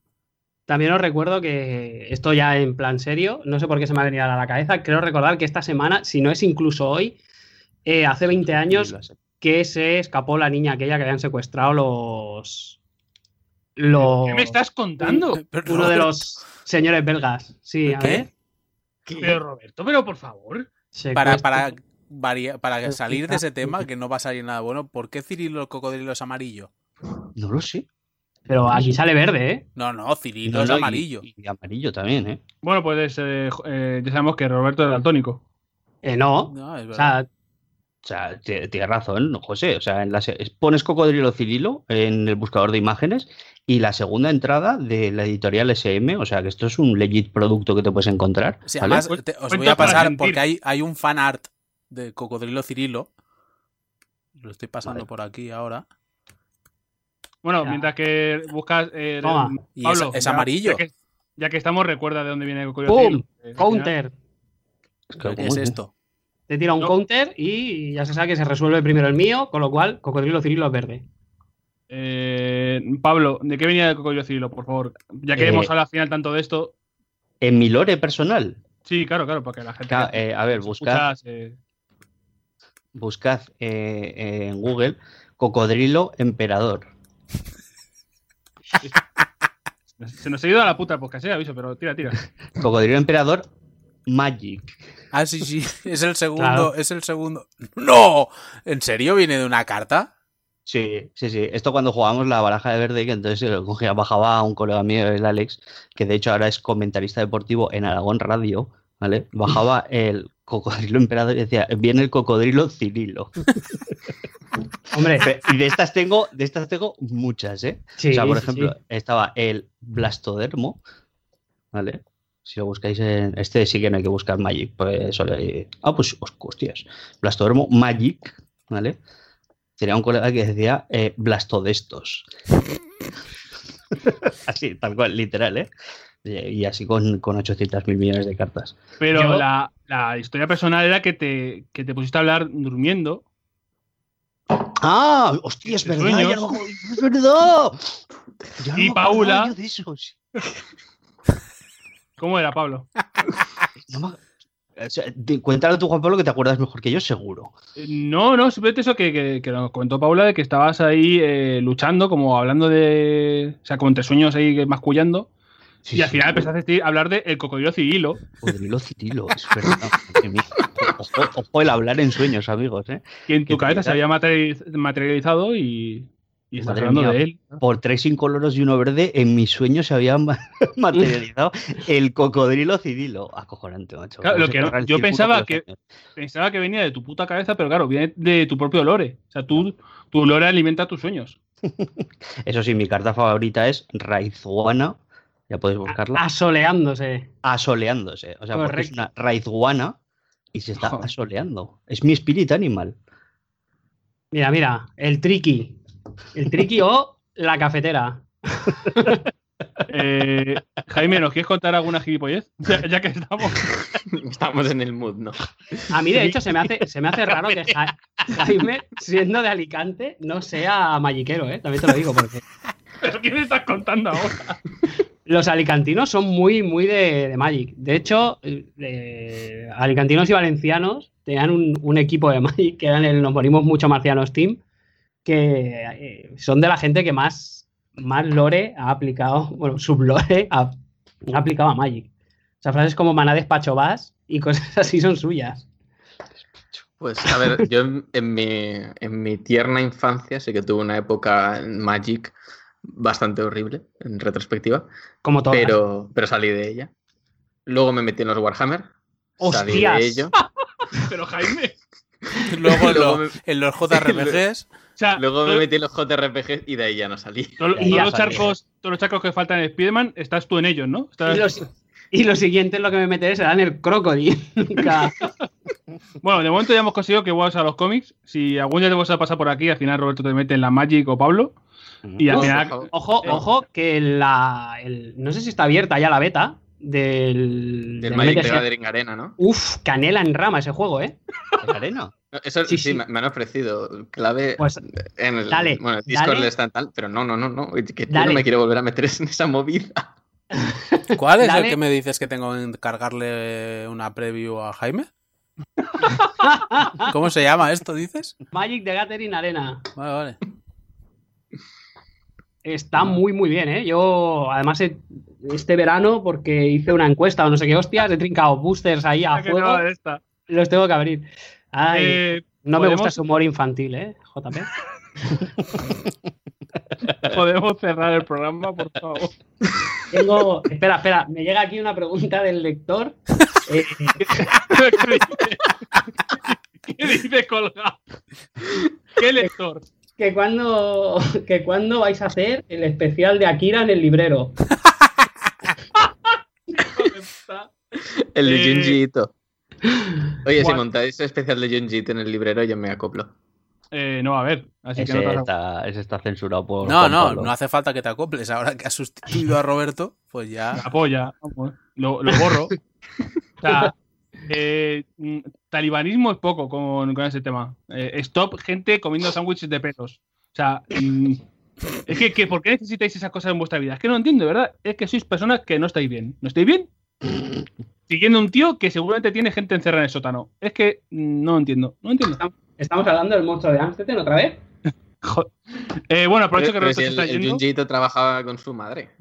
También os recuerdo que esto ya en plan serio, no sé por qué se me ha venido a la cabeza, creo recordar que esta semana, si no es incluso hoy, eh, hace 20 años que se escapó la niña aquella que habían secuestrado los... los ¿Qué me estás contando? Pero, uno de los señores belgas. Sí, a ¿Qué? ver. Pero Roberto, pero por favor. Para, para, varia- para Pero salir de ese tema, que no va a salir nada bueno, ¿por qué Cirilo el cocodrilo es amarillo? No lo sé. Pero aquí sale verde, ¿eh? No, no, Cirilo No, es y- amarillo. Y, amarillo también, ¿eh? Bueno, pues eh, eh, ya sabemos que Roberto es daltónico. Eh, no. No, es O verdad. sea, O sea, tienes razón, José. O sea, en la se- pones cocodrilo Cirilo en el buscador de imágenes y la segunda entrada de la editorial SM, o sea, que esto es un legit producto que te puedes encontrar. Sí, ¿vale? además, te- os voy a pasar porque hay, hay un fan art de Cocodrilo Cirilo. Lo estoy pasando Vale. por aquí ahora. Bueno, Ya. mientras que buscas. Eh, Toma. Y Pablo, es- es ya- amarillo. Ya que, ya que estamos, recuerda de dónde viene el cocodrilo. ¡Pum! Cirilo, eh, counter. Es que, ¿Qué ¿cómo es es? esto? te tira un No. counter y ya se sabe que se resuelve primero el mío, con lo cual Cocodrilo Cirilo es verde. Eh, Pablo, ¿de qué venía el cocodrilo Cirilo, por favor? Ya que Eh, hemos hablado al final tanto de esto. En mi lore personal, Sí, claro, claro, porque la gente. Que eh, a ver, nos buscad, eh, en Google cocodrilo emperador. Se nos ha ido a la puta podcast, eh, aviso, pero tira, tira. Cocodrilo emperador Magic. Ah, sí, sí. Es el segundo. Claro. Es el segundo. ¡No! ¿En serio viene de una carta? Sí, sí, sí. Esto cuando jugábamos la baraja de verde, que entonces lo cogía, bajaba a un colega mío, el Alex, que de hecho ahora es comentarista deportivo en Aragón Radio, ¿vale? Bajaba el cocodrilo emperador y decía, viene el cocodrilo Cirilo. Hombre, Y de estas tengo, de estas tengo muchas, ¿eh? sí, o sea, por ejemplo, sí. estaba el Blastodermo, ¿vale? Si lo buscáis en. Este sí que no hay que buscar Magic, pues solo hay- Ah, pues hos- hostias. Blastodermo Magic, ¿vale? Tenía un colega que decía eh, Blastodestos. así, tal cual, literal, ¿eh? Y así con, con 800 mil millones de cartas. Pero Yo- la, la historia personal era que te, que te pusiste a hablar durmiendo. ¡Ah! ¡Hostia, es verdad! ya sueños. no- ¡Es verdad! Ya Y Paula- de esos. ¿Cómo era, Pablo? No me- o sea, cuéntalo tú, Juan Pablo, que te acuerdas mejor que yo, seguro. Eh, No, no, simplemente eso que, que, que nos comentó Paula de que estabas ahí eh, luchando, como hablando de. O sea, como entre sueños ahí mascullando. Sí, y al sí. final empezaste a hablar de el cocodrilo civilo. Cocodrilo Cirilo, es verdad. Ojo, ojo el hablar en sueños, amigos. ¿eh? que en tu Que cabeza se había materializ- materializado y, y estás hablando mía. de él. Por tres incoloros y uno verde, en mis sueños se había ma- materializado el cocodrilo Cirilo. Acojonante, macho. Claro, lo que no- yo pensaba que-. Pensaba que venía de tu puta cabeza, pero claro, viene de tu propio lore. O sea, tú, tu lore alimenta tus sueños. Eso sí, mi carta favorita es Raizuana. Ya podéis buscarla. Asoleándose. Asoleándose. O sea, porque es una Raizuana y se está Joder. asoleando. Es mi espíritu animal. Mira, mira, el tricky. El tricky o la cafetera. Eh, Jaime, ¿nos quieres contar alguna gilipollez? Ya, ya que estamos. Estamos en el mood, ¿no? A mí, de hecho, se me hace, se me hace raro que Ja- Jaime, siendo de Alicante, no sea magiquero, ¿eh? También te lo digo, porque ¿Pero qué me estás contando ahora? Los alicantinos son muy, muy de, Magic. De hecho, eh, alicantinos y valencianos tenían un, equipo de Magic que eran el Nos Morimos Mucho Marcianos Team, que eh, son de la gente que más, más lore ha aplicado, bueno, sublore ha, ha aplicado a Magic. O sea, frases como maná despacho vas y cosas así son suyas. Pues a ver, yo en, en mi, en mi tierna infancia sí que tuve una época en Magic bastante horrible, en retrospectiva, Como todas. pero, pero salí de ella. Luego me metí en los Warhammer, salí ¡Hostias! de ello. Pero Jaime. Luego en, Luego lo- me- en los JRPGs. O sea, Luego me metí en los JRPG y de ahí ya no salí. todo- Y todos, los charcos, todos los charcos que faltan en Spiderman, estás tú en ellos, ¿no? Estás- Y, los- y lo siguiente es lo que me meteré será en el crocodile. Bueno, de momento ya hemos conseguido que vuelvas a los cómics. Si algún día te vas a pasar por aquí, al final Roberto te mete en la Magic o Pablo. Y al final. Ojo, ojo, que la. el- no sé si está abierta ya la beta del. Del del Magic the Gathering Arena, ¿no? Uf, canela en rama ese juego, ¿eh? ¿En arena? Eso Sí, sí, sí. Me, me han ofrecido clave Pues en el dale, bueno, el Discord dale. le están tal, pero no, no, no, no, que yo no me quiero volver a meter en esa movida. ¿Cuál es Dale. el que me dices que tengo que encargarle una preview a Jaime? ¿Cómo se llama esto, dices? Magic the Gathering Arena. Vale, vale. Está muy, muy bien, ¿eh? Yo, además, he- este verano, porque hice una encuesta o no sé qué hostias, he trincado boosters ahí a fuego. no, esta. Los tengo que abrir. Ay, Eh, no me ¿podemos- gusta su humor infantil, ¿eh? JP. Podemos cerrar el programa, por favor. Tengo. Espera, espera. Me llega aquí una pregunta del lector. Eh, ¿Qué dice? ¿Qué dice colgado? ¿Qué lector? Que cuando que cuando vais a hacer el especial de Akira en el librero. El de Eh, Junji Ito. Oye, si montáis especial de Junji Ito en el librero, yo me acoplo. Eh, no, a ver. Así que Ese, no vas a- está, ese está censurado por. No, Juan no, Pablo. no hace falta que te acoples. Ahora que has sustituido a Roberto, pues ya. apoya. Lo, lo borro. O sea, eh, mm, talibanismo es poco con, con ese tema. Eh, stop gente comiendo sándwiches de pelos. O sea, mm, es que, que, ¿por qué necesitáis esas cosas en vuestra vida? Es que no entiendo, ¿verdad? Es que sois personas que no estáis bien. ¿No estáis bien? Siguiendo un tío que seguramente tiene gente encerrada en el sótano. Es que mm, no entiendo, no entiendo. ¿Estamos hablando del monstruo de Amstetten otra vez? Eh, bueno, aprovecho que Pero Roberto si se el, está el yendo. Junjiito trabajaba con su madre.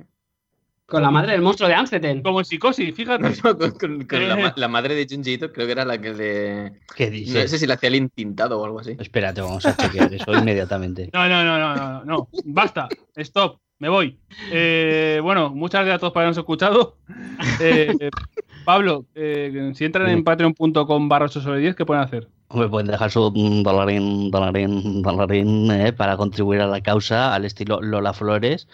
Con la madre del monstruo de Amstetten. Como en psicosis, fíjate. No, con, con- con la, Eh. ma- la madre de Junjiito creo que era la que le... ¿Qué No dices? sé si le hacía el intintado o algo así. Espérate, vamos a chequear eso inmediatamente. No, no, no, no, no, no. Basta. Stop. Me voy. Eh, bueno, muchas gracias a todos por habernos escuchado. Eh, Pablo, eh, si entran en patreon.com barra 8 sobre 10, ¿qué pueden hacer? Me pueden dejar su mm, dolarín, dolarín, dolarín eh, para contribuir a la causa al estilo Lola Flores.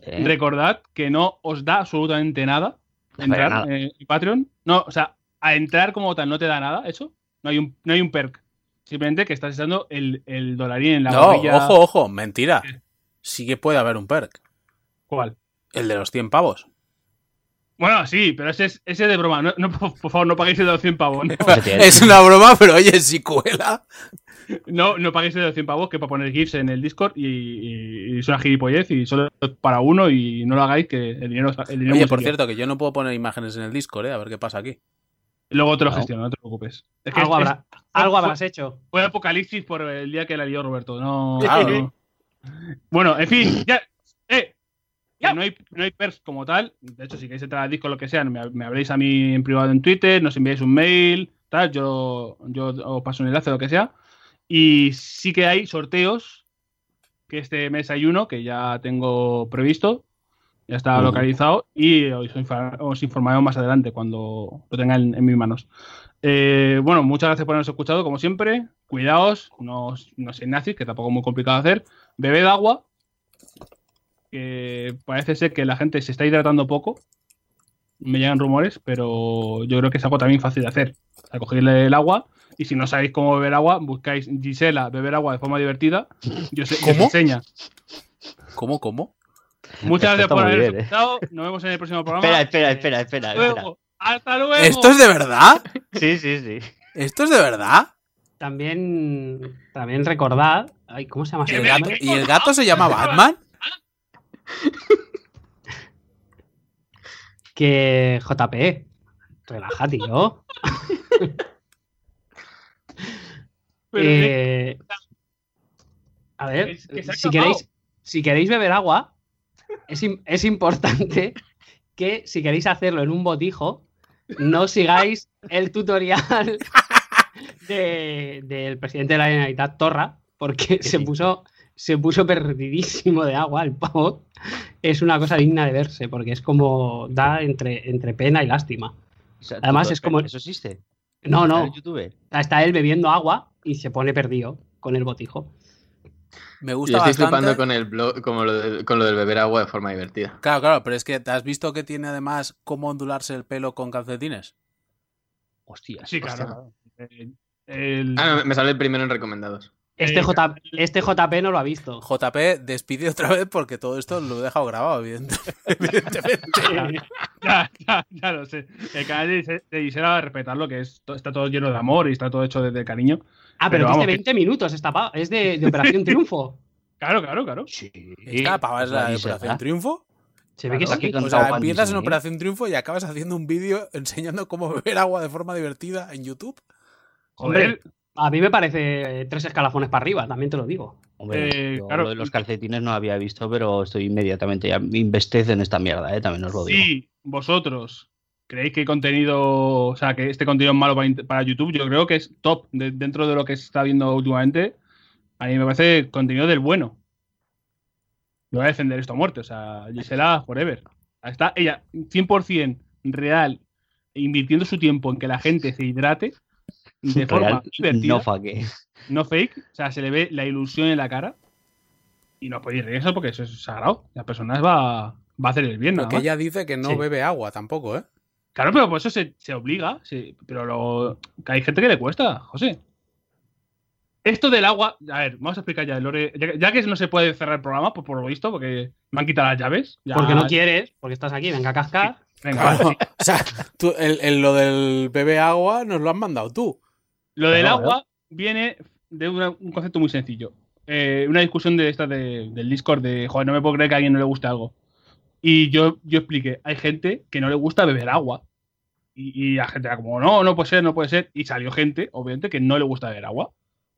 Eh, Recordad que no os da absolutamente nada entrar nada. eh, en Patreon. No, o sea, a entrar como tal no te da nada, eso. No hay un, no hay un perk. Simplemente que estás echando el, el dolarín en la No, ojo, ojo, mentira. Sí que puede haber un perk. ¿Cuál? El de los 100 pavos. Bueno, sí, pero ese es ese de broma. No, no, por favor, no paguéis el de los 100 pavos. No. Es una broma, pero oye, si cuela. No, no paguéis el de los 100 pavos que para poner GIFs en el Discord y, y, y es una gilipollez y solo para uno y no lo hagáis que el dinero, el dinero Oye, por cierto, que yo no puedo poner imágenes en el Discord, ¿eh? A ver qué pasa aquí. Luego te lo No. gestiono, no te preocupes. Es que Algo, es- habrá- algo habrás hecho. Fue apocalipsis por el día que la lió Roberto. No, Claro. no. Bueno, en fin, ya. ¡Eh! Que no hay, no hay perks como tal. De hecho, si queréis entrar al disco lo que sea, me, me habléis a mí en privado en Twitter, nos enviáis un mail, tal, yo, yo os paso un enlace, lo que sea. Y sí que hay sorteos, que este mes hay uno que ya tengo previsto, ya está localizado y os, infa- os informaré más adelante cuando lo tenga en, en mis manos. Eh, bueno, muchas gracias por habernos escuchado, como siempre. Cuidaos, no, no seáis nazis, que tampoco es muy complicado hacer. Bebed agua, que parece ser que la gente se está hidratando poco. Me llegan rumores, pero yo creo que es algo también fácil de hacer. O sea, cogerle el agua y si no sabéis cómo beber agua, buscáis Gisela beber agua de forma divertida. Yo sé, ¿Cómo? os enseña. ¿Cómo, cómo? Muchas Esto gracias por bien, ¿eh? escuchado. Nos vemos en el próximo programa. Espera, espera, espera, espera. Hasta espera. luego. Hasta luego. ¿Esto es de verdad? Sí, sí, sí. ¿Esto es de verdad? También, también recordad. Ay, ¿Cómo se llama ¿Y ese el gato? ¿y el gato se llama Batman? Que JP. Relaja, tío. Pero Eh, a ver, Es que si queréis, si queréis beber agua, es, es importante que si queréis hacerlo en un botijo, no sigáis el tutorial de- del presidente de la Generalitat Torra, porque se puso, se puso perdidísimo de agua el pavo. Es una cosa digna de verse, porque es como da entre, entre pena y lástima. O sea, Además, es como- ¿Eso existe? No, ¿Está no, YouTube? está él bebiendo agua y se pone perdido con el botijo. Me Yo gusta estoy bastante. flipando con, el blog, como lo de- con lo del beber agua de forma divertida. Claro, claro, pero es que ¿te has visto que tiene además cómo ondularse el pelo con calcetines? Hostia. Sí, claro. Eh, el- Ah, no, me sale el primero en recomendados. Este, Eh, J, este JP no lo ha visto. JP despide otra vez porque todo esto lo he dejado grabado, evidente- evidentemente. ya, ya, ya lo sé. El canal de de Gisela va a respetarlo, que es, to- está todo lleno de amor y está todo hecho desde cariño. Ah, pero, Pero que es de vamos, que- 20 minutos esta Es de, de Operación Triunfo. Claro, claro, claro. Sí. Esta pava es la de Operación ¿verdad? Triunfo. Se ve que Claro, sí. aquí O sea, empiezas en Disney, ¿eh? Operación Triunfo y acabas haciendo un vídeo enseñando cómo beber agua de forma divertida en YouTube. Joder, A mí me parece tres escalafones para arriba, también te lo digo. Hombre, Eh, yo claro. lo de los calcetines no había visto, pero estoy inmediatamente ya investez en esta mierda, ¿eh? también os lo digo. si vosotros creéis que contenido, o sea, que este contenido es malo para YouTube, yo creo que es top de- dentro de lo que se está viendo últimamente. A mí me parece contenido del bueno. No voy a defender esto a muerte, o sea, Gisela forever. Está ella 100% real, invirtiendo su tiempo en que la gente se hidrate de forma Real, divertida. no faque. no fake, o sea, se le ve la ilusión en la cara. Y no podéis reír eso porque eso es sagrado. La persona va, va a hacer el bien, nada Porque más. ella dice que no Sí. bebe agua tampoco, ¿eh? Claro, pero por eso se, se obliga. sí, pero lo, que hay gente que le cuesta, José. Esto del agua, a ver, vamos a explicar ya el lore. Ya, que- ya que no se puede cerrar el programa, pues por lo visto, porque me han quitado las llaves. ya- Porque no quieres, porque estás aquí, venga a cascar. Venga, Claro, sí. o sea, tú, el, el- lo del bebé agua nos lo has mandado tú. Lo del Claro, agua viene de una- un concepto muy sencillo. Eh, una discusión de esta de- del Discord de, joder, no me puedo creer que a alguien no le guste algo. Y yo, yo expliqué, hay gente que no le gusta beber agua. Y, y la gente era como, no, no puede ser, no puede ser. Y salió gente, obviamente, que no le gusta beber agua.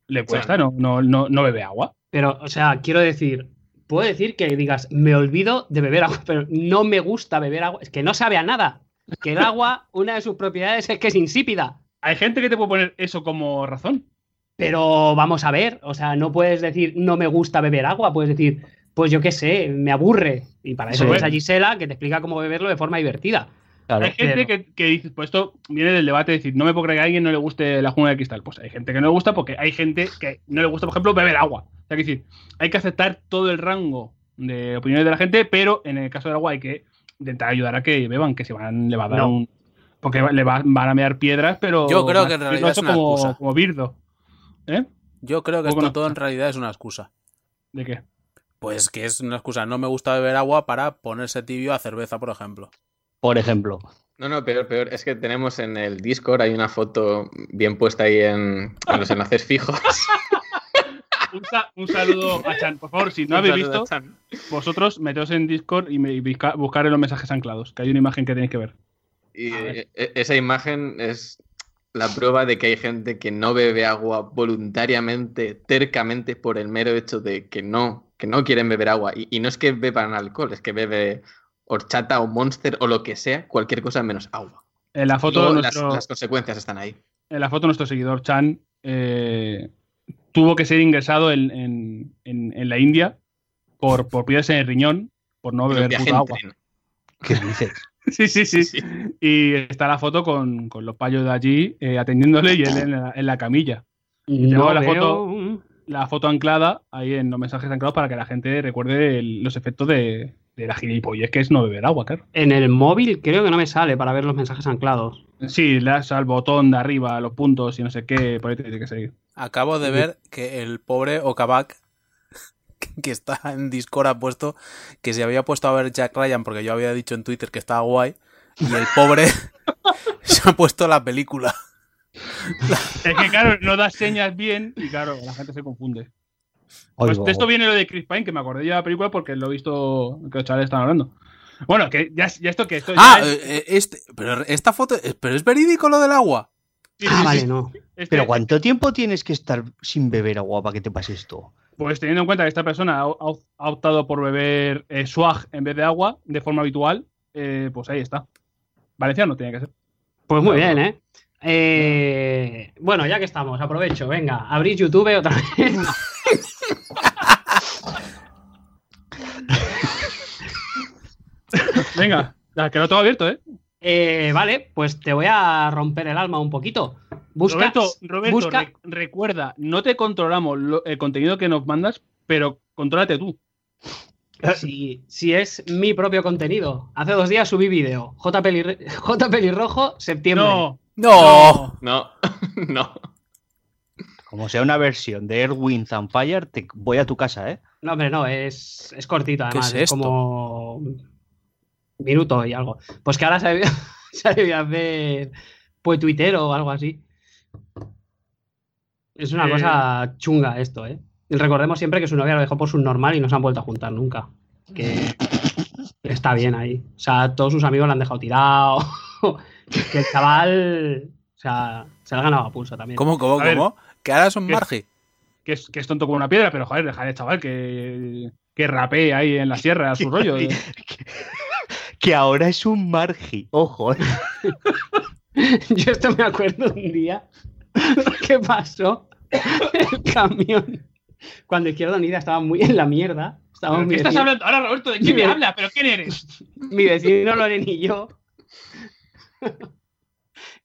Le cuesta, no, no, no, no bebe agua. Pero, o sea, quiero decir, puedo decir que digas, me olvido de beber agua, pero no me gusta beber agua. Es que no sabe a nada. Que el agua, una de sus propiedades es que es insípida. Hay gente que te puede poner eso como razón. Pero vamos a ver, o sea, no puedes decir no me gusta beber agua, puedes decir, pues yo qué sé, me aburre. Y para eso Sí. tienes a Gisela que te explica cómo beberlo de forma divertida. Claro. Hay gente pero- que, que dice, pues esto viene del debate de decir, no me puedo creer que a alguien no le guste la jungla de cristal. Pues hay gente que no le gusta porque hay gente que no le gusta, por ejemplo, beber agua. O sea, que decir, hay que aceptar todo el rango de opiniones de la gente, pero en el caso del agua hay que intentar ayudar a que beban, que se van, le va a dar No. un. Porque le va- van a mear piedras, pero. Yo creo que en realidad es una como, excusa. como birdo. ¿Eh? Yo creo que esto no. todo en realidad es una excusa. ¿De qué? Pues que es una excusa. No me gusta beber agua para ponerse tibio a cerveza, por ejemplo. Por ejemplo. No, no, peor, peor. Es que tenemos en el Discord, hay una foto bien puesta ahí en, en los enlaces fijos. Un, sa- un saludo a Chan. Por favor, si no habéis visto, vosotros meteos en Discord y me- y busca- buscar en los mensajes anclados, que hay una imagen que tenéis que ver. Y e- esa imagen es la prueba de que hay gente que no bebe agua voluntariamente, tercamente, por el mero hecho de que no, que no quieren beber agua. Y, y no es que beban alcohol, es que bebe horchata o monster o lo que sea, cualquier cosa menos agua. En la foto, Luego, nuestro, las, las consecuencias están ahí. en la foto nuestro seguidor Chan eh, tuvo que ser ingresado en, en- en- en la India por, por piedras en el riñón, por no beber puta agua. tren. ¿Qué dices? Sí, sí, sí. Sí. Y está la foto con, con los payos de allí eh, atendiéndole y él en la, en la camilla. No tengo la veo- foto. La foto anclada ahí en los mensajes anclados para que la gente recuerde el- los efectos de, de la gilipollez que es no beber agua, claro. En el móvil creo que no me sale para ver los mensajes anclados. Sí, le das al botón de arriba, los puntos y no sé qué, por ahí tiene que seguir. Acabo de ver que el pobre Okabak, que está en Discord, ha puesto que se había puesto a ver Jack Ryan porque yo había dicho en Twitter que estaba guay. Y el pobre se ha puesto la película. Es que, claro, no das señas bien y, claro, la gente se confunde. Pues de esto viene lo de Chris Pine, que me acordé ya de la película porque lo he visto que los chavales están hablando. Bueno, que ya, ya esto que esto Ah, ya es- eh, este, pero esta foto, eh, pero es verídico lo del agua. sí, Ah, sí, vale, sí. no. Este- Pero ¿cuánto tiempo tienes que estar sin beber agua para que te pase esto? Pues teniendo en cuenta que esta persona ha, optado por beber eh, swag en vez de agua de forma habitual, eh, pues ahí está. Valenciano tiene que ser. Pues muy bien, ¿eh? Eh, Bueno, ya que estamos, aprovecho, venga, abrir YouTube otra vez. Venga, ya, que lo tengo abierto, ¿eh? Eh, vale, pues te voy a romper el alma un poquito. Busca, Roberto, Roberto busca- re- recuerda, no te controlamos lo- el contenido que nos mandas, pero contrólate tú. si, si es mi propio contenido. Hace dos días subí vídeo. J, Pelirre- J Pelirrojo, septiembre. No, No. No, no. Como sea una versión de Erwin Fire, te voy a tu casa, ¿eh? No, hombre, no, es, es cortito además. es esto? como minuto y algo. Pues que ahora se debía, se debía hacer pues Twitter o algo así. Es una Eh. cosa chunga esto, ¿eh? Y recordemos siempre que su novia lo dejó por subnormal y no se han vuelto a juntar nunca. Que está bien ahí. O sea, todos sus amigos lo han dejado tirado. que el chaval. O sea, se lo ha ganado a pulso también. ¿Cómo, cómo, A ver, cómo? Que ahora son ¿qué? margi. que es, que es tonto como una piedra, pero joder, dejar chaval que, que rapee ahí en la sierra a su rollo. eh. Que ahora es un margi, ojo, ¿eh? Yo esto me acuerdo un día que pasó el camión. Cuando Izquierda Unida estaba muy en la mierda. Estábamos ¿Pero mi ¿Qué estás hablando ahora, Roberto? ¿De quién me habla? ¿Pero quién eres? mi vecino Loren y yo.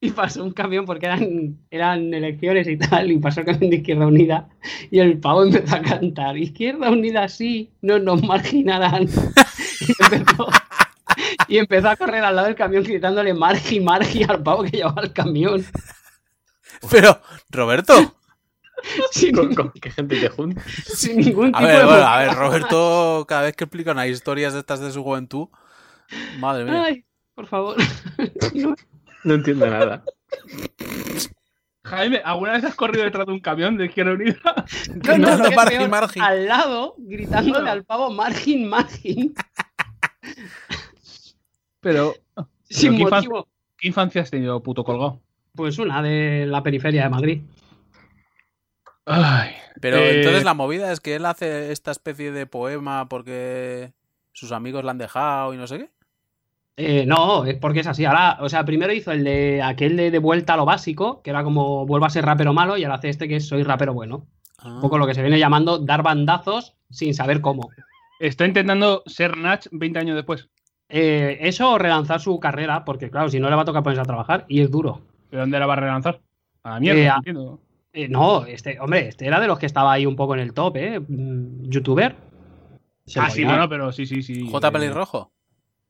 Y pasó un camión porque eran, eran elecciones y tal, y pasó el camión de Izquierda Unida. Y el pavo empezó a cantar: Izquierda Unida sí, no nos marginarán. Y empezó, y empezó a correr al lado del camión gritándole margi, margi al pavo que llevaba el camión. Pero, Roberto, sin, Con, con qué gente te junta. sin ningún A tipo ver, de... bueno, a ver, Roberto, cada vez que explica unas historias de estas de su juventud, madre mía. Ay, por favor. No, No entiendo nada. Jaime, ¿alguna vez has corrido detrás de un camión de izquierda unida? No, no, no, es margin, peor, margin. Al lado, gritándole al pavo margin, margin. Pero. sin ¿qué, infan- motivo. ¿Qué infancia has tenido, puto colgado? Pues una de la periferia de Madrid. Ay. Pero Eh, entonces la movida es que él hace esta especie de poema porque sus amigos le han dejado y no sé qué. Eh, no, es porque es así. Ahora, o sea, primero hizo el de aquel de, de vuelta a lo básico, que era como vuelvo a ser rapero malo, y ahora hace este que es soy rapero bueno. Ah. Un poco lo que se viene llamando dar bandazos sin saber cómo. Está intentando ser Natch 20 años después. Eh, eso o relanzar su carrera, porque claro, si no le va a tocar ponerse a trabajar, y es duro. ¿De dónde la va a relanzar? A la mierda, Eh, entiendo. Eh, no, este, hombre, este era de los que estaba ahí un poco en el top, ¿eh? Mm, Youtuber. Se Ah, sí, bueno, pero sí, sí, sí. J. Pelirrojo.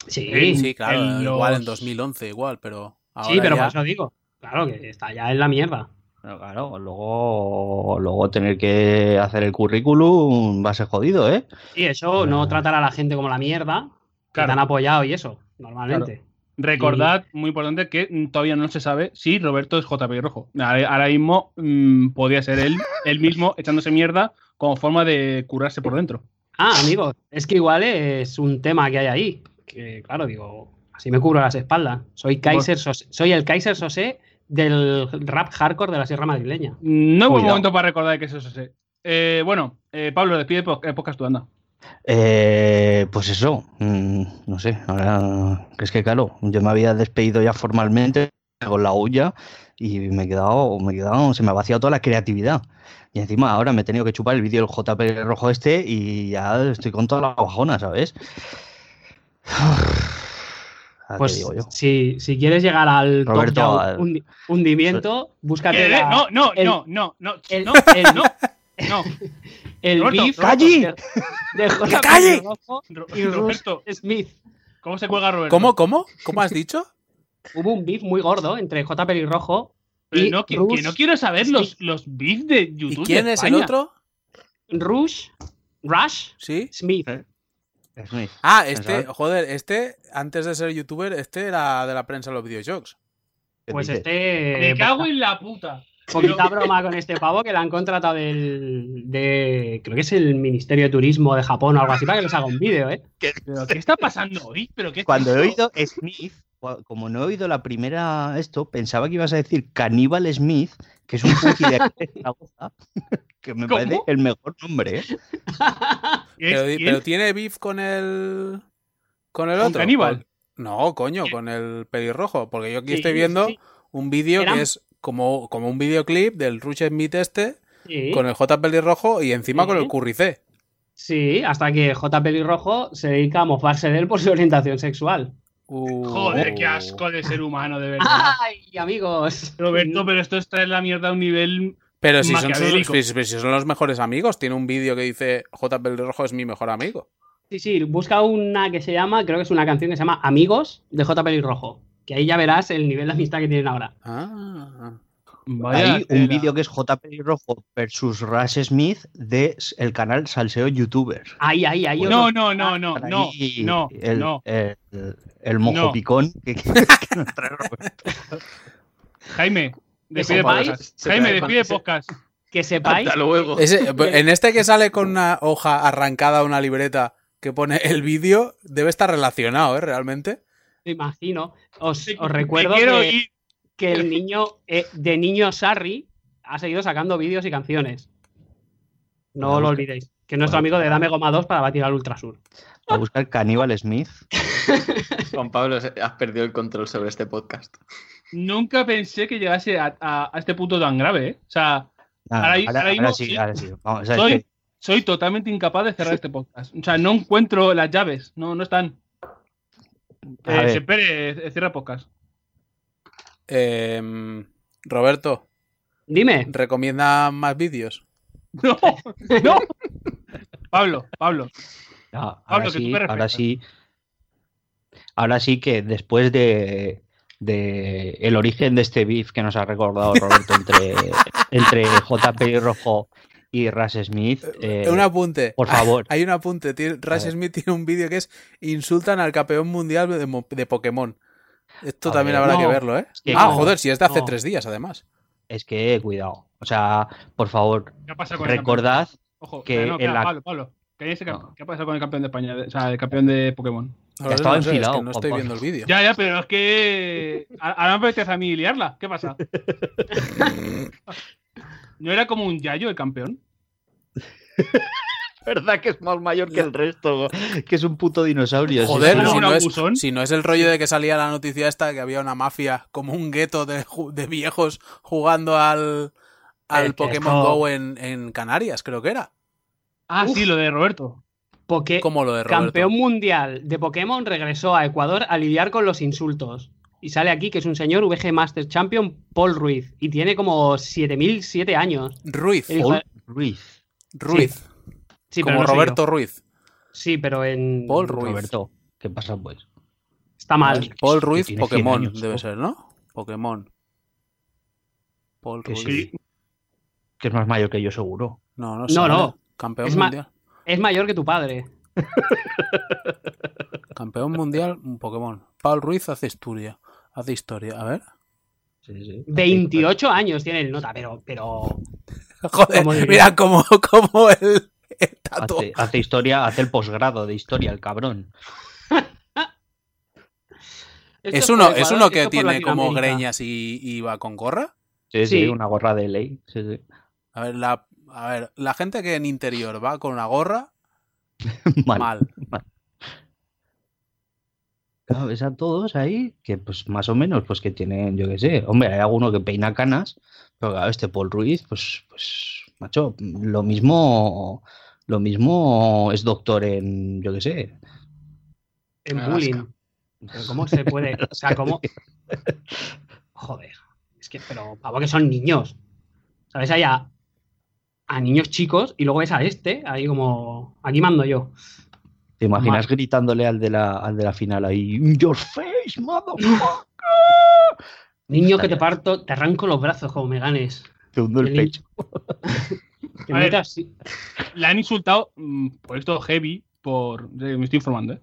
Sí, en- Sí, claro, en igual en los- 2011, igual, pero ahora sí, pero ya- por eso digo. Claro, que está ya en la mierda. Pero claro, luego, luego tener que hacer el currículum va a ser jodido, ¿eh? Y eso, no tratar a la gente como la mierda, que Claro. te han apoyado y eso, normalmente. Recordad, muy importante, que todavía no se sabe si Roberto es JP Rojo. Ahora mismo mm, podía ser él, él mismo echándose mierda como forma de curarse por dentro. Ah, amigos, es que igual es un tema que hay ahí. Que claro, digo, así me cubro las espaldas. Soy Kaiser Sosé- soy el Kaiser Sosé del rap hardcore de la Sierra Madrileña. No es buen momento para recordar que es ese. Eh, bueno, eh, Pablo, despide eh, podcast tú, anda. Eh, pues eso, mm, no sé, ahora es que claro, yo me había despedido ya formalmente con la olla y me he quedado, me he quedado, se me ha vaciado toda la creatividad. Y encima ahora me he tenido que chupar el vídeo del JP rojo este y ya estoy con toda la bajona, ¿sabes? Ah, ¿qué Pues digo yo? si, si quieres llegar al top Roberto, al- hundimiento, búscate Eh, la- no, no, el- no, no, no, el- no, el- no, no. el Roberto, beef ¡calle! de, J. calle! Y Roberto, Smith. ¿cómo se cuelga Roberto? ¿Cómo, cómo? ¿Cómo has dicho? Hubo un beef muy gordo entre J. Pelirrojo Pero y no, que, Rush, que no quiero saber los, los beefs de ¿Y YouTube. quién de es el otro? Rush, Rush ¿Sí? Smith. Smith. Ah, este, joder, este, antes de ser youtuber, este era de la prensa de los videojuegos. ¿Qué Pues este. Me cago en la puta. Poquita broma con este pavo que le han contratado del. de. creo que es el Ministerio de Turismo de Japón o algo así para que les haga un vídeo, ¿eh? ¿Pero qué está pasando hoy? ¿Pero qué Cuando he oído Smith, como no he oído la primera esto, pensaba que ibas a decir Caníbal Smith, que es un punky de aquí de Zaragoza, que me ¿Cómo? parece el mejor nombre, ¿eh? ¿Es Pero, tiene beef con el. con el ¿Con otro. Caníbal? Con- No, coño, con el pelirrojo. Porque yo aquí Sí, estoy viendo sí. un vídeo que es como, como un videoclip del Rush Smith este, Sí, con el J pelirrojo y encima con el curricé. sí, hasta que J. Pelirrojo se dedica a mofarse de él por su orientación sexual. Uh. Joder, qué asco de ser humano, de verdad. ¡Ay, amigos! Roberto, pero esto es traer la mierda a un nivel. Pero si son, sus- si son los mejores amigos, tiene un vídeo que dice J pelirrojo es mi mejor amigo. Sí, sí, busca una que se llama, creo que es una canción que se llama Amigos de J. Pelirrojo. Que ahí ya verás el nivel de amistad que tienen ahora. Ah. Vaya Hay un vídeo que es JP Rojo versus Rush Smith de el canal Salseo YouTuber. Ahí, ahí, ahí. No, no, no, no, Por no, no, el, no. El, el mojo No. picón que, que nos trae Roberto. Jaime, despide podcast. Jaime, despide podcast. Que sepáis. Hasta luego. Ese- en este que sale con una hoja arrancada, una libreta que pone el vídeo, debe estar relacionado, ¿eh? Realmente. Me imagino. Os, recuerdo que, que el niño eh, de niño Sarri ha seguido sacando vídeos y canciones. No lo olvidéis. Que es nuestro amigo de Dame Goma 2 para batir al Ultrasur. A buscar Caníbal Smith. Juan Pablo, has perdido el control sobre este podcast. Nunca pensé que llegase a, a- a este punto tan grave, ¿eh? O sea, Ah, Ahora- ahora, ahora mismo ahora sí, sí. ahora sí. Vamos, ¿sabes soy, soy totalmente incapaz de cerrar este podcast. O sea, no encuentro las llaves. No, no están. Eh, eh, cierra podcast. Em, Roberto, Dime. ¿recomienda más vídeos? No, no. Pablo, Pablo. No, Pablo, ahora, que tú sí, me ahora sí. Ahora sí que después de, de el origen de este beef que nos ha recordado Roberto entre entre JP Rojo y Ras Smith. eh, un apunte. por favor. Hay un apunte. Ver. Smith tiene un vídeo que es insultan al campeón mundial de, mo- de Pokémon. Esto A también ver, habrá que verlo, ¿eh? que ah, no, joder, si es de hace no. tres días, además. Es que cuidado. O sea, por favor, ¿Qué ha pasado con el campeón? recordad Ojo, que eh, en la- Pablo, Pablo, que. ¿qué ha pasado con el campeón de España? O sea, el campeón de Pokémon. Sé, estaba no sé, es que enfilado, no estoy viendo el vídeo. Ya, ya, pero es que. Ahora me apetece a mí liarla. ¿Qué pasa? ¿No era como un Yayo el campeón? verdad que es más mayor que el resto, que es un puto dinosaurio. Joder, sí. si, no es, abusón. si no es el rollo de que salía la noticia esta que había una mafia, como un gueto de, viejos jugando al, Pokémon Go en, en Canarias, creo que era. Ah, Uf. sí, lo de Roberto. Porque Como lo de Roberto. campeón mundial de Pokémon regresó a Ecuador a lidiar con los insultos. Y sale aquí que es un señor VG Master Champion Paul Ruiz. Y tiene como 7007 años. Ruiz. Paul Ruiz. Ruiz. Sí, como no Roberto. Ruiz. Sí, pero en. Paul Ruiz. Roberto, ¿qué pasa pues? Está mal. Paul Ruiz, tiene 100 Pokémon, años, debe ¿no? ser, ¿no? Pokémon. Paul Que Ruiz. sí. Que es más mayor que yo seguro. No, no, No, sale. no. Campeón Es ma- mundial. Es mayor que tu padre. Campeón mundial, un Pokémon. Paul Ruiz hace Hace historia. A ver. Sí, sí. 28 años tiene el nota, pero. pero Joder, mira como, como el, el tato. Hace, hace historia, hace el posgrado de historia, el cabrón. Es uno, Ecuador, es uno que tiene como greñas y, y va con gorra. Sí, sí, Sí. una gorra de ley. Sí, sí. A ver, la, a ver, la gente que en interior va con una gorra, Mal. mal. Claro, ves a todos ahí que, pues, más o menos, pues que tienen, yo qué sé. Hombre, hay alguno que peina canas, pero claro, este Paul Ruiz, pues, pues, macho, lo mismo, lo mismo es doctor en, yo qué sé. En Alaska. bullying. Pero ¿cómo se puede? O sea, ¿cómo? Joder. Es que, pero, pavo, que son niños. ¿Sabes? Hay a, a niños chicos y luego ves a este, ahí como. Aquí mando yo. ¿Te imaginas Mal. gritándole al de la, al de la final ahí, "In your face, motherfucker? Niño que te parto, te arranco los brazos como me ganes. Te hundo el El pecho. A ver. metas así. Le han insultado mm, por esto heavy, por. eh, Me estoy informando, ¿eh?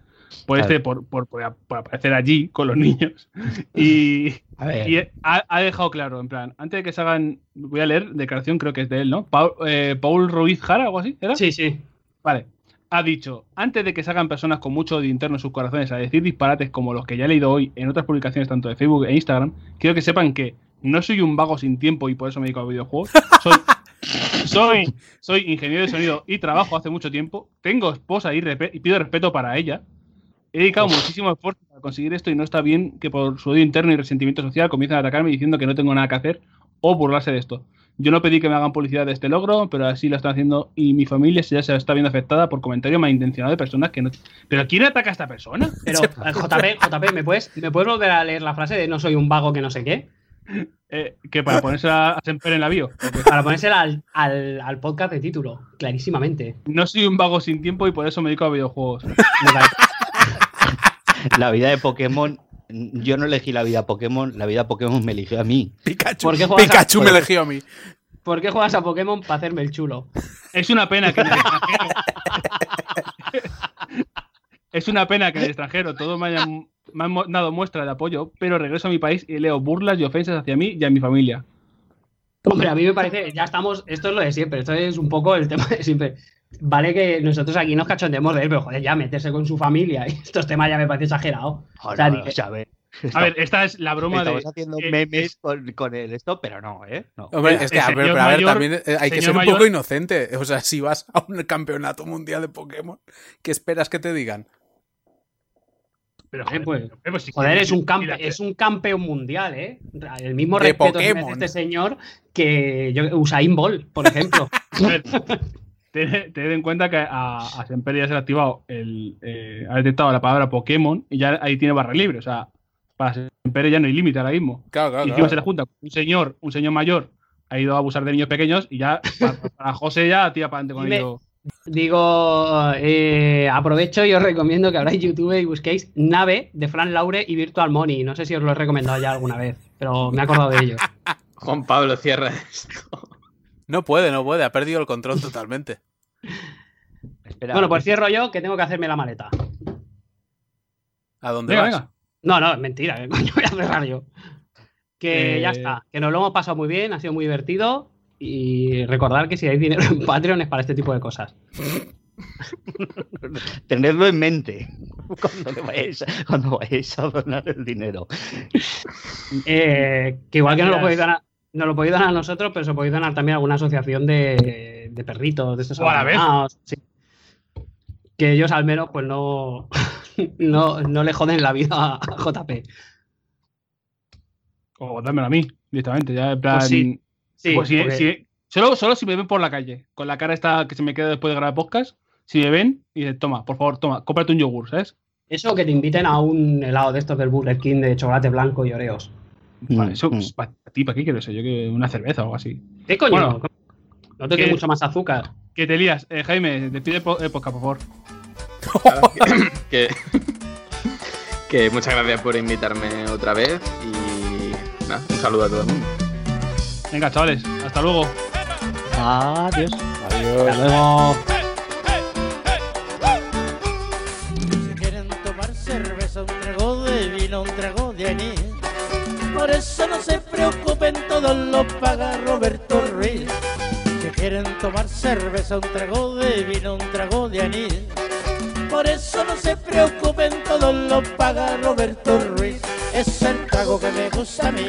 Por este, por, por, por, por aparecer allí con los niños. Y, A ver, y ha, ha dejado claro, en plan, antes de que se hagan. Voy a leer declaración, creo que es de él, ¿no? Paul, eh, Paul Ruiz Jara, algo así, ¿era? Sí, sí. Vale. Ha dicho, antes de que se hagan personas con mucho odio interno en sus corazones a decir disparates como los que ya he leído hoy en otras publicaciones tanto de Facebook e Instagram, quiero que sepan que no soy un vago sin tiempo y por eso me dedico a videojuegos. Soy, soy, soy ingeniero de sonido y trabajo hace mucho tiempo. Tengo esposa y, y pido respeto para ella. He dedicado muchísimo esfuerzo para conseguir esto y no está bien que por su odio interno y resentimiento social comiencen a atacarme diciendo que no tengo nada que hacer o burlarse de esto. Yo no pedí que me hagan publicidad de este logro, pero así lo están haciendo y mi familia ya se está viendo afectada por comentarios malintencionados de personas que no. ¿Pero quién ataca a esta persona? Pero, eh, JP, JP, ¿me puedes, ¿me puedes volver a leer la frase de no soy un vago que no sé qué? Eh, que para ponerse a, a Semper en la bio. Para ponérsela al, al, al podcast de título, clarísimamente. no soy un vago sin tiempo y por eso me dedico a videojuegos. La vida de Pokémon, yo no elegí la vida Pokémon, la vida Pokémon me eligió a mí. Pikachu, ¿Por qué juegas a- Pikachu me eligió a mí. ¿Por qué juegas a Pokémon para hacerme el chulo? Es una pena que en el extranjero. es una pena que en el extranjero todos me hayan me han dado muestra de apoyo, pero regreso a mi país y leo burlas y ofensas hacia mí y a mi familia. Hombre, a mí me parece, ya estamos, esto es lo de siempre, esto es un poco el tema de siempre. Vale que nosotros aquí nos cachondemos de él, pero joder, ya meterse con su familia y estos temas ya me parece exagerado. O sea, Joder, di- o sea, a ver, A ver, esta es la broma de. estamos haciendo eh, memes es- con, con el esto, pero no, ¿eh? No. Hombre, es que, a ver, pero a ver, mayor- también eh, hay que ser un mayor- poco inocente. O sea, si vas a un campeonato mundial de Pokémon, ¿qué esperas que te digan? Pero, Eh, pues, si Joder, quieres- es un, campe- mira, es un campeón mundial, ¿eh? El mismo De respeto merece Pokémon. este señor que yo, Usain Bolt, por ejemplo. A ver, ten- tened en cuenta que a, a Semper ya se le ha activado el. eh, ha detectado la palabra Pokémon y ya ahí tiene barra libre. O sea, para Semper ya no hay límite ahora mismo. Claro, claro. y encima se le junta un señor, un señor mayor, ha ido a abusar de niños pequeños y ya para, para José ya tira para adelante con ello. Digo, eh, aprovecho y os recomiendo que abráis YouTube y busquéis Nave de Fran Laure y Virtual Money. No sé si os lo he recomendado ya alguna vez, pero me he acordado de ello. Juan Pablo, cierra esto. No puede, no puede, ha perdido el control totalmente. Espera, Bueno, pues cierro yo que tengo que hacerme la maleta. ¿A dónde Venga, vas? venga. No, no, es mentira, ¿qué coño voy a cerrar yo? Que Eh, ya está, que nos lo hemos pasado muy bien, ha sido muy divertido. Y recordar que si hay dinero en Patreon es para este tipo de cosas. Tenedlo en mente cuando, le vayáis, cuando vayáis a donar el dinero. Eh, que igual que no lo podéis donar, no lo podéis donar a nosotros, pero se podéis donar también a alguna asociación de, de perritos, de estos O a la vez. abandonados, sí. Que ellos al menos pues no, no, no le joden la vida a JP. O dámelo a mí, directamente. Ya en plan. Pues sí, Sí, Pues porque- solo, solo si me ven por la calle, con la cara esta que se me queda después de grabar podcast, si me ven y dicen, toma, por favor, toma, cómprate un yogur, ¿sabes? Eso que te inviten a un helado de estos del Burger King de chocolate blanco y oreos. Vale, Mm, eso, mm. pues, ¿para ti, para qué quiero eso? Yo que una cerveza o algo así. ¿Qué coño? Bueno, no te que- mucho más azúcar. Que te lías. Eh, Jaime, despide el podcast, por favor. que, que muchas gracias por invitarme otra vez y nada, un saludo a todo el mundo. Venga, chavales, hasta luego. Adiós. Hasta luego. Si Por eso no se preocupen, todo lo paga Roberto Ruiz. Si quieren tomar cerveza, un trago de vino, un trago de anís. Por eso no se preocupen, todo lo paga Roberto Ruiz. Es el trago que me gusta a mí,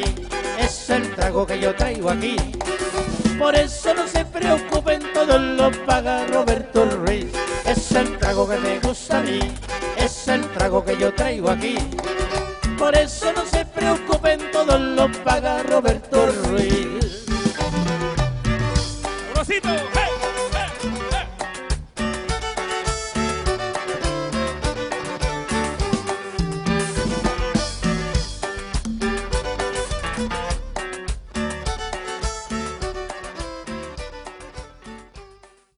es el trago que yo traigo aquí. Por eso no se preocupen, todo lo paga Roberto Ruiz. Es el trago que me gusta a mí, es el trago que yo traigo aquí. Por eso no se preocupen, todo lo paga Roberto Ruiz.